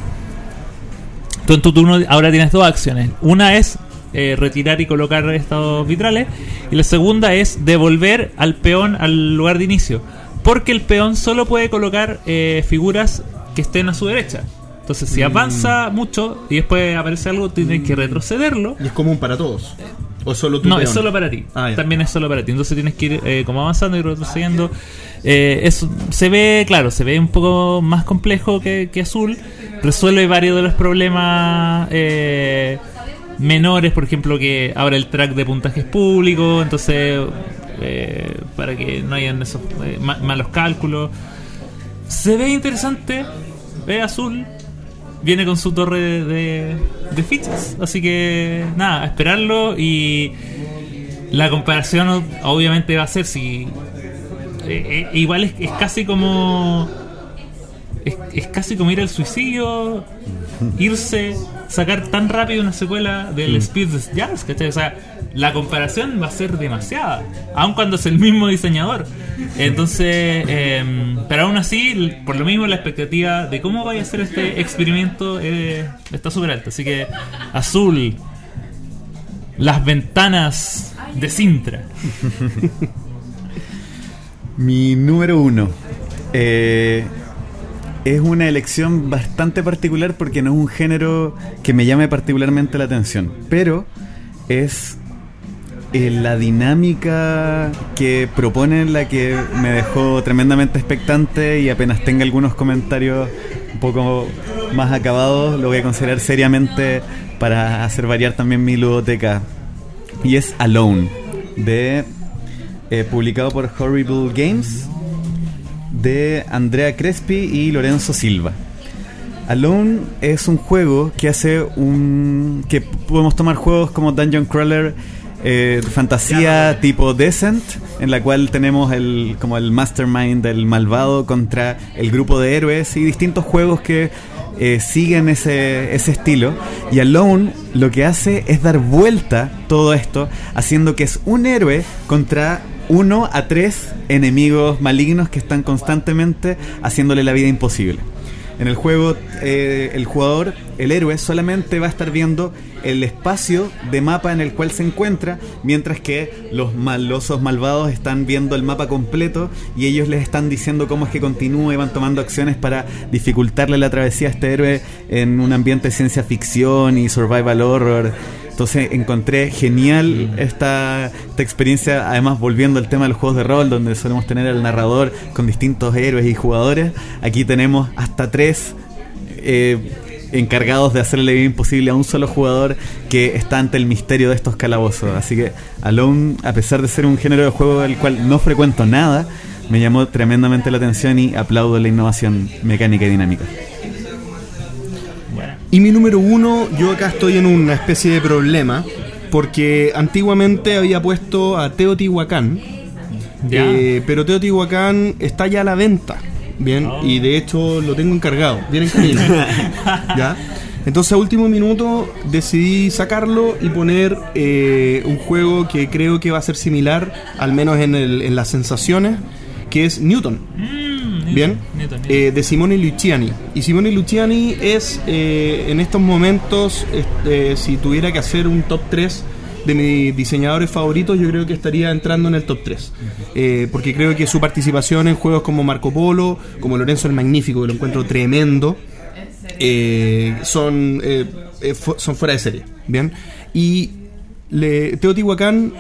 Tú en ahora tienes dos acciones. Una es eh, retirar y colocar estos vitrales y la segunda es devolver al peón al lugar de inicio. Porque el peón solo puede colocar eh, figuras que estén a su derecha. Entonces, si avanza mucho y después aparece algo, tienes que retrocederlo. Y es común para todos. ¿O solo No, es solo para ti. Ah. También es solo para ti. Entonces tienes que ir eh, como avanzando y retrocediendo. Eh, eso se ve, claro, se ve un poco más complejo que, que azul. Resuelve varios de los problemas eh, menores, por ejemplo, que ahora el track de puntaje es público, entonces eh, para que no hayan esos eh, ma- malos cálculos. Se ve interesante, ve azul, viene con su torre de, de- fichas. Así que nada, esperarlo y la comparación obviamente va a ser si... eh, igual es, es casi como... Es, es casi como ir al suicidio, irse, sacar tan rápido una secuela del Speed Jazz, ¿cachai? O sea, la comparación va a ser demasiada, aun cuando es el mismo diseñador. Entonces, em, pero aún así, por lo mismo, la expectativa de cómo vaya a ser este experimento eh, está súper alta. Así que, azul, las ventanas de Sintra. Mi número uno Eh, es una elección bastante particular porque no es un género que me llame particularmente la atención, pero es eh, la dinámica que proponen la que me dejó tremendamente expectante y apenas tenga algunos comentarios un poco más acabados lo voy a considerar seriamente para hacer variar también mi ludoteca. Y es Alone de eh, publicado por Horrible Games de Andrea Crespi y Lorenzo Silva. Alone es un juego que hace un. que podemos tomar juegos como Dungeon Crawler, eh, fantasía tipo Descent, en la cual tenemos el como el mastermind del malvado contra el grupo de héroes y distintos juegos que eh, siguen ese, ese estilo. Y Alone lo que hace es dar vuelta todo esto, haciendo que es un héroe contra uno a tres enemigos malignos que están constantemente haciéndole la vida imposible. En el juego, eh, el jugador, el héroe, solamente va a estar viendo el espacio de mapa en el cual se encuentra, mientras que los malosos malvados están viendo el mapa completo y ellos les están diciendo cómo es que continúa y van tomando acciones para dificultarle la travesía a este héroe en un ambiente de ciencia ficción y survival horror. Entonces encontré genial esta, esta experiencia, además volviendo al tema de los juegos de rol, donde solemos tener al narrador con distintos héroes y jugadores. Aquí tenemos hasta tres eh, encargados de hacerle vida imposible a un solo jugador que está ante el misterio de estos calabozos. Así que Alone, a pesar de ser un género de juego del cual no frecuento nada, me llamó tremendamente la atención y aplaudo la innovación mecánica y dinámica. Y mi número uno, yo acá estoy en una especie de problema, porque antiguamente había puesto a Teotihuacán, eh, pero Teotihuacán está ya a la venta, ¿bien? Oh. Y de hecho lo tengo encargado, viene en camino, ¿ya? Entonces a último minuto decidí sacarlo y poner eh, un juego que creo que va a ser similar, al menos en, el- en las sensaciones, que es Newton. Bien, eh, de Simone Luciani. Y Simone Luciani es eh, en estos momentos, este, si tuviera que hacer un top 3 de mis diseñadores favoritos, yo creo que estaría entrando en el top 3. Eh, porque creo que su participación en juegos como Marco Polo, como Lorenzo el Magnífico, que lo encuentro tremendo, eh, son, eh, eh, fu- son fuera de serie. Bien, y le, Teotihuacán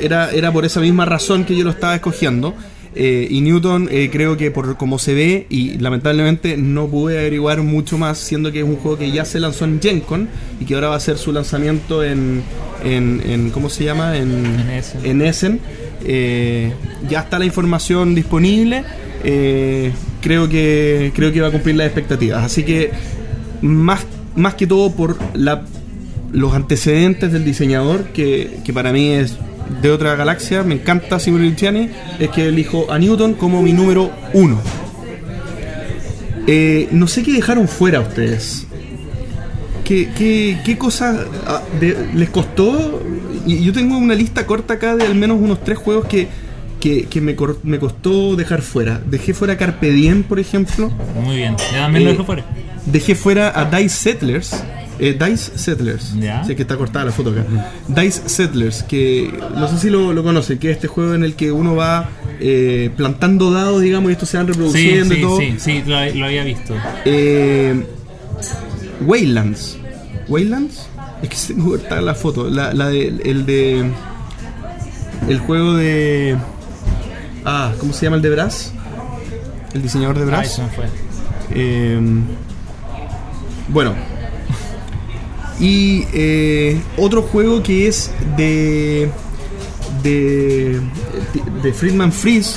era, era por esa misma razón que yo lo estaba escogiendo. Eh, y Newton eh, creo que por como se ve y lamentablemente no pude averiguar mucho más siendo que es un juego que ya se lanzó en GenCon y que ahora va a ser su lanzamiento en, en, en- ¿cómo se llama? En, En Essen. en Essen. Eh, ya está la información disponible. Creo que creo que va a cumplir las expectativas. Así que más, más que todo por la, los antecedentes del diseñador, que, que para mí es de otra galaxia, me encanta Simone Luciani, es que elijo a Newton como mi número uno. Eh, no sé qué dejaron fuera ustedes. ¿Qué, qué, qué cosas ah, de- les costó? Y yo tengo una lista corta acá de al menos unos tres juegos que, que, que me, cor- me costó dejar fuera. Dejé fuera Carpe Diem, por ejemplo. Muy bien. Ya también lo Eh, dejo fuera. Dejé fuera a Dice Settlers. Eh, Dice Settlers. Ya. Sé que está cortada la foto acá. Dice Settlers, que no sé si lo, lo conocen, que es este juego en el que uno va eh, plantando dados, digamos, y estos se van Sí, reproduciendo y sí, todo. sí, sí, lo, lo había visto. Eh, Waylands. ¿Waylands? Es que se me corta la foto. La, la de, el de. El juego de. Ah, ¿cómo se llama el de Brass? El diseñador de Brass. se me fue. Eh, bueno. Y eh, otro juego que es de. de. de Friedman Freeze.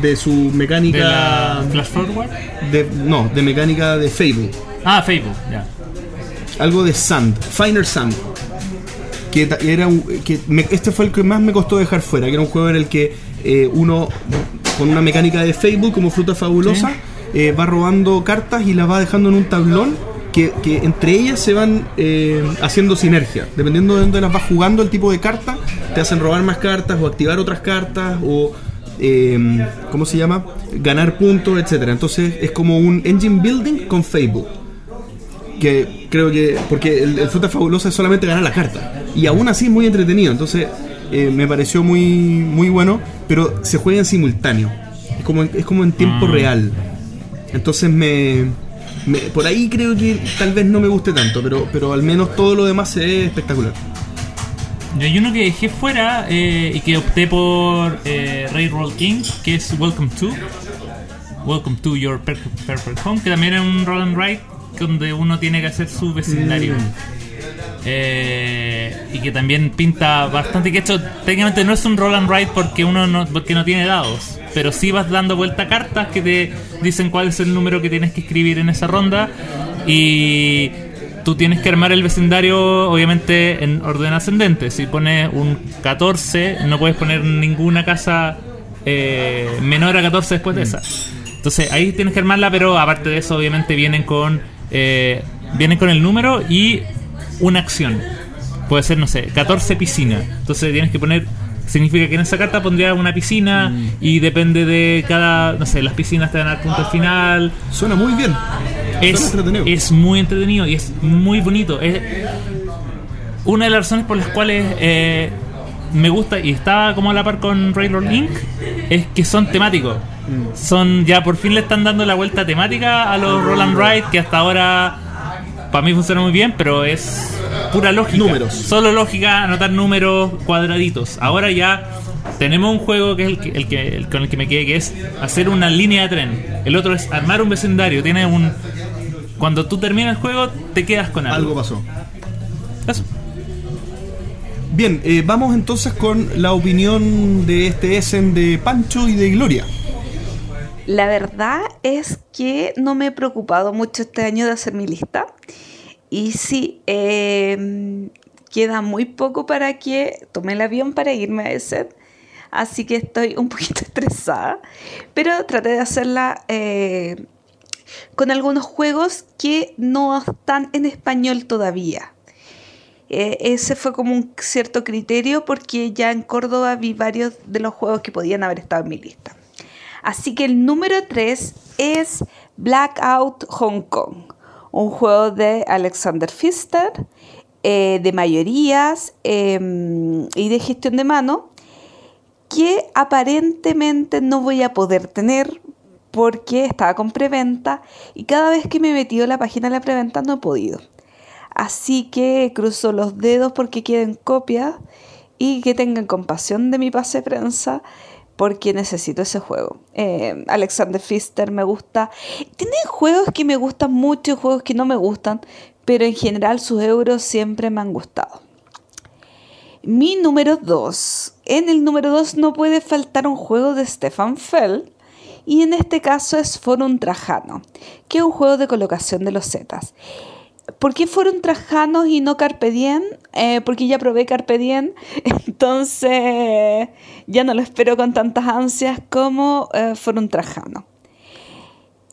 De su mecánica. ¿De la Flash Forward? de- no, de mecánica de Fable. Ah, Facebook, ya. Algo de Sand. Finer Sand. Que era que me- este fue el que más me costó dejar fuera. Que era un juego en el que eh, uno, con una mecánica de Facebook como fruta fabulosa, eh, va robando cartas y las va dejando en un tablón. Que, que entre ellas se van eh, haciendo sinergia. Dependiendo de dónde las vas jugando, el tipo de carta, te hacen robar más cartas o activar otras cartas o. eh, ¿Cómo se llama? Ganar puntos, etcétera. Entonces es como un engine building con Facebook que creo que porque el, el fruta fabulosa es solamente ganar la carta y aún así es muy entretenido entonces eh, me pareció muy muy bueno pero se juega en simultáneo Es como, en- es como en tiempo Mm. real. Entonces me, me- Por ahí creo que tal vez no me guste tanto, pero, pero al menos todo lo demás se ve espectacular. Yo hay uno que dejé fuera eh, y que opté por eh, Railroad King, que es Welcome to. Welcome to Your Per- Perfect Home, que también es un roll and ride donde uno tiene que hacer su vecindario. Eh, y que también pinta bastante que hecho técnicamente no es un roll and ride porque uno no, porque no tiene dados pero sí vas dando vuelta cartas que te dicen cuál es el número que tienes que escribir en esa ronda y tú tienes que armar el vecindario obviamente en orden ascendente si pones un 14 no puedes poner ninguna casa eh, menor a 14 después de esa entonces ahí tienes que armarla pero aparte de eso obviamente vienen con eh, vienen con el número y una acción. Puede ser, no sé, 14 piscinas. Entonces tienes que poner. Significa que en esa carta pondría una piscina y depende de cada. No sé, las piscinas te van a dar punto al final. Suena muy bien. Es, Suena entretenido. es muy entretenido y es muy bonito. Es una de las razones por las cuales eh, me gusta y está como a la par con Railroad Link es que son temáticos. Son ya por fin le están dando la vuelta temática a los Roll and Ride que hasta ahora para mí funciona muy bien, pero es pura lógica. Números. Solo lógica, anotar números cuadraditos. Ahora ya tenemos un juego que es el, que, el que- el con el que me quedé, que es hacer una línea de tren. El otro es armar un vecindario. Tiene un. Cuando tú terminas el juego, te quedas con algo. Algo pasó. Eso. Bien, eh, vamos entonces con la opinión de este Essen de Pancho y de Gloria. La verdad es que no me he preocupado mucho este año de hacer mi lista. Y sí, eh, queda muy poco para que tome el avión para irme a ese. Así que estoy un poquito estresada. Pero traté de hacerla eh, con algunos juegos que no están en español todavía. Eh, ese fue como un cierto criterio porque ya en Córdoba vi varios de los juegos que podían haber estado en mi lista. Así que el número 3 es Blackout Hong Kong, un juego de Alexander Pfister, eh, de mayorías eh, y de gestión de mano, que aparentemente no voy a poder tener porque estaba con preventa y cada vez que me he metido a la página de la preventa no he podido. Así que cruzo los dedos porque queden copias y que tengan compasión de mi pase de prensa porque necesito ese juego. Eh, Alexander Pfister me gusta. Tiene juegos que me gustan mucho y juegos que no me gustan, pero en general sus euros siempre me han gustado. Mi número 2. En el número 2 no puede faltar un juego de Stefan Feld. Y en este caso es Forum Trajano, que es un juego de colocación de los zetas. ¿Por qué fueron Trajanos y no Carpe Diem? Eh, porque ya probé Carpe Diem, entonces ya no lo espero con tantas ansias como eh, fueron Trajano.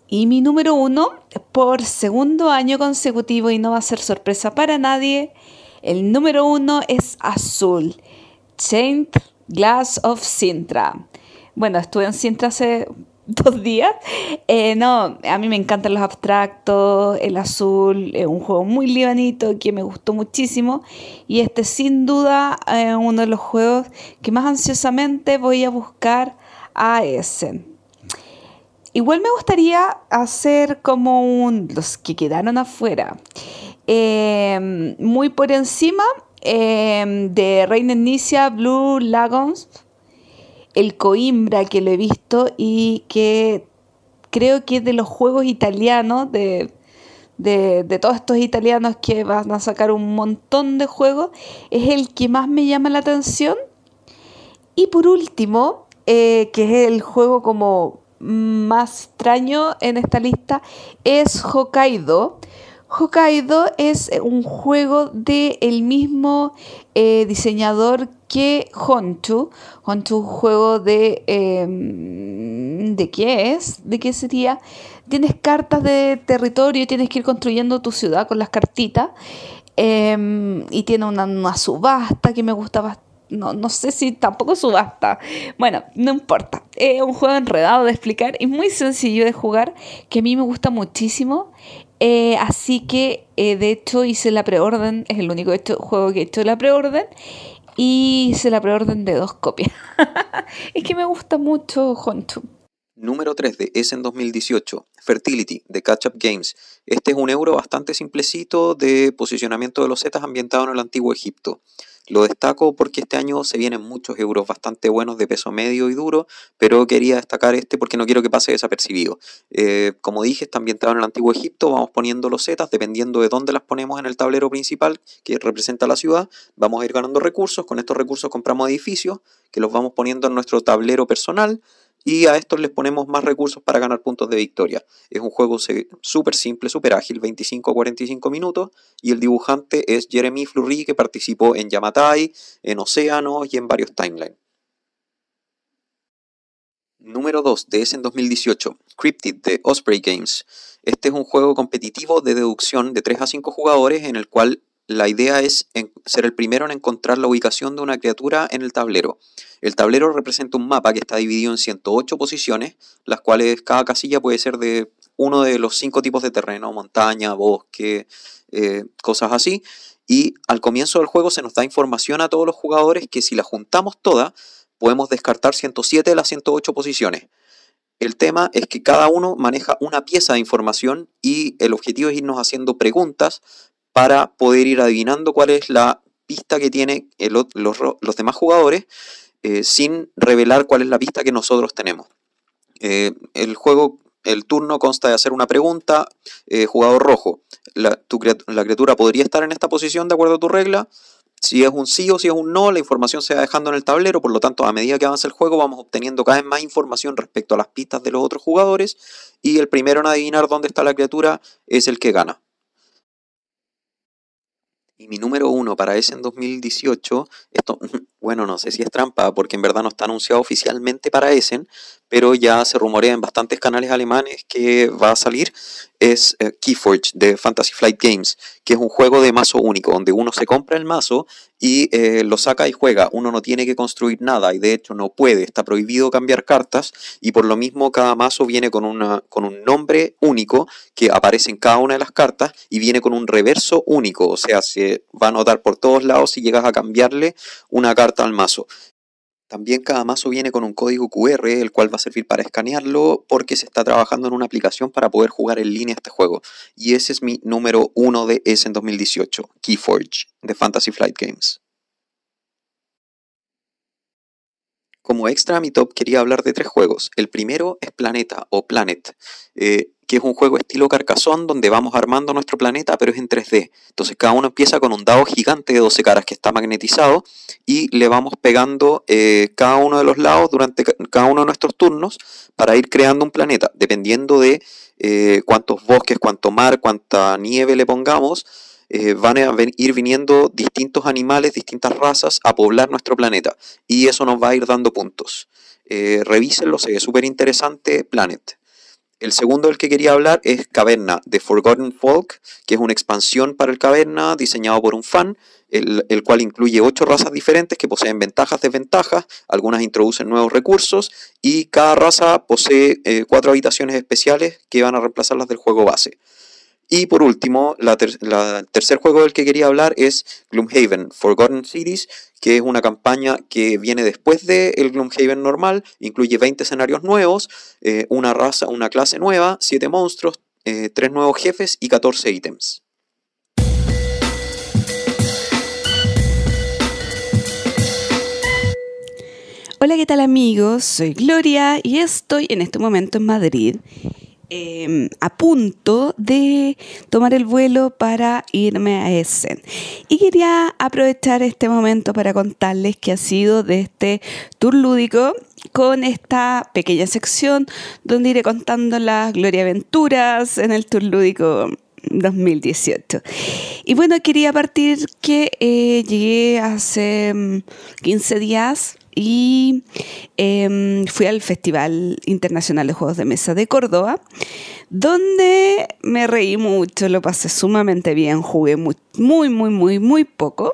Y mi número uno, por segundo año consecutivo y no va a ser sorpresa para nadie, el número uno es Azul, Chained Glass of Sintra. Bueno, estuve en Sintra hace dos días. Eh, no, a mí me encantan los abstractos, el azul, es un juego muy libanito que me gustó muchísimo y este sin duda es uno de los juegos que más ansiosamente voy a buscar a ese. Igual me gustaría hacer como un, los que quedaron afuera, eh, muy por encima eh, de Reina Inicia, Blue Lagons, el Coimbra que lo he visto y que creo que es de los juegos italianos, de, de, de, todos estos italianos que van a sacar un montón de juegos, es el que más me llama la atención. Y por último, eh, que es el juego como más extraño en esta lista, es Hokkaido. Hokkaido es un juego del el mismo eh, diseñador que es un juego de... Eh, ¿De qué es? ¿De qué sería? Tienes cartas de territorio, tienes que ir construyendo tu ciudad con las cartitas. Eh, y tiene una, una, subasta que me gusta. No, no sé si tampoco subasta. Bueno, no importa. Es un juego enredado de explicar y muy sencillo de jugar que a mí me gusta muchísimo. Eh, así que eh, de hecho hice la preorden, es el único hecho, juego que he hecho la preorden y hice la preorden de dos copias. es que me gusta mucho Honchu. Número 3 de Essen 2018, Fertility de Catch Up Games. Este es un euro bastante simplecito de posicionamiento de los zetas ambientado en el antiguo Egipto. Lo destaco porque este año se vienen muchos euros bastante buenos de peso medio y duro, pero quería destacar este porque no quiero que pase desapercibido. Eh, como dije, está ambientado en el antiguo Egipto, vamos poniendo los zetas, dependiendo de dónde las ponemos en el tablero principal que representa la ciudad, vamos a ir ganando recursos, con estos recursos compramos edificios que los vamos poniendo en nuestro tablero personal, y a estos les ponemos más recursos para ganar puntos de victoria. Es un juego súper simple, súper ágil, 25 a 45 minutos y el dibujante es Jeremy Fleury que participó en Yamatai, en Océanos y en varios timelines. Número 2 de ese en 2018, Cryptid de Osprey Games. Este es un juego competitivo de deducción de 3 a 5 jugadores en el cual la idea es ser el primero en encontrar la ubicación de una criatura en el tablero. El tablero representa un mapa que está dividido en 108 posiciones, las cuales cada casilla puede ser de uno de los cinco tipos de terreno, montaña, bosque, eh, cosas así. Y al comienzo del juego se nos da información a todos los jugadores que si la juntamos toda, podemos descartar 107 de las 108 posiciones. El tema es que cada uno maneja una pieza de información y el objetivo es irnos haciendo preguntas para poder ir adivinando cuál es la pista que tienen los, demás jugadores eh, sin revelar cuál es la pista que nosotros tenemos. Eh, el juego, el turno consta de hacer una pregunta, eh, jugador rojo, la, la criatura podría estar en esta posición de acuerdo a tu regla. Si es un sí o si es un no, la información se va dejando en el tablero, por lo tanto, a medida que avanza el juego, vamos obteniendo cada vez más información respecto a las pistas de los otros jugadores, y el primero en adivinar dónde está la criatura es el que gana. Y mi número uno para ese en 2018, esto, bueno, no sé si es trampa, porque en verdad no está anunciado oficialmente para Essen, pero ya se rumorea en bastantes canales alemanes que va a salir, es eh, Keyforge de Fantasy Flight Games, que es un juego de mazo único, donde uno se compra el mazo y eh, lo saca y juega. Uno no tiene que construir nada y de hecho no puede, está prohibido cambiar cartas y por lo mismo cada mazo viene con, una, con un nombre único que aparece en cada una de las cartas y viene con un reverso único, o sea, se va a notar por todos lados si llegas a cambiarle una carta al mazo. También cada mazo viene con un código QR, el cual va a servir para escanearlo porque se está trabajando en una aplicación para poder jugar en línea este juego. Y ese es mi número uno de ese en 2018, Keyforge, de Fantasy Flight Games. Como extra mi top quería hablar de tres juegos. El primero es Planeta o Planet. Eh, que es un juego estilo carcasón donde vamos armando nuestro planeta, pero es en 3D. Entonces cada uno empieza con un dado gigante de 12 caras que está magnetizado y le vamos pegando eh, cada uno de los lados durante cada uno de nuestros turnos para ir creando un planeta, dependiendo de eh, cuántos bosques, cuánto mar, cuánta nieve le pongamos. Eh, van a ir viniendo distintos animales, distintas razas a poblar nuestro planeta y eso nos va a ir dando puntos. revísenlo, se ve súper interesante Planet. El segundo del que quería hablar es Caverna, de Forgotten Folk, que es una expansión para el Caverna diseñado por un fan, el, cual incluye ocho razas diferentes que poseen ventajas, desventajas, algunas introducen nuevos recursos y cada raza posee eh, cuatro habitaciones especiales que van a reemplazar las del juego base. Y por último, el tercer juego del que quería hablar es Gloomhaven, Forgotten Cities, que es una campaña que viene después del el Gloomhaven normal, incluye 20 escenarios nuevos, eh, una raza, una clase nueva, 7 monstruos, 3 eh, nuevos jefes y 14 ítems. Hola, ¿qué tal amigos? Soy Gloria y estoy en este momento en Madrid Em, a punto de tomar el vuelo para irme a Essen. Y quería aprovechar este momento para contarles que ha sido de este tour lúdico con esta pequeña sección donde iré contando las gloria aventuras en el tour lúdico 2018. Y bueno, quería partir que eh, llegué hace 15 mm, días y em, fui al Festival Internacional de Juegos de Mesa de Córdoba, donde me reí mucho, lo pasé sumamente bien, jugué muy, muy, muy, muy, muy poco,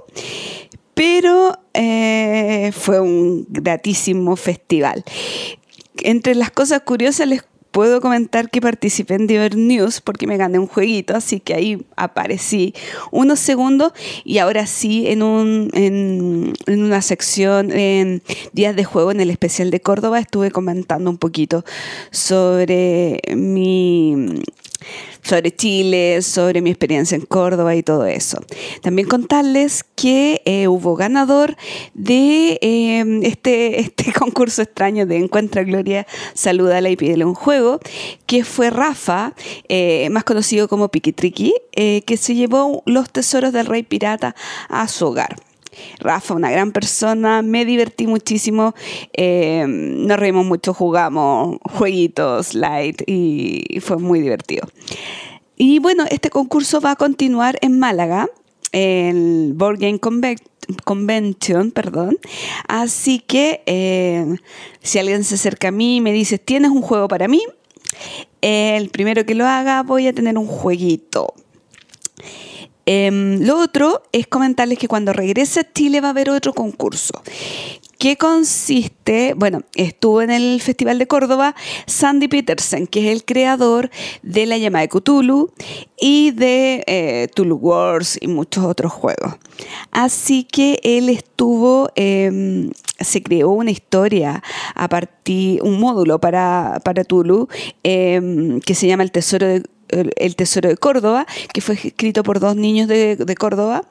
pero eh, fue un gratísimo festival. Entre las cosas curiosas les puedo comentar que participé en Diver News porque me gané un jueguito, así que ahí aparecí unos segundos y ahora sí en, un, en, en una sección en Días de Juego en el especial de Córdoba estuve comentando un poquito sobre mi sobre Chile, sobre mi experiencia en Córdoba y todo eso. También contarles que eh, hubo ganador de em, este, este concurso extraño de Encuentra Gloria, Salúdala y pídele un juego, que fue Rafa, eh, más conocido como Piquitriqui, eh, que se llevó los tesoros del rey pirata a su hogar. Rafa, una gran persona, me divertí muchísimo, eh, nos reímos mucho, jugamos jueguitos light y fue muy divertido. Y bueno, este concurso va a continuar en Málaga, el Board Game Convention, perdón. Así que eh, si alguien se acerca a mí y me dice, ¿tienes un juego para mí? El primero que lo haga voy a tener un jueguito. Em, lo otro es comentarles que cuando regrese a Chile va a haber otro concurso. ¿Qué consiste? Bueno, estuvo en el Festival de Córdoba Sandy Peterson, que es el creador de La Llama de Cthulhu y de eh, Tulu Wars y muchos otros juegos. Así que él estuvo, em, se creó una historia a partir, un módulo para, para Tulu em, que se llama El Tesoro de el Tesoro de Córdoba, que fue escrito por dos niños de, Córdoba,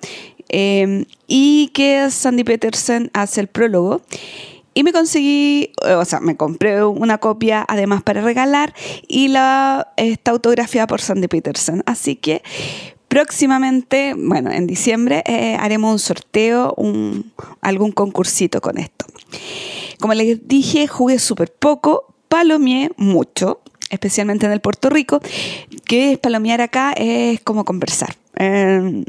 em, y que Sandy Peterson hace el prólogo. Y me conseguí, o sea, me compré una copia además para regalar y la está autografiada por Sandy Peterson. Así que próximamente, bueno, en diciembre eh, haremos un sorteo, un, algún concursito con esto. Como les dije, jugué súper poco, palomié mucho especialmente en el Puerto Rico, que es palomear acá es como conversar. Em,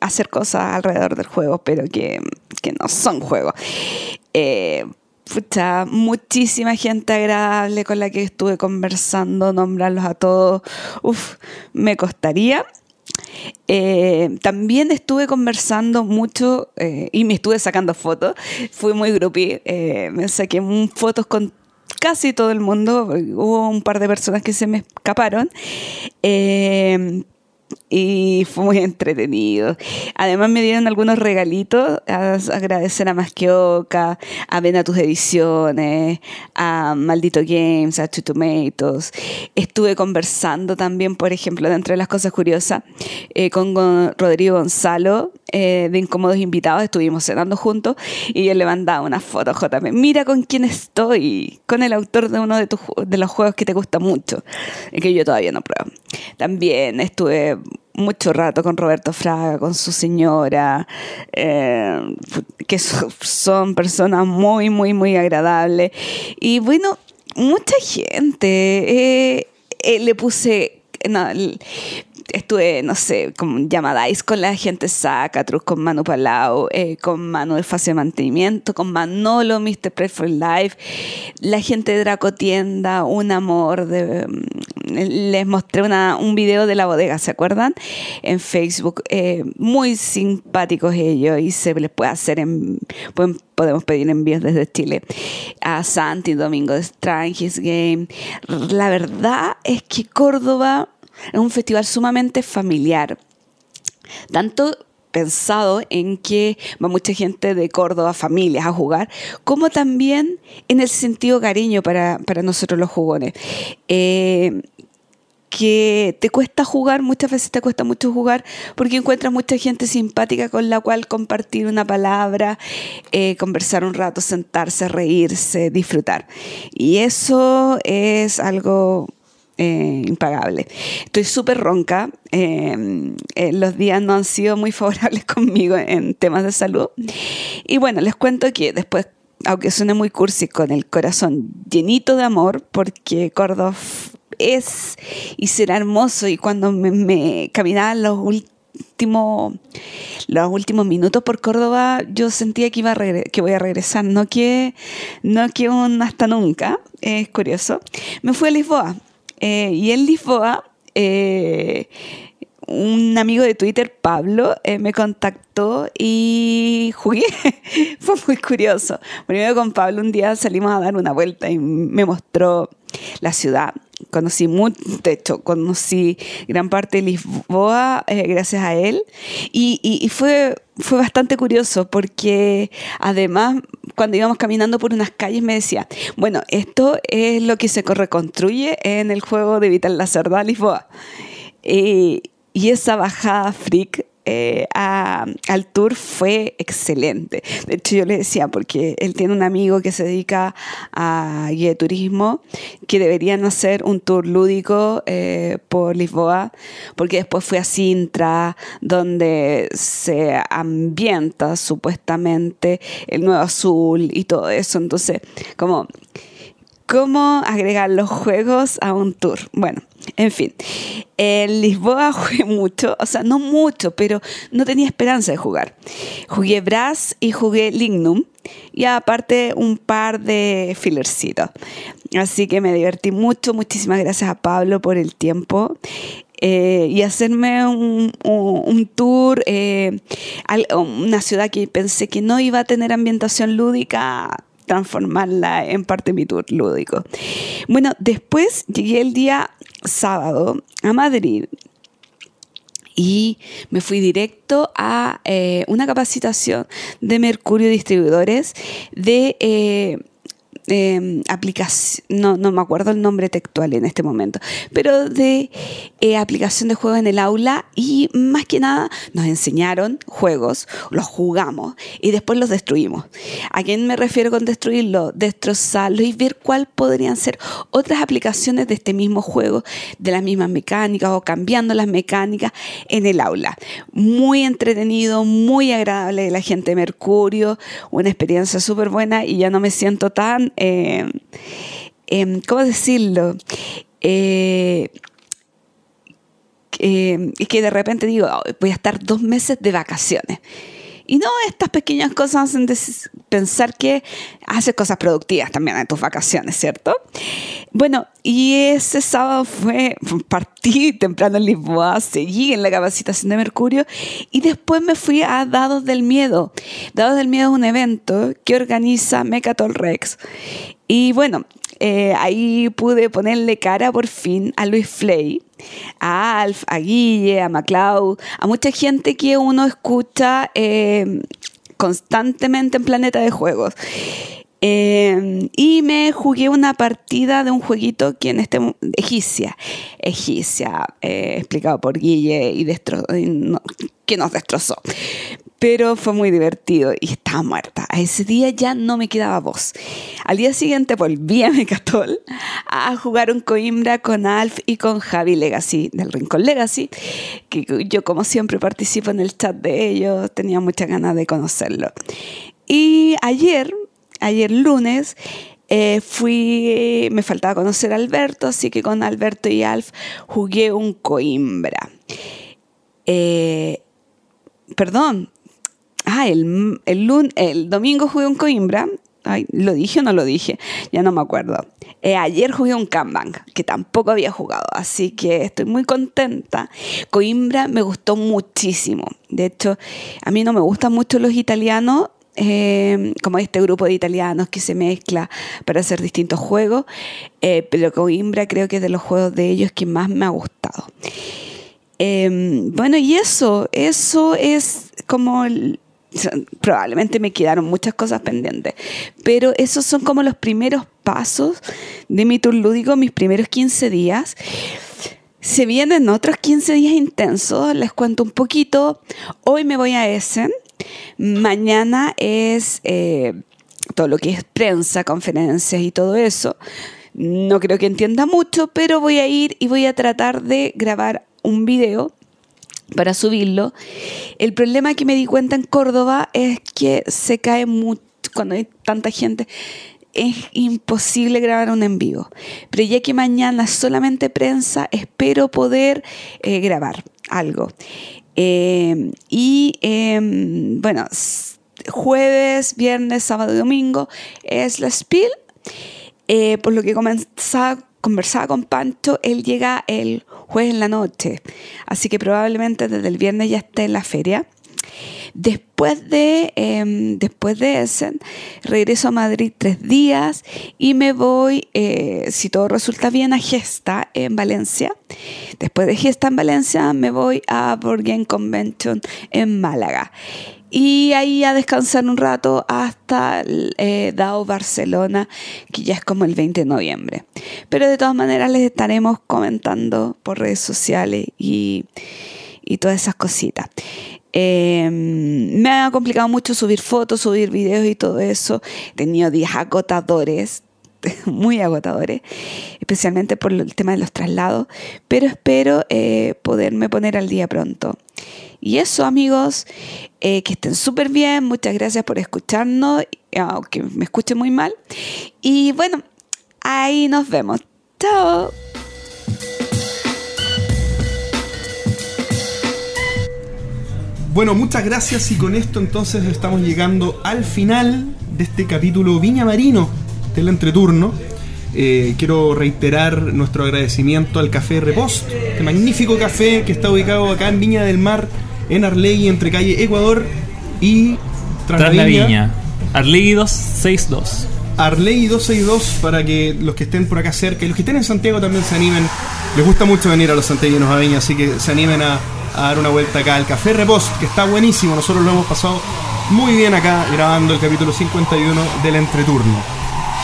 hacer cosas alrededor del juego, pero que, no son juegos. Eh, muchísima gente agradable con la que estuve conversando, nombrarlos a todos, uf, me costaría. Eh, también estuve conversando mucho eh, y me estuve sacando fotos. Fui muy groupie. me saqué fotos con casi todo el mundo, hubo un par de personas que se me escaparon, eh, y fue muy entretenido. Además me dieron algunos regalitos, a agradecer a Masquioca, a Ven a tus ediciones, a Maldito Games, a Two Tomatoes. Estuve conversando también, por ejemplo, dentro de las cosas curiosas, eh, con, Rodrigo Gonzalo, eh, de Incómodos Invitados, estuvimos cenando juntos y yo le mandaba una foto, JP. Mira con quién estoy, con el autor de uno de, tus, de los juegos que te gusta mucho, que yo todavía no pruebo. También estuve mucho rato con Roberto Fraga, con su señora, eh, que son personas muy, muy, muy agradables. Y bueno, mucha gente. Eh, le puse estuve, no sé, con llamadais con la gente Zacatrus, con Manu Palau, eh, con Manu de Fase de Mantenimiento, con Manolo, Mr. Play for Life, la gente de Draco Tienda, un amor. Mm, les mostré una, un video de la bodega, ¿se acuerdan? En Facebook. Eh, muy simpáticos ellos y se les puede hacer en. podemos pedir envíos desde Chile. A Santi Domingo de Game. La verdad es que Córdoba es un festival sumamente familiar. Tanto pensado en que va mucha gente de Córdoba, familias a jugar, como también en el sentido cariño para, nosotros los jugones. Eh, que te cuesta jugar, muchas veces te cuesta mucho jugar porque encuentras mucha gente simpática con la cual compartir una palabra, eh, conversar un rato, sentarse, reírse, disfrutar. Y eso es algo eh, impagable. Estoy súper ronca. Em, eh, los días no han sido muy favorables conmigo en temas de salud. Y bueno, les cuento que después, aunque suene muy cursi, con el corazón llenito de amor, porque Córdoba es y será hermoso. Y cuando me, caminaba los últimos los últimos minutos por Córdoba yo sentía que iba a que voy a regresar no que no que un hasta nunca es curioso me fui a Lisboa eh, y en Lisboa, eh, un amigo de Twitter, Pablo, eh, me contactó y jugué. Fue muy curioso. Primero con Pablo un día salimos a dar una vuelta y me mostró la ciudad. Conocí mucho, de hecho, conocí gran parte de Lisboa eh, gracias a él. Y, y, y, fue, fue bastante curioso porque además cuando íbamos caminando por unas calles me decía, bueno, esto es lo que se reconstruye en el juego de Vital la Cerda Lisboa. Y esa bajada freak eh, al tour fue excelente. De hecho, yo le decía, porque él tiene un amigo que se dedica a guía de turismo, que deberían hacer un tour lúdico eh, por Lisboa, porque después fue a Sintra, donde se ambienta supuestamente el Nuevo Azul y todo eso. Entonces, como cómo agregar los juegos a un tour. Bueno, en fin, en Lisboa jugué mucho, o sea, no mucho, pero no tenía esperanza de jugar. Jugué Brass y jugué Lignum y aparte un par de fillercitos. Así que me divertí mucho, muchísimas gracias a Pablo por el tiempo. Eh, y hacerme un, tour eh, a una ciudad que pensé que no iba a tener ambientación lúdica transformarla en parte de mi tour lúdico. Bueno, después llegué el día sábado a Madrid y me fui directo a eh, una capacitación de Mercurio Distribuidores de eh, Em, aplicación, no, no, me acuerdo el nombre textual en este momento, pero de eh, aplicación de juegos en el aula y más que nada nos enseñaron juegos, los jugamos y después los destruimos. ¿A quién me refiero con destruirlo? Destrozarlo y ver cuál podrían ser otras aplicaciones de este mismo juego, de las mismas mecánicas o cambiando las mecánicas en el aula. Muy entretenido, muy agradable de la gente de Mercurio, una experiencia súper buena y ya no me siento tan eh, em, ¿cómo decirlo? Eh, eh, que de repente digo, voy a estar dos meses de vacaciones. Y no, estas pequeñas cosas hacen pensar que haces cosas productivas también en tus vacaciones, ¿cierto? Bueno, y ese sábado fue, partí temprano en Lisboa, seguí en la capacitación de Mercurio y después me fui a Dados del Miedo. Dados del Miedo es un evento que organiza Mecatol Rex. Y bueno, eh, ahí pude ponerle cara por fin a Luis Flay, a Alf, a Guille, a MacLeod, a mucha gente que uno escucha eh, constantemente en Planeta de Juegos. Eh, y me jugué una partida de un jueguito que en este egipcia, egipcia, explicado por Guille y, que nos destrozó pero fue muy divertido y estaba muerta. A ese día ya no me quedaba voz. Al día siguiente volví a Mecatol a jugar un Coimbra con Alf y con Javi Legacy, del Rincón Legacy, que yo como siempre participo en el chat de ellos, tenía muchas ganas de conocerlo. Y ayer, ayer lunes, eh, fui, me faltaba conocer a Alberto, así que con Alberto y Alf jugué un Coimbra. Eh, perdón, Ah, el, el, el domingo jugué un Coimbra. ¿Lo dije o no lo dije? Ya no me acuerdo. Eh, ayer jugué un Kanban, que tampoco había jugado, así que estoy muy contenta. Coimbra me gustó muchísimo. De hecho, a mí no me gustan mucho los italianos, eh, como este grupo de italianos que se mezcla para hacer distintos juegos, eh, pero Coimbra creo que es de los juegos de ellos que más me ha gustado. bueno, y eso, eso es como probablemente me quedaron muchas cosas pendientes, pero esos son como los primeros pasos de mi tour lúdico, mis primeros 15 días. Se vienen otros 15 días intensos, les cuento un poquito. Hoy me voy a Essen, mañana es eh, todo lo que es prensa, conferencias y todo eso. No creo que entienda mucho, pero voy a ir y voy a tratar de grabar un video para subirlo. El problema que me di cuenta en Córdoba es que se cae mucho cuando hay tanta gente. Es imposible grabar un en vivo. Pero ya que mañana solamente prensa, espero poder eh, grabar algo. Eh, y em, bueno, jueves, viernes, sábado y domingo es la Spiel. Eh, por lo que comenzaba conversaba con Pancho, él llega el jueves en la noche, así que probablemente desde el viernes ya esté en la feria. Después de, em, después de ese, regreso a Madrid tres días y me voy, eh, si todo resulta bien, a Gesta en Valencia. Después de Gesta en Valencia me voy a Game Convention en Málaga y ahí a descansar un rato hasta eh, DAO Barcelona, que ya es como el 20 de noviembre. Pero de todas maneras les estaremos comentando por redes sociales y, y todas esas cositas. Em, me ha complicado mucho subir fotos, subir videos y todo eso. He tenido días agotadores, muy agotadores, especialmente por el tema de los traslados, pero espero eh, poderme poner al día pronto. Y eso amigos, eh, que estén súper bien, muchas gracias por escucharnos, aunque me escuche muy mal. Y bueno, ahí nos vemos. Chao. Bueno, muchas gracias y con esto entonces estamos llegando al final de este capítulo Viña Marino del entreturno. Eh, quiero reiterar nuestro agradecimiento al Café Repost, este magnífico café que está ubicado acá en Viña del Mar, en Arlegui, entre calle Ecuador y Tras la Viña. Arlegui 262. Arlegui 262 para que los que estén por acá cerca y los que estén en Santiago también se animen. Les gusta mucho venir a los santiaguinos a Viña, así que se animen a, a dar una vuelta acá al Café Repost, que está buenísimo. Nosotros lo hemos pasado muy bien acá grabando el capítulo 51 del entreturno.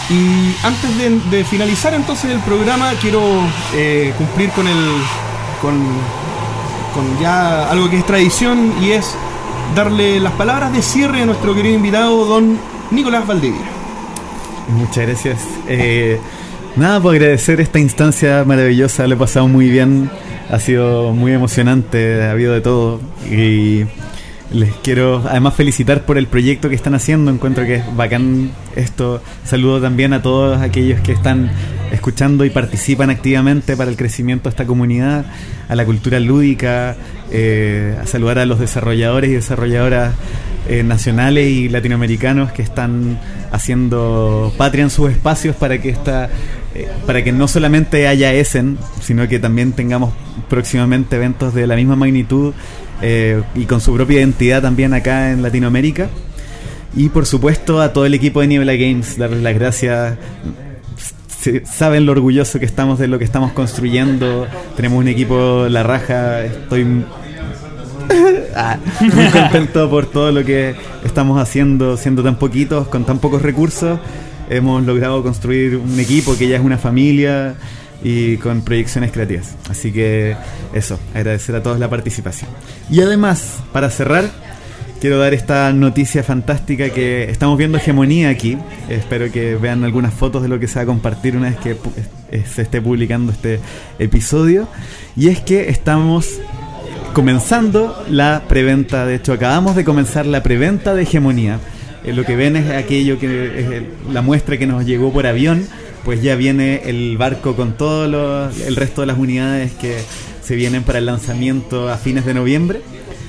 Y antes de, de finalizar entonces el programa, quiero eh, cumplir con el. Con, con ya algo que es tradición y es darle las palabras de cierre a nuestro querido invitado, don Nicolás Valdivia. Muchas gracias. Eh, nada, por agradecer esta instancia maravillosa, lo he pasado muy bien, ha sido muy emocionante, ha habido de todo y les quiero además felicitar por el proyecto que están haciendo, encuentro que es bacán esto. Saludo también a todos aquellos que están escuchando y participan activamente para el crecimiento de esta comunidad, a la cultura lúdica, eh, a saludar a los desarrolladores y desarrolladoras eh, nacionales y latinoamericanos que están haciendo patria en sus espacios para que esta eh, para que no solamente haya Essen, sino que también tengamos próximamente eventos de la misma magnitud y con su propia identidad también acá en Latinoamérica. Y por supuesto a todo el equipo de Niebla Games, darles las gracias. Saben lo orgulloso que estamos de lo que estamos construyendo. Tenemos un equipo la raja. Estoy Ah, muy contento por todo lo que estamos haciendo, siendo tan poquitos, con tan pocos recursos. Hemos logrado construir un equipo que ya es una familia y con proyecciones creativas. Así que eso, agradecer a todos la participación. Y además, para cerrar, quiero dar esta noticia fantástica que estamos viendo hegemonía aquí. Espero que vean algunas fotos de lo que se va a compartir una vez que se esté publicando este episodio. Y es que estamos comenzando la preventa. De hecho, acabamos de comenzar la preventa de hegemonía. Eh, lo que ven es aquello que la muestra que nos llegó por avión. Pues ya viene el barco con todo lo- el resto de las unidades que se vienen para el lanzamiento a fines de noviembre.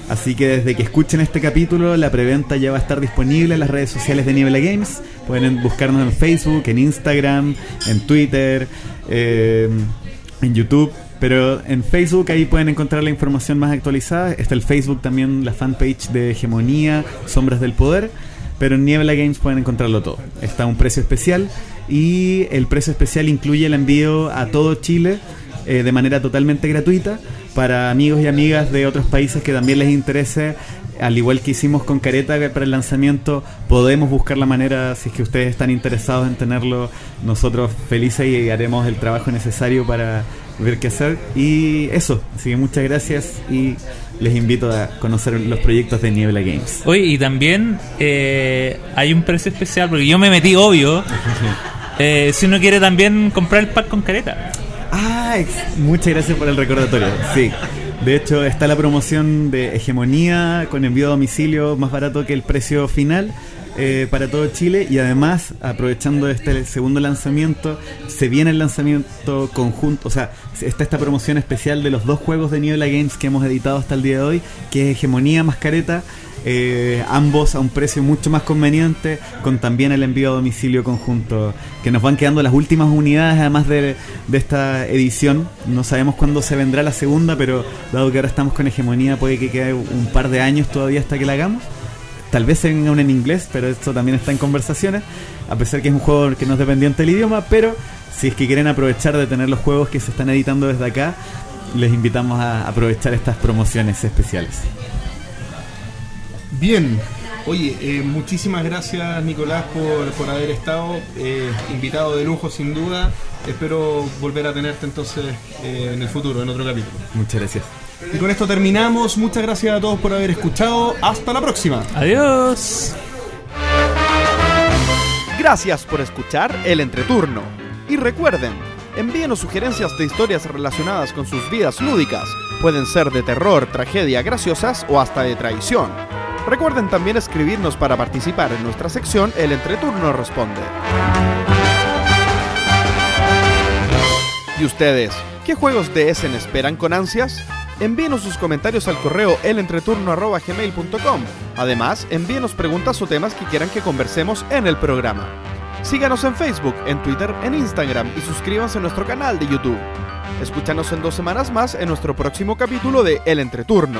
Así que desde que escuchen este capítulo, la preventa ya va a estar disponible en las redes sociales de Niebla Games. Pueden buscarnos en Facebook, en Instagram, en Twitter, eh, en YouTube. Pero en Facebook ahí pueden encontrar la información más actualizada. Está el Facebook también, la fanpage de Hegemonía, Sombras del Poder. Pero en Niebla Games pueden encontrarlo todo. Está a un precio especial y el precio especial incluye el envío a todo Chile eh, de manera totalmente gratuita para amigos y amigas de otros países que también les interese. Al igual que hicimos con Careta para el lanzamiento, podemos buscar la manera, si es que ustedes están interesados en tenerlo, nosotros felices y haremos el trabajo necesario para ver qué hacer. Y eso, así que muchas gracias y les invito a conocer los proyectos de Niebla Games. Oye, y también eh, hay un precio especial, porque yo me metí, obvio. eh, si uno quiere también comprar el pack con careta. Muchas gracias por el recordatorio. Sí. De hecho, está la promoción de hegemonía con envío a domicilio más barato que el precio final eh, para todo Chile. Y además, aprovechando este segundo lanzamiento, se viene el lanzamiento conjunto. O sea, está esta promoción especial de los dos juegos de Niebla Games que hemos editado hasta el día de hoy, que es Hegemonía Mascareta. Eh, ambos a un precio mucho más conveniente, con también el envío a domicilio conjunto, que nos van quedando las últimas unidades además de, de esta edición. No sabemos cuándo se vendrá la segunda, pero dado que ahora estamos con hegemonía, puede que quede un par de años todavía hasta que la hagamos. Tal vez se venga una en inglés, pero esto también está en conversaciones, a pesar que es un juego que no es dependiente del idioma, pero si es que quieren aprovechar de tener los juegos que se están editando desde acá, les invitamos a aprovechar estas promociones especiales. Bien, oye, eh, muchísimas gracias Nicolás por, por haber estado, eh, invitado de lujo sin duda. Espero volver a tenerte entonces eh, en el futuro, en otro capítulo. Muchas gracias. Y con esto terminamos. Muchas gracias a todos por haber escuchado. Hasta la próxima. Adiós. Gracias por escuchar El Entreturno. Y recuerden, envíenos sugerencias de historias relacionadas con sus vidas lúdicas. Pueden ser de terror, tragedia, graciosas o hasta de traición. Recuerden también escribirnos para participar en nuestra sección El Entreturno Responde. ¿Y ustedes? ¿Qué juegos de Essen esperan con ansias? Envíenos sus comentarios al correo elentreturno.gmail.com. Además, envíenos preguntas o temas que quieran que conversemos en el programa. Síganos en Facebook, en Twitter, en Instagram y suscríbanse a nuestro canal de YouTube. Escúchanos en dos semanas más en nuestro próximo capítulo de El Entreturno.